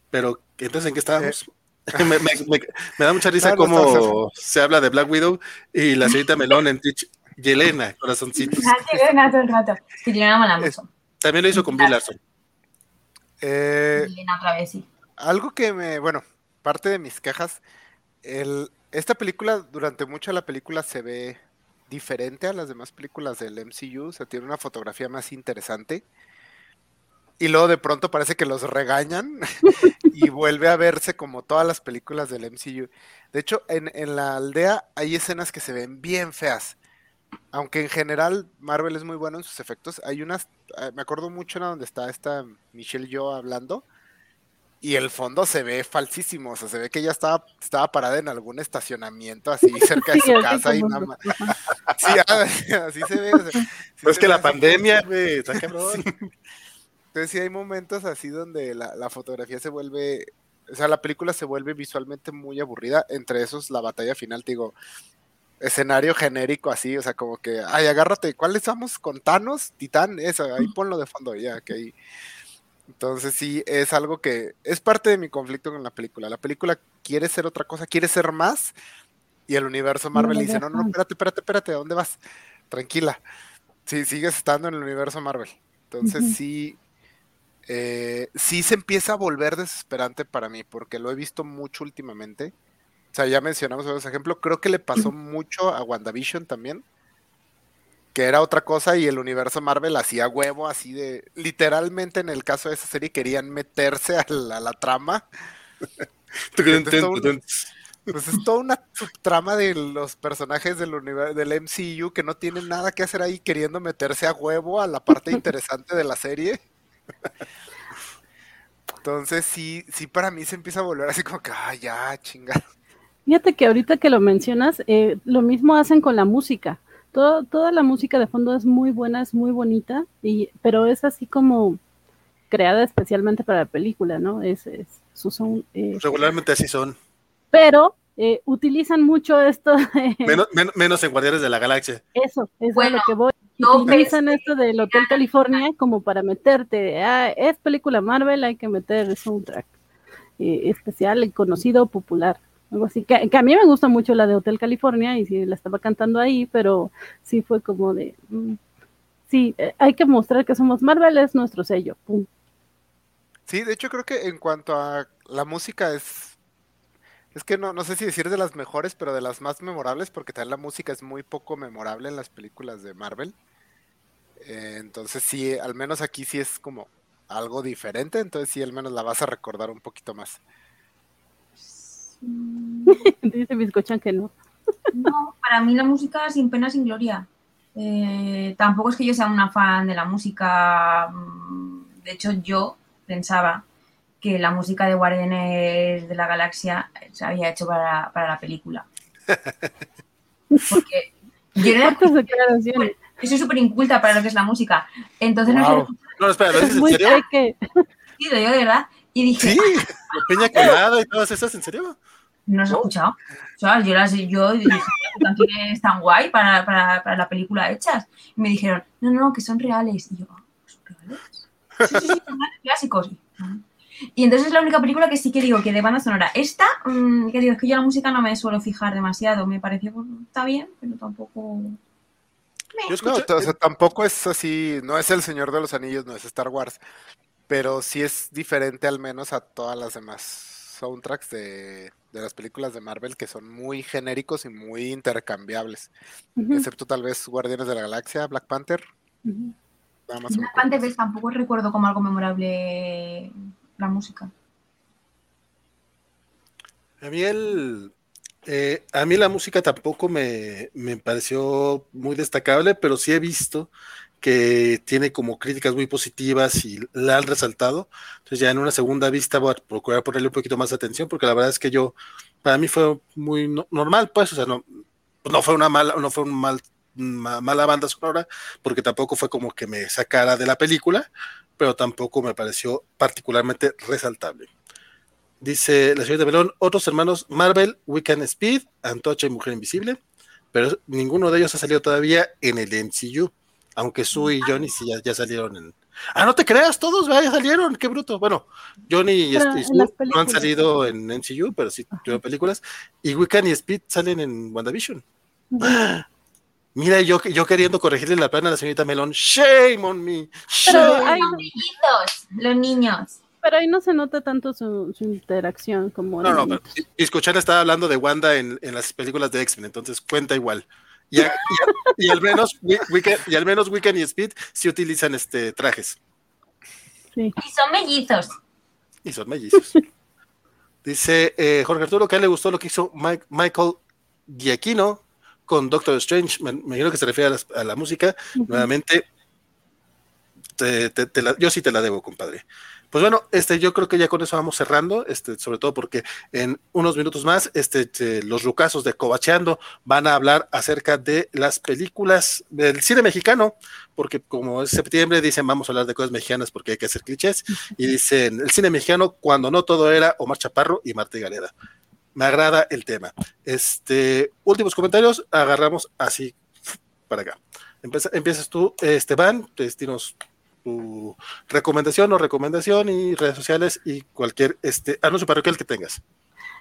Pero, entonces, ¿en qué estábamos? me, me- me- me da mucha risa Ah, no, cómo se habla de Black Widow y la señorita Melón en Twitch, Yelena, corazoncitos. Ah, rato. Que Yelena mola mucho. También lo hizo con Bill Larson. Eh, Yelena otra vez, sí. algo que me, bueno, parte de mis quejas, el, esta película, durante mucho la película se ve diferente a las demás películas del MCU, o sea, tiene una fotografía más interesante. Y luego de pronto parece que los regañan y vuelve a verse como todas las películas del MCU. De hecho, en, en la aldea hay escenas que se ven bien feas. Aunque en general Marvel es muy bueno en sus efectos, hay unas, eh, me acuerdo mucho en donde está esta Michelle Yo hablando, y el fondo se ve falsísimo, o sea, se ve que ella estaba, estaba parada en algún estacionamiento así cerca de Sí, su casa y nada más. Sí, ah, así se ve. o sea, sí Pero es se que ve la así pandemia, güey, está cabrón. Entonces sí hay momentos así donde la, la fotografía se vuelve, o sea, la película se vuelve visualmente muy aburrida, entre esos la batalla final, te digo, escenario genérico así, o sea, como que, ay, agárrate, ¿cuáles vamos con Thanos? Titán, eso, ahí ponlo de fondo ya, que ahí. Entonces sí, es algo que es parte de mi conflicto con la película. La película quiere ser otra cosa, quiere ser más, y el universo Marvel lo dice, no, no, espérate, espérate, espérate, ¿a dónde vas? Tranquila. Sí, sigues estando en el universo Marvel. Entonces sí, eh, sí se empieza a volver desesperante para mí, porque lo he visto mucho últimamente. O sea, ya mencionamos varios ejemplos. Creo que le pasó mucho a WandaVision también, que era otra cosa y el universo Marvel hacía huevo, así de. Literalmente en el caso de esa serie querían meterse a la, a la trama. Pues es toda una subtrama de los personajes del, univer- del MCU que no tienen nada que hacer ahí queriendo meterse a huevo a la parte interesante de la serie. Entonces sí, sí para mí se empieza a volver así como que, ah, ya, chinga. Fíjate que ahorita que lo mencionas, eh, lo mismo hacen con la música. Todo, toda la música de fondo es muy buena, es muy bonita, y, pero es así como creada especialmente para la película, ¿no? Es, es su son, eh, Regularmente así son. pero eh, utilizan mucho esto de Menos, men- menos en Guardianes de la Galaxia. eso, es Bueno, lo que voy. yo Utilizan esto del Hotel California como para meterte, ah, es película Marvel, hay que meter soundtrack eh, especial, conocido, popular. Algo así, que, a mí me gusta mucho la de Hotel California y sí la estaba cantando ahí, pero sí fue como de, mm, sí, eh, hay que mostrar que somos Marvel, es nuestro sello. pum. Sí, de hecho creo que en cuanto a la música es, es que no, no sé si decir de las mejores, pero de las más memorables, porque también la música es muy poco memorable en las películas de Marvel. Eh, entonces sí, al menos aquí sí es como algo diferente, entonces sí, al menos la vas a recordar un poquito más. Dice Biscochan que no. No, para mí la música sin pena, sin gloria. Eh, tampoco es que yo sea una fan de la música. mm, De hecho, yo pensaba que la música de Guardianes de la Galaxia se había hecho para, para la película. Porque yo, declaraciones. yo soy súper inculta para lo que es la música. Entonces no Wow. sé No, espera, ¿lo Es dices en serio? Sí, lo digo de verdad. Y dije, Sí, la piña colada y todas esas, ¿en serio? ¿No has escuchado? O sea, yo, las, yo dije, "¿Qué canciones tan guay para, para, para la película hechas. Y me dijeron, no, no, que son reales. Y yo, "Ah, ¿son reales? Sí, sí, sí, son reales, clásicos. Y entonces es la única película que sí que digo que de banda sonora. Esta, mm, que digo, es que yo la música no me suelo fijar demasiado. Me pareció, pues, está bien, pero tampoco... Yo No, escuché, t- o sea, tampoco es así, no es el Señor de los Anillos, no es Star Wars, pero sí es diferente al menos a todas las demás soundtracks de, de las películas de Marvel que son muy genéricos y muy intercambiables, excepto tal vez Guardianes de la Galaxia, Black Panther, nada más. Black Panther, tampoco recuerdo como algo memorable la música. A mí el, eh, a mí la música tampoco me, me pareció muy destacable, pero sí he visto que tiene como críticas muy positivas y la han resaltado. Entonces ya en una segunda vista voy a procurar ponerle un poquito más de atención, porque la verdad es que yo, para mí fue muy no- normal, pues, o sea, no, no fue una mala, no fue un mal, ma- mala banda sonora, porque tampoco fue como que me sacara de la película, pero tampoco me pareció particularmente resaltable. Dice la señorita Melón, otros hermanos Marvel, Wiccan Speed, Antorcha y Mujer Invisible, pero ninguno de ellos ha salido todavía en el MCU, aunque Sue y Johnny sí ya, ya salieron en... Ah, no te creas, todos ya salieron, qué bruto. Bueno, Johnny y, Pero este, y Sue no han salido en MCU, pero sí tuvieron películas, y Wiccan y Speed salen en WandaVision. Ujú. Mira, yo, yo queriendo corregirle la plana a la señorita Melón, shame on me. Pero shame hay- on me". Mellizos, los niños. Pero ahí no se nota tanto su, su interacción como No, no, pero y- Escuchar estaba hablando de Wanda en, en las películas de X-Men, entonces cuenta igual. Y, a- y- y al menos Wi- Wiccan, y al menos Wiccan y Speed sí utilizan este trajes sí. Y son mellizos. y son mellizos. Dice eh, Jorge Arturo que a él le gustó lo que hizo Mike- Michael Giacchino con Doctor Strange. Me, me imagino que se refiere a, las- a la música. Nuevamente, te- te- te la- yo sí te la debo, compadre. Pues bueno, este, yo creo que ya con eso vamos cerrando, este, sobre todo porque en unos minutos más, este, te- los rucasos de Cobacheando van a hablar acerca de las películas del cine mexicano, porque como es septiembre, dicen vamos a hablar de cosas mexicanas porque hay que hacer clichés, y dicen el cine mexicano cuando no todo era Omar Chaparro y Marta y Galera. Me agrada el tema. Este, últimos comentarios, agarramos así para acá. Empieza- empiezas tú, Esteban, pues, dinos tu recomendación o recomendación y redes sociales y cualquier este anuncio parroquial que tengas.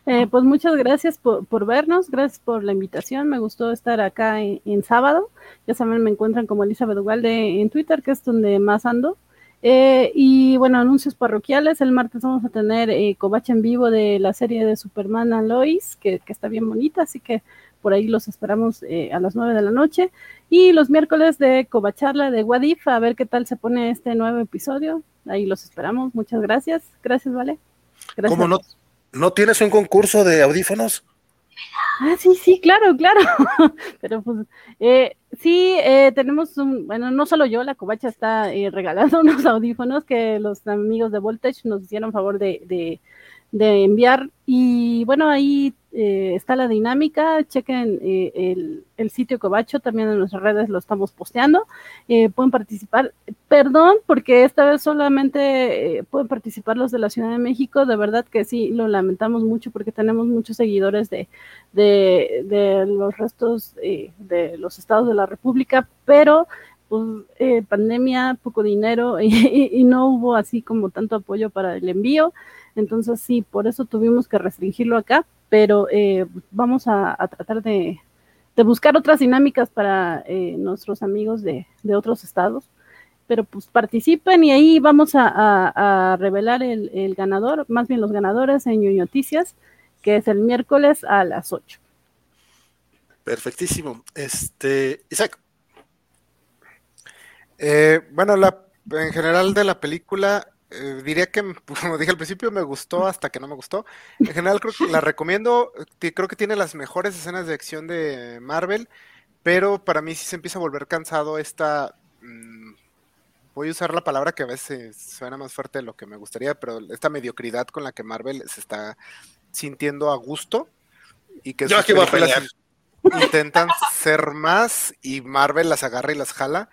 Eh, pues muchas gracias por, por vernos, gracias por la invitación, me gustó estar acá en, en sábado, ya saben, me encuentran como Elizabeth Ugalde en Twitter, que es donde más ando. Eh, y bueno, anuncios parroquiales, el martes vamos a tener eh, Covacha en vivo de la serie de Superman Lois, que, que está bien bonita, así que por ahí los esperamos eh, a las 9 de la noche. Y los miércoles de Covacharla de Wadif, a ver qué tal se pone este nuevo episodio. Ahí los esperamos. Muchas gracias. Gracias, Vale. Gracias. ¿Cómo no? ¿No tienes un concurso de audífonos? Ah, sí, sí, claro, claro. Pero pues, eh, sí, eh, tenemos un, bueno, no solo yo, la covacha está eh, regalando unos audífonos que los amigos de Voltage nos hicieron favor de, de, de enviar. Y bueno, ahí eh, está la dinámica. Chequen eh, el, el, sitio Covacho, también en nuestras redes lo estamos posteando. Eh, pueden participar. Perdón, porque esta vez solamente eh, pueden participar los de la Ciudad de México. De verdad que sí, lo lamentamos mucho porque tenemos muchos seguidores de, de, de los restos de los estados de la República, pero pues, eh, pandemia, poco dinero y, no hubo así como tanto apoyo para el envío. Entonces sí, por eso tuvimos que restringirlo acá, pero eh, vamos a, tratar de, buscar otras dinámicas para eh, nuestros amigos de, otros estados. Pero pues participen y ahí vamos a, revelar el, ganador, más bien los ganadores en Ñuño Noticias, que es el miércoles a las 8. Perfectísimo. Este, Isaac. Eh, bueno, la, en general de la película, eh, diría que, como dije al principio, me gustó hasta que no me gustó. En general, creo que la recomiendo. Creo que tiene las mejores escenas de acción de Marvel, pero para mí sí se empieza a volver cansado esta. Mmm, voy a usar la palabra que a veces suena más fuerte de lo que me gustaría, pero esta mediocridad con la que Marvel se está sintiendo a gusto y que Yo aquí voy a pelear. intentan ser más y Marvel las agarra y las jala.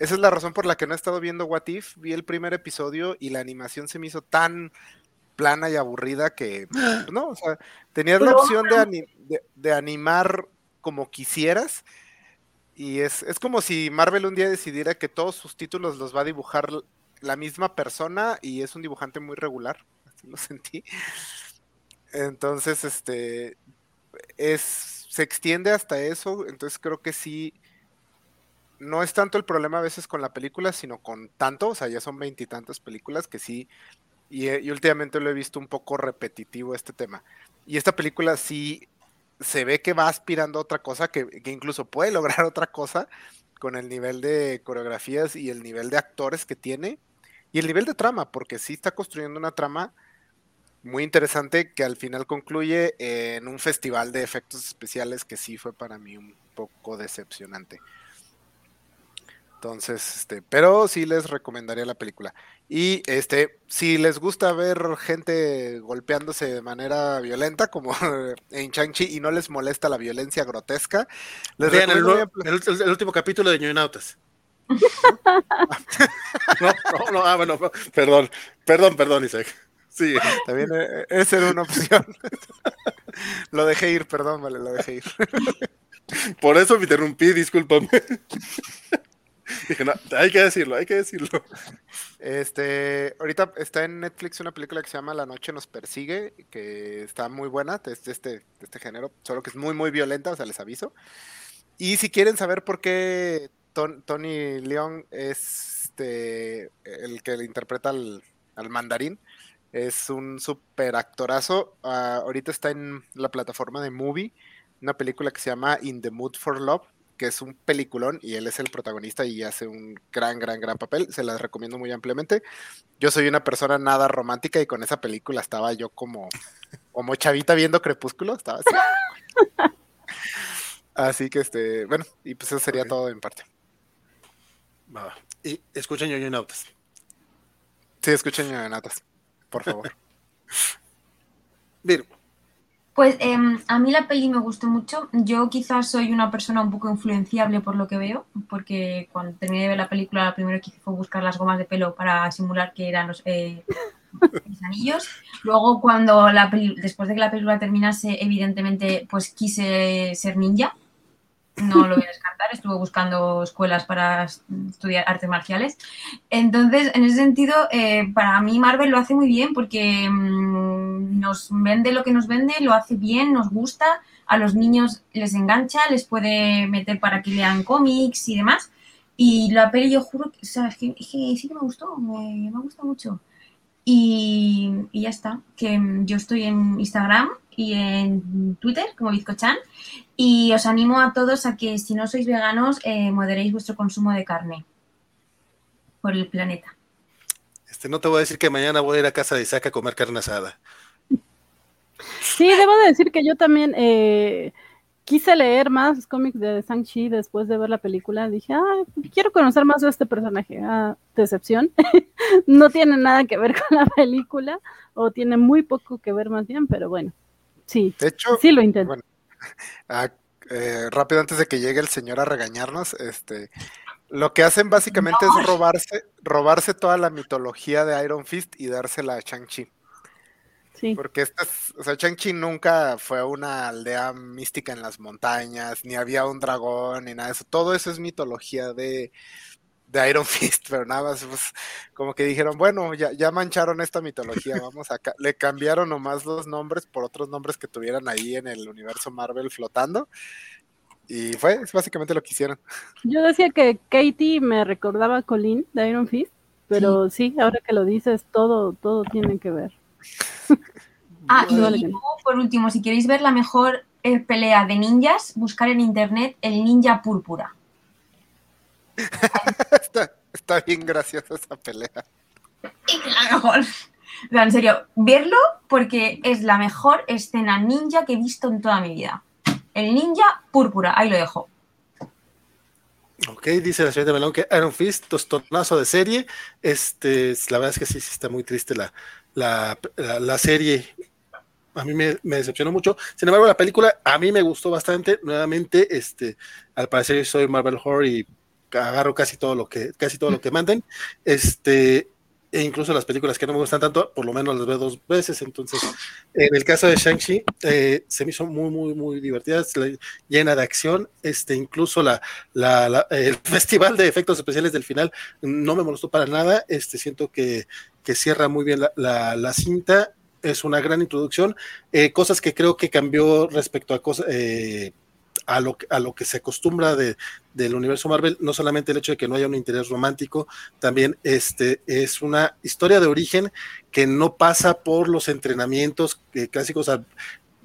Esa es la razón por la que no he estado viendo What If. Vi el primer episodio y la animación se me hizo tan plana y aburrida que, no, o sea, tenías la opción de, de, animar como quisieras. Y es, es como si Marvel un día decidiera que todos sus títulos los va a dibujar la misma persona y es un dibujante muy regular, así lo sentí. Entonces, este, es, se extiende hasta eso, entonces creo que sí, no es tanto el problema a veces con la película, sino con tanto, o sea, ya son veintitantas películas que sí, y, últimamente lo he visto un poco repetitivo este tema. Y esta película sí se ve que va aspirando a otra cosa, que, que incluso puede lograr otra cosa con el nivel de coreografías y el nivel de actores que tiene y el nivel de trama, porque sí está construyendo una trama muy interesante que al final concluye en un festival de efectos especiales que sí fue para mí un poco decepcionante. Entonces, este, pero sí les recomendaría la película. Y este, si les gusta ver gente golpeándose de manera violenta, como en Chang-Chi, y no les molesta la violencia grotesca, les Vean el, último capítulo de Ñoñonautas. no, no, no, ah, bueno, perdón, perdón, perdón, Isaac. Sí. También eh, esa era una opción. lo dejé ir, perdón, vale, lo dejé ir. Por eso me interrumpí, discúlpame. Dije, no, hay que decirlo, hay que decirlo. Este, ahorita está en Netflix una película que se llama La noche nos persigue, que está muy buena, de este, este género, solo que es muy, muy violenta, o sea, les aviso. Y si quieren saber por qué Tony León es este, el que le interpreta al, mandarín, es un super actorazo. Ah, ahorita está en la plataforma de Movie, una película que se llama In the Mood for Love que es un peliculón y él es el protagonista y hace un gran, gran, gran papel. Se las recomiendo muy ampliamente. Yo soy una persona nada romántica y con esa película estaba yo como, como chavita viendo Crepúsculo. Estaba así. así que este, bueno, y pues eso sería todo en parte. Y escuchen Nautas. Sí, escuchen Nautas, por favor. Bien. Pues em, a mí la peli me gustó mucho. Yo quizás soy una persona un poco influenciable por lo que veo, porque cuando terminé de ver la película, lo primero que hice fue buscar las gomas de pelo para simular que eran los eh, anillos. Luego, cuando la después de que la película terminase, evidentemente, pues quise ser ninja no lo voy a descartar, estuve buscando escuelas para estudiar artes marciales. Entonces, en ese sentido, eh, para mí Marvel lo hace muy bien porque mm, nos vende lo que nos vende, lo hace bien, nos gusta, a los niños les engancha, les puede meter para que lean cómics y demás. Y la peli, yo juro que, sí que me gustó, me, me gustado mucho. Y, y, ya está, que mm, yo estoy en Instagram y en Twitter como Bizcochan y os animo a todos a que si no sois veganos, eh, moderéis vuestro consumo de carne por el planeta. Este, no te voy a decir que mañana voy a ir a casa de Isaac a comer carne asada. Sí, debo de decir que yo también eh, quise leer más cómics de Shang-Chi después de ver la película. Dije, ah, quiero conocer más de este personaje. Ah, decepción. no tiene nada que ver con la película, o tiene muy poco que ver más bien, pero bueno, sí. De hecho, sí lo intento. Ah, eh, rápido antes de que llegue el señor a regañarnos, este, lo que hacen básicamente es robarse, robarse toda la mitología de Iron Fist y dársela a Chang-Chi. Sí. Porque esta o sea, Chang-Chi nunca fue una aldea mística en las montañas, ni había un dragón, ni nada de eso. Todo eso es mitología de, de Iron Fist, pero nada más, pues, como que dijeron, bueno, ya, ya mancharon esta mitología, vamos acá. Le cambiaron nomás los nombres por otros nombres que tuvieran ahí en el universo Marvel flotando. Y fue, es básicamente lo que hicieron. Yo decía que Katie me recordaba a Colin de Iron Fist, pero sí, ahora que lo dices, todo, todo tiene que ver. Ah, y por último, si queréis ver la mejor eh, pelea de ninjas, buscar en internet el ninja púrpura. está, bien graciosa esa pelea. la mejor. en serio, verlo porque es la mejor escena ninja que he visto en toda mi vida. El ninja púrpura, ahí lo dejo. Ok, dice la señora de Melón que Iron Fist, tostonazo de serie. Este, la verdad es que sí, sí está muy triste la, la, serie. A mí me, decepcionó mucho. Sin embargo, la película a mí me gustó bastante. Nuevamente, este, al parecer soy Marvel Horror y agarro casi todo lo que, casi todo lo que manden. Este, e incluso las películas que no me gustan tanto, por lo menos las veo dos veces. Entonces, en el caso de Shang-Chi, eh, se me hizo muy, muy, muy divertida, llena de acción. Este, incluso la, la, el festival de efectos especiales del final no me molestó para nada. Este, siento que, que cierra muy bien la, la, cinta. Es una gran introducción. Eh, cosas que creo que cambió respecto a cosas. Eh, a lo, a lo que se acostumbra de, del universo Marvel, no solamente el hecho de que no haya un interés romántico, también este, es una historia de origen que no pasa por los entrenamientos eh, clásicos.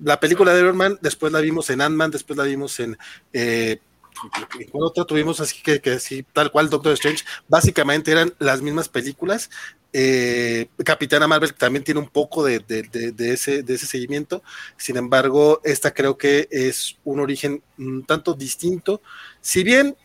la película de Iron Man, después la vimos en Ant-Man, después la vimos en... Eh, otra tuvimos así que, que sí, tal cual Doctor Strange, básicamente eran las mismas películas, eh, Capitana Marvel también tiene un poco de, ese, de ese seguimiento. Sin embargo, esta creo que es un origen un tanto distinto. Si bien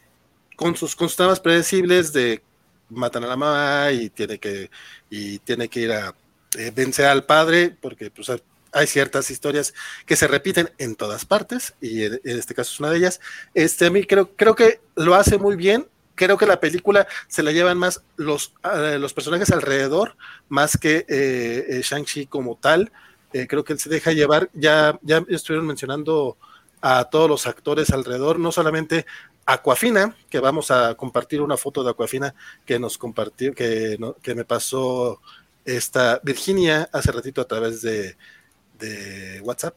con sus constantes predecibles de matan a la mamá y tiene que, y tiene que ir a eh, vencer al padre, porque pues, hay ciertas historias que se repiten en todas partes, y en, este caso es una de ellas. Este, a mí creo, creo que lo hace muy bien creo que la película se la llevan más los, eh, los personajes alrededor, más que eh, eh, Shang-Chi como tal. creo que él se deja llevar. Ya, ya estuvieron mencionando a todos los actores alrededor, no solamente Aquafina, que vamos a compartir una foto de Aquafina que nos compartió, que, que me pasó esta Virginia hace ratito a través de, de WhatsApp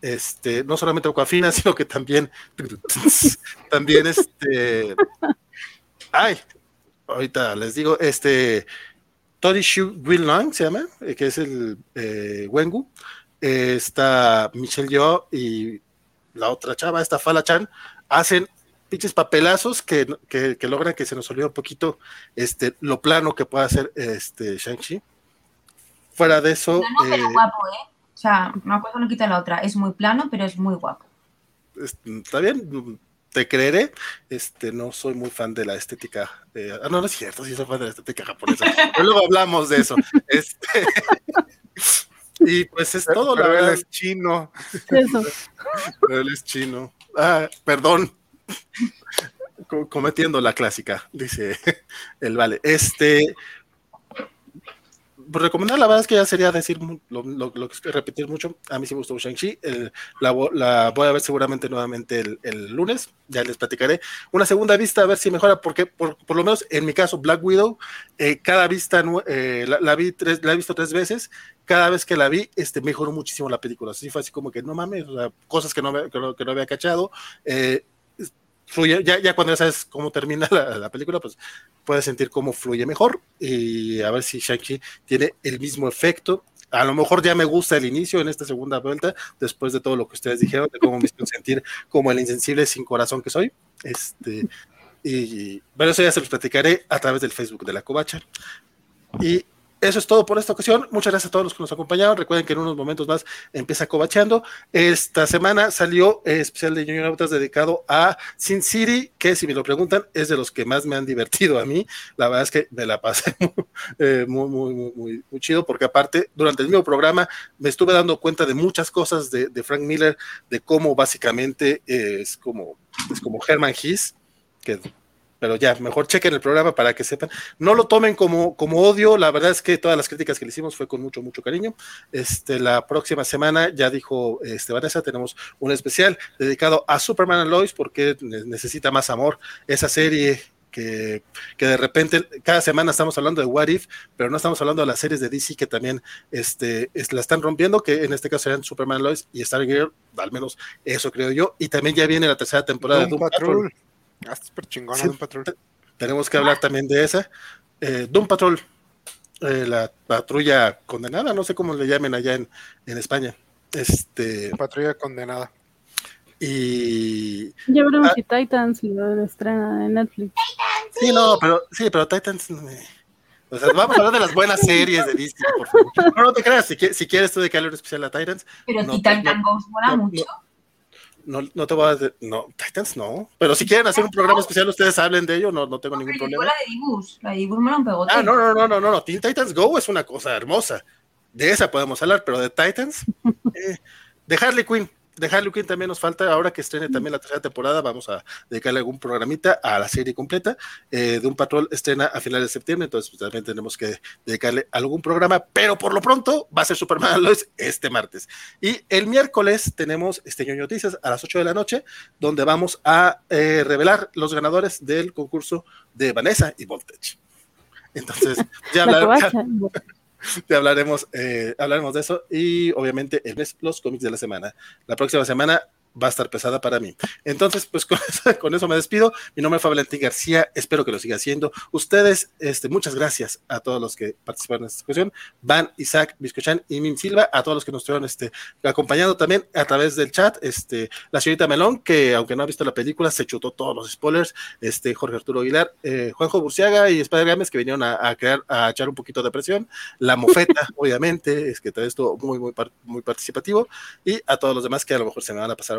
este, no solamente Aquafina, sino que también, también este, Ay, ahorita les digo, este Toddy Shu Long se llama, eh, que es el eh, Wengu. está Michelle Yo y la otra chava, esta Fala Chan, hacen pinches papelazos que, logran que se nos olvide un poquito este, lo plano que puede hacer este Shang-Chi. Fuera de eso. No, eh, guapo, ¿eh? O sea, una cosa no quita la otra. Es muy plano, pero es muy guapo. Está bien, te creeré, este, no soy muy fan de la estética. ah, no, no es cierto, sí soy fan de la estética japonesa. pero luego hablamos de eso. Este, y pues es todo, pero la verdad. Él es chino. Eso. él es chino. Ah, perdón. Cometiendo la clásica, dice el vale. Este, recomendar, la verdad es que ya sería decir lo, lo, lo que repetir mucho. A mí sí me gustó Shang-Chi. La, la, voy a ver seguramente nuevamente el, el, lunes. Ya les platicaré. Una segunda vista a ver si mejora, porque por, por lo menos en mi caso, Black Widow, eh, cada vista eh, la, vi tres, la he visto tres veces. Cada vez que la vi, este, mejoró muchísimo la película. Así fue así como que no mames, o sea, cosas que no, que no, que no había cachado. Eh, fluye, ya, ya cuando ya sabes cómo termina la, película, pues puedes sentir cómo fluye mejor y a ver si Shang-Chi tiene el mismo efecto. A lo mejor ya me gusta el inicio en esta segunda vuelta, después de todo lo que ustedes dijeron, de cómo me hizo sentir como el insensible sin corazón que soy. Este, y bueno, eso ya se los platicaré a través del Facebook de la Covacha. Y eso es todo por esta ocasión. Muchas gracias a todos los que nos acompañaron. Recuerden que en unos momentos más empieza Cobacheando. Esta semana salió especial de Union Autos dedicado a Sin City, que si me lo preguntan, es de los que más me han divertido a mí. La verdad es que me la pasé eh, muy, muy, muy, muy, muy, chido, porque aparte, durante el mismo programa me estuve dando cuenta de muchas cosas de, de Frank Miller, de cómo básicamente es como, es como Herman Hiss, que pero ya, mejor chequen el programa para que sepan. No lo tomen como, como odio, la verdad es que todas las críticas que le hicimos fue con mucho, mucho cariño. Este, la próxima semana, ya dijo este, Vanessa, tenemos un especial dedicado a Superman and Lois porque necesita más amor. Esa serie que, que, de repente cada semana estamos hablando de What If, pero no estamos hablando de las series de DC que también este, la están rompiendo, que en este caso serían Superman Lois y Stargirl, al menos eso creo yo. Y también ya viene la tercera temporada de Doom Patrol. Ah, súper chingona Doom Patrol. Tenemos que hablar también de esa. Eh, Doom Patrol, eh, la patrulla condenada, no sé cómo le llamen allá en, en España. Este. Patrulla condenada. Y. Ya veremos ah, si Titans lo estrena en Netflix. Sí, no, pero sí, pero Titans. O sea, vamos a hablar de las buenas series de Disney, por favor. No, no te creas, si, si quieres tú de que hable especial a Titans. Pero no, Titan no, mola mucho no, no te voy a decir, no, Titans no, pero si quieren hacer un programa especial, ustedes hablen de ello, no, no tengo ningún problema. La de Dibus, la de Dibus me lo pegó. Ah, no, no, no, no, no, no, Teen Titans Go es una cosa hermosa, de esa podemos hablar, pero de Titans, eh, de Harley Quinn, de Harley Quinn también nos falta, ahora que estrene también la tercera temporada, vamos a dedicarle algún programita a la serie completa. Eh, de un patrol estrena a finales de septiembre, entonces pues, también tenemos que dedicarle algún programa, pero por lo pronto va a ser Superman Lois este martes. Y el miércoles tenemos este ñoño noticias a las 8 de la noche, donde vamos a eh, revelar los ganadores del concurso de Vanessa y Voltage. Entonces, ya hablaremos. Ya hablaremos, eh, hablaremos de eso y obviamente el mes los cómics de la semana. La próxima semana va a estar pesada para mí. Entonces, pues con eso, me despido. Mi nombre fue Valentín García, espero que lo siga haciendo. Ustedes, este, muchas gracias a todos los que participaron en esta discusión. Van, Isaac, Biscochan y Mim Silva, a todos los que nos estuvieron este, acompañando también a través del chat. Este, la señorita Melón, que aunque no ha visto la película, se chutó todos los spoilers. Este, Jorge Arturo Aguilar, eh, Juanjo Burciaga y Spider Games, que vinieron a, crear, a echar un poquito de presión. La mofeta, obviamente, es que todo esto muy, muy, muy participativo. Y a todos los demás que a lo mejor se me van a pasar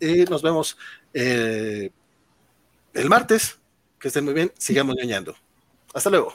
Y nos vemos eh, el martes. Que estén muy bien. Sigamos ñoñando. Hasta luego.